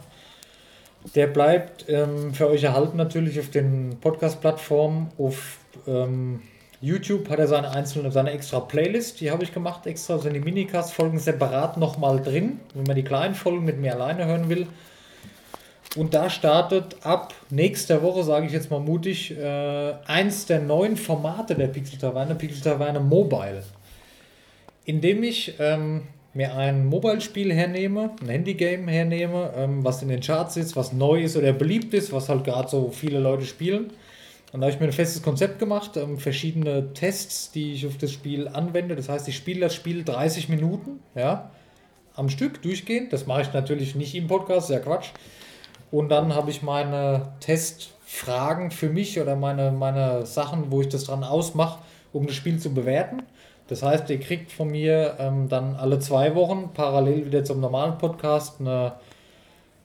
Speaker 2: Der bleibt ähm, für euch erhalten natürlich auf den Podcast-Plattformen. Auf ähm, YouTube hat er seine einzelne, seine extra Playlist, die habe ich gemacht, extra sind die Minicast-Folgen separat nochmal drin, wenn man die kleinen Folgen mit mir alleine hören will. Und da startet ab nächster Woche, sage ich jetzt mal mutig, äh, eins der neuen Formate der Pixel Taverne, Pixel Taverne Mobile. Indem ich ähm, mir ein Mobile-Spiel hernehme, ein Handy-Game hernehme, ähm, was in den Charts ist, was neu ist oder beliebt ist, was halt gerade so viele Leute spielen. Und da habe ich mir ein festes Konzept gemacht, ähm, verschiedene Tests, die ich auf das Spiel anwende. Das heißt, ich spiele das Spiel 30 Minuten, ja, am Stück durchgehend. Das mache ich natürlich nicht im Podcast, ist ja Quatsch. Und dann habe ich meine Testfragen für mich oder meine, meine Sachen, wo ich das dran ausmache, um das Spiel zu bewerten. Das heißt, ihr kriegt von mir ähm, dann alle zwei Wochen parallel wieder zum normalen Podcast eine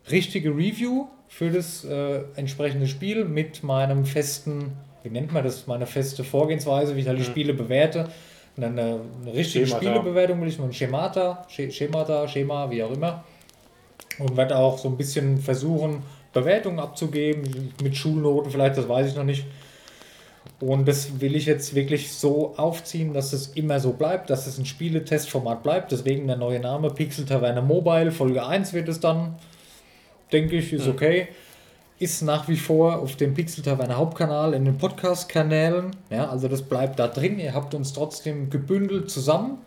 Speaker 2: richtige Review für das äh, entsprechende Spiel mit meinem festen, wie nennt man das, meine feste Vorgehensweise, wie ich halt die Spiele bewerte. Und dann eine, eine richtige
Speaker 3: Schemata.
Speaker 2: Spielebewertung will ich mit Schemata, Sch- Schemata, Schema, wie auch immer und werde auch so ein bisschen versuchen, Bewertungen abzugeben, mit Schulnoten vielleicht, das weiß ich noch nicht. Und das will ich jetzt wirklich so aufziehen, dass es immer so bleibt, dass es ein Spieletestformat bleibt. Deswegen der neue Name Pixel Taverne Mobile, Folge 1 wird es dann, denke ich, ist okay. Ist nach wie vor auf dem Pixel Taverne Hauptkanal in den Podcast-Kanälen. Ja, also das bleibt da drin. Ihr habt uns trotzdem gebündelt zusammen.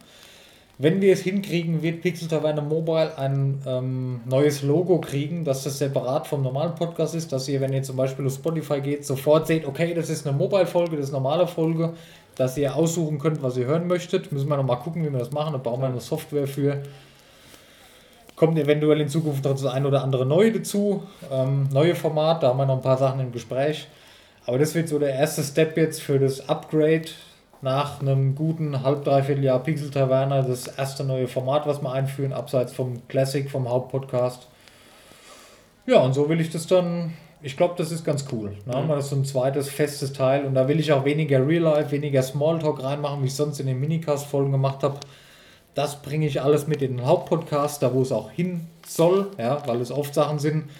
Speaker 2: Wenn wir es hinkriegen, wird Pixel Taverne Mobile ein ähm, neues Logo kriegen, dass das separat vom normalen Podcast ist, dass ihr, wenn ihr zum Beispiel auf Spotify geht, sofort seht, okay, das ist eine Mobile-Folge, das ist eine normale Folge, dass ihr aussuchen könnt, was ihr hören möchtet. Müssen wir noch mal gucken, wie wir das machen. Da brauchen wir eine Software für. Kommt eventuell in Zukunft noch das ein oder andere neue dazu. Ähm, neue Format, da haben wir noch ein paar Sachen im Gespräch. Aber das wird so der erste Step jetzt für das Upgrade nach einem guten halb, dreiviertel Jahr Pixel Taverne. Das erste neue Format, was wir einführen, abseits vom Classic, vom Hauptpodcast. Ja, und so will ich das dann. Ich glaube, das ist ganz cool. Haben wir das so ein zweites festes Teil und da will ich auch weniger Real Life, weniger Smalltalk reinmachen, wie ich sonst in den Minicast-Folgen gemacht habe. Das bringe ich alles mit in den Hauptpodcast, da wo es auch hin soll, ja, weil es oft Sachen sind,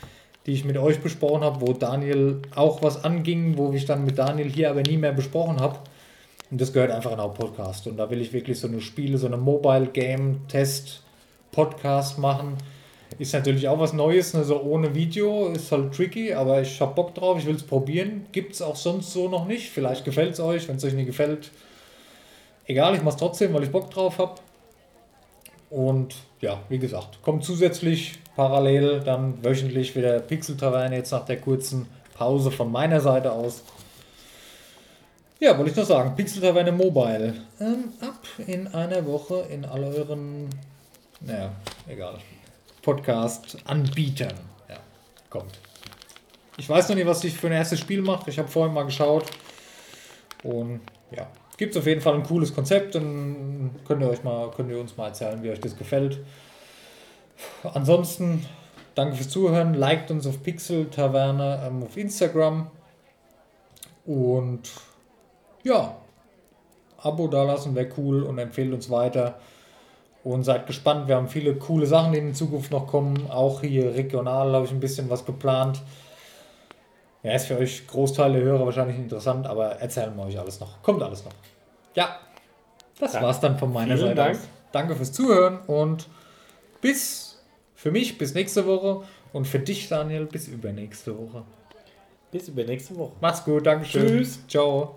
Speaker 2: die ich mit euch besprochen habe, wo Daniel auch was anging, wo ich dann mit Daniel hier aber nie mehr besprochen habe. Und das gehört einfach in den Hauptpodcast. Und da will ich wirklich so eine Spiele, so eine Mobile Game Test Podcast machen. Ist natürlich auch was Neues, ne? so ohne Video, ist halt tricky, aber ich habe Bock drauf, ich will es probieren. Gibt es auch sonst so noch nicht. Vielleicht gefällt es euch, wenn es euch nicht gefällt. Egal, ich mache es trotzdem, weil ich Bock drauf habe. Und ja, wie gesagt, kommt zusätzlich parallel dann wöchentlich wieder Pixel Taverne jetzt nach der kurzen Pause von meiner Seite aus. Ja, wollte ich noch sagen, Pixel Taverne Mobile. Ähm, ab in einer Woche in all euren, naja, egal. Podcast-Anbietern. Ja, kommt. Ich weiß noch nicht, was ich für ein erstes Spiel mache. Ich habe vorhin mal geschaut. Und ja, gibt auf jeden Fall ein cooles Konzept. Dann könnt ihr euch mal, könnt ihr uns mal erzählen, wie euch das gefällt. Ansonsten, danke fürs Zuhören. Liked uns auf Pixel Taverne ähm, auf Instagram. Und ja, Abo dalassen wäre cool und empfehlt uns weiter. Und seid gespannt, wir haben viele coole Sachen, die in Zukunft noch kommen. Auch hier regional habe ich ein bisschen was geplant. Ja, ist für euch Großteil der Hörer wahrscheinlich interessant, aber erzählen wir euch alles noch. Kommt alles noch. Ja, das
Speaker 3: Dank-
Speaker 2: war's dann von meiner
Speaker 3: Vielen
Speaker 2: Seite
Speaker 3: Dank.
Speaker 2: aus. Danke fürs Zuhören und bis für mich bis nächste Woche und für dich, Daniel, bis übernächste Woche.
Speaker 3: Bis übernächste Woche.
Speaker 2: Macht's gut, Dankeschön.
Speaker 3: Tschüss.
Speaker 2: Ciao.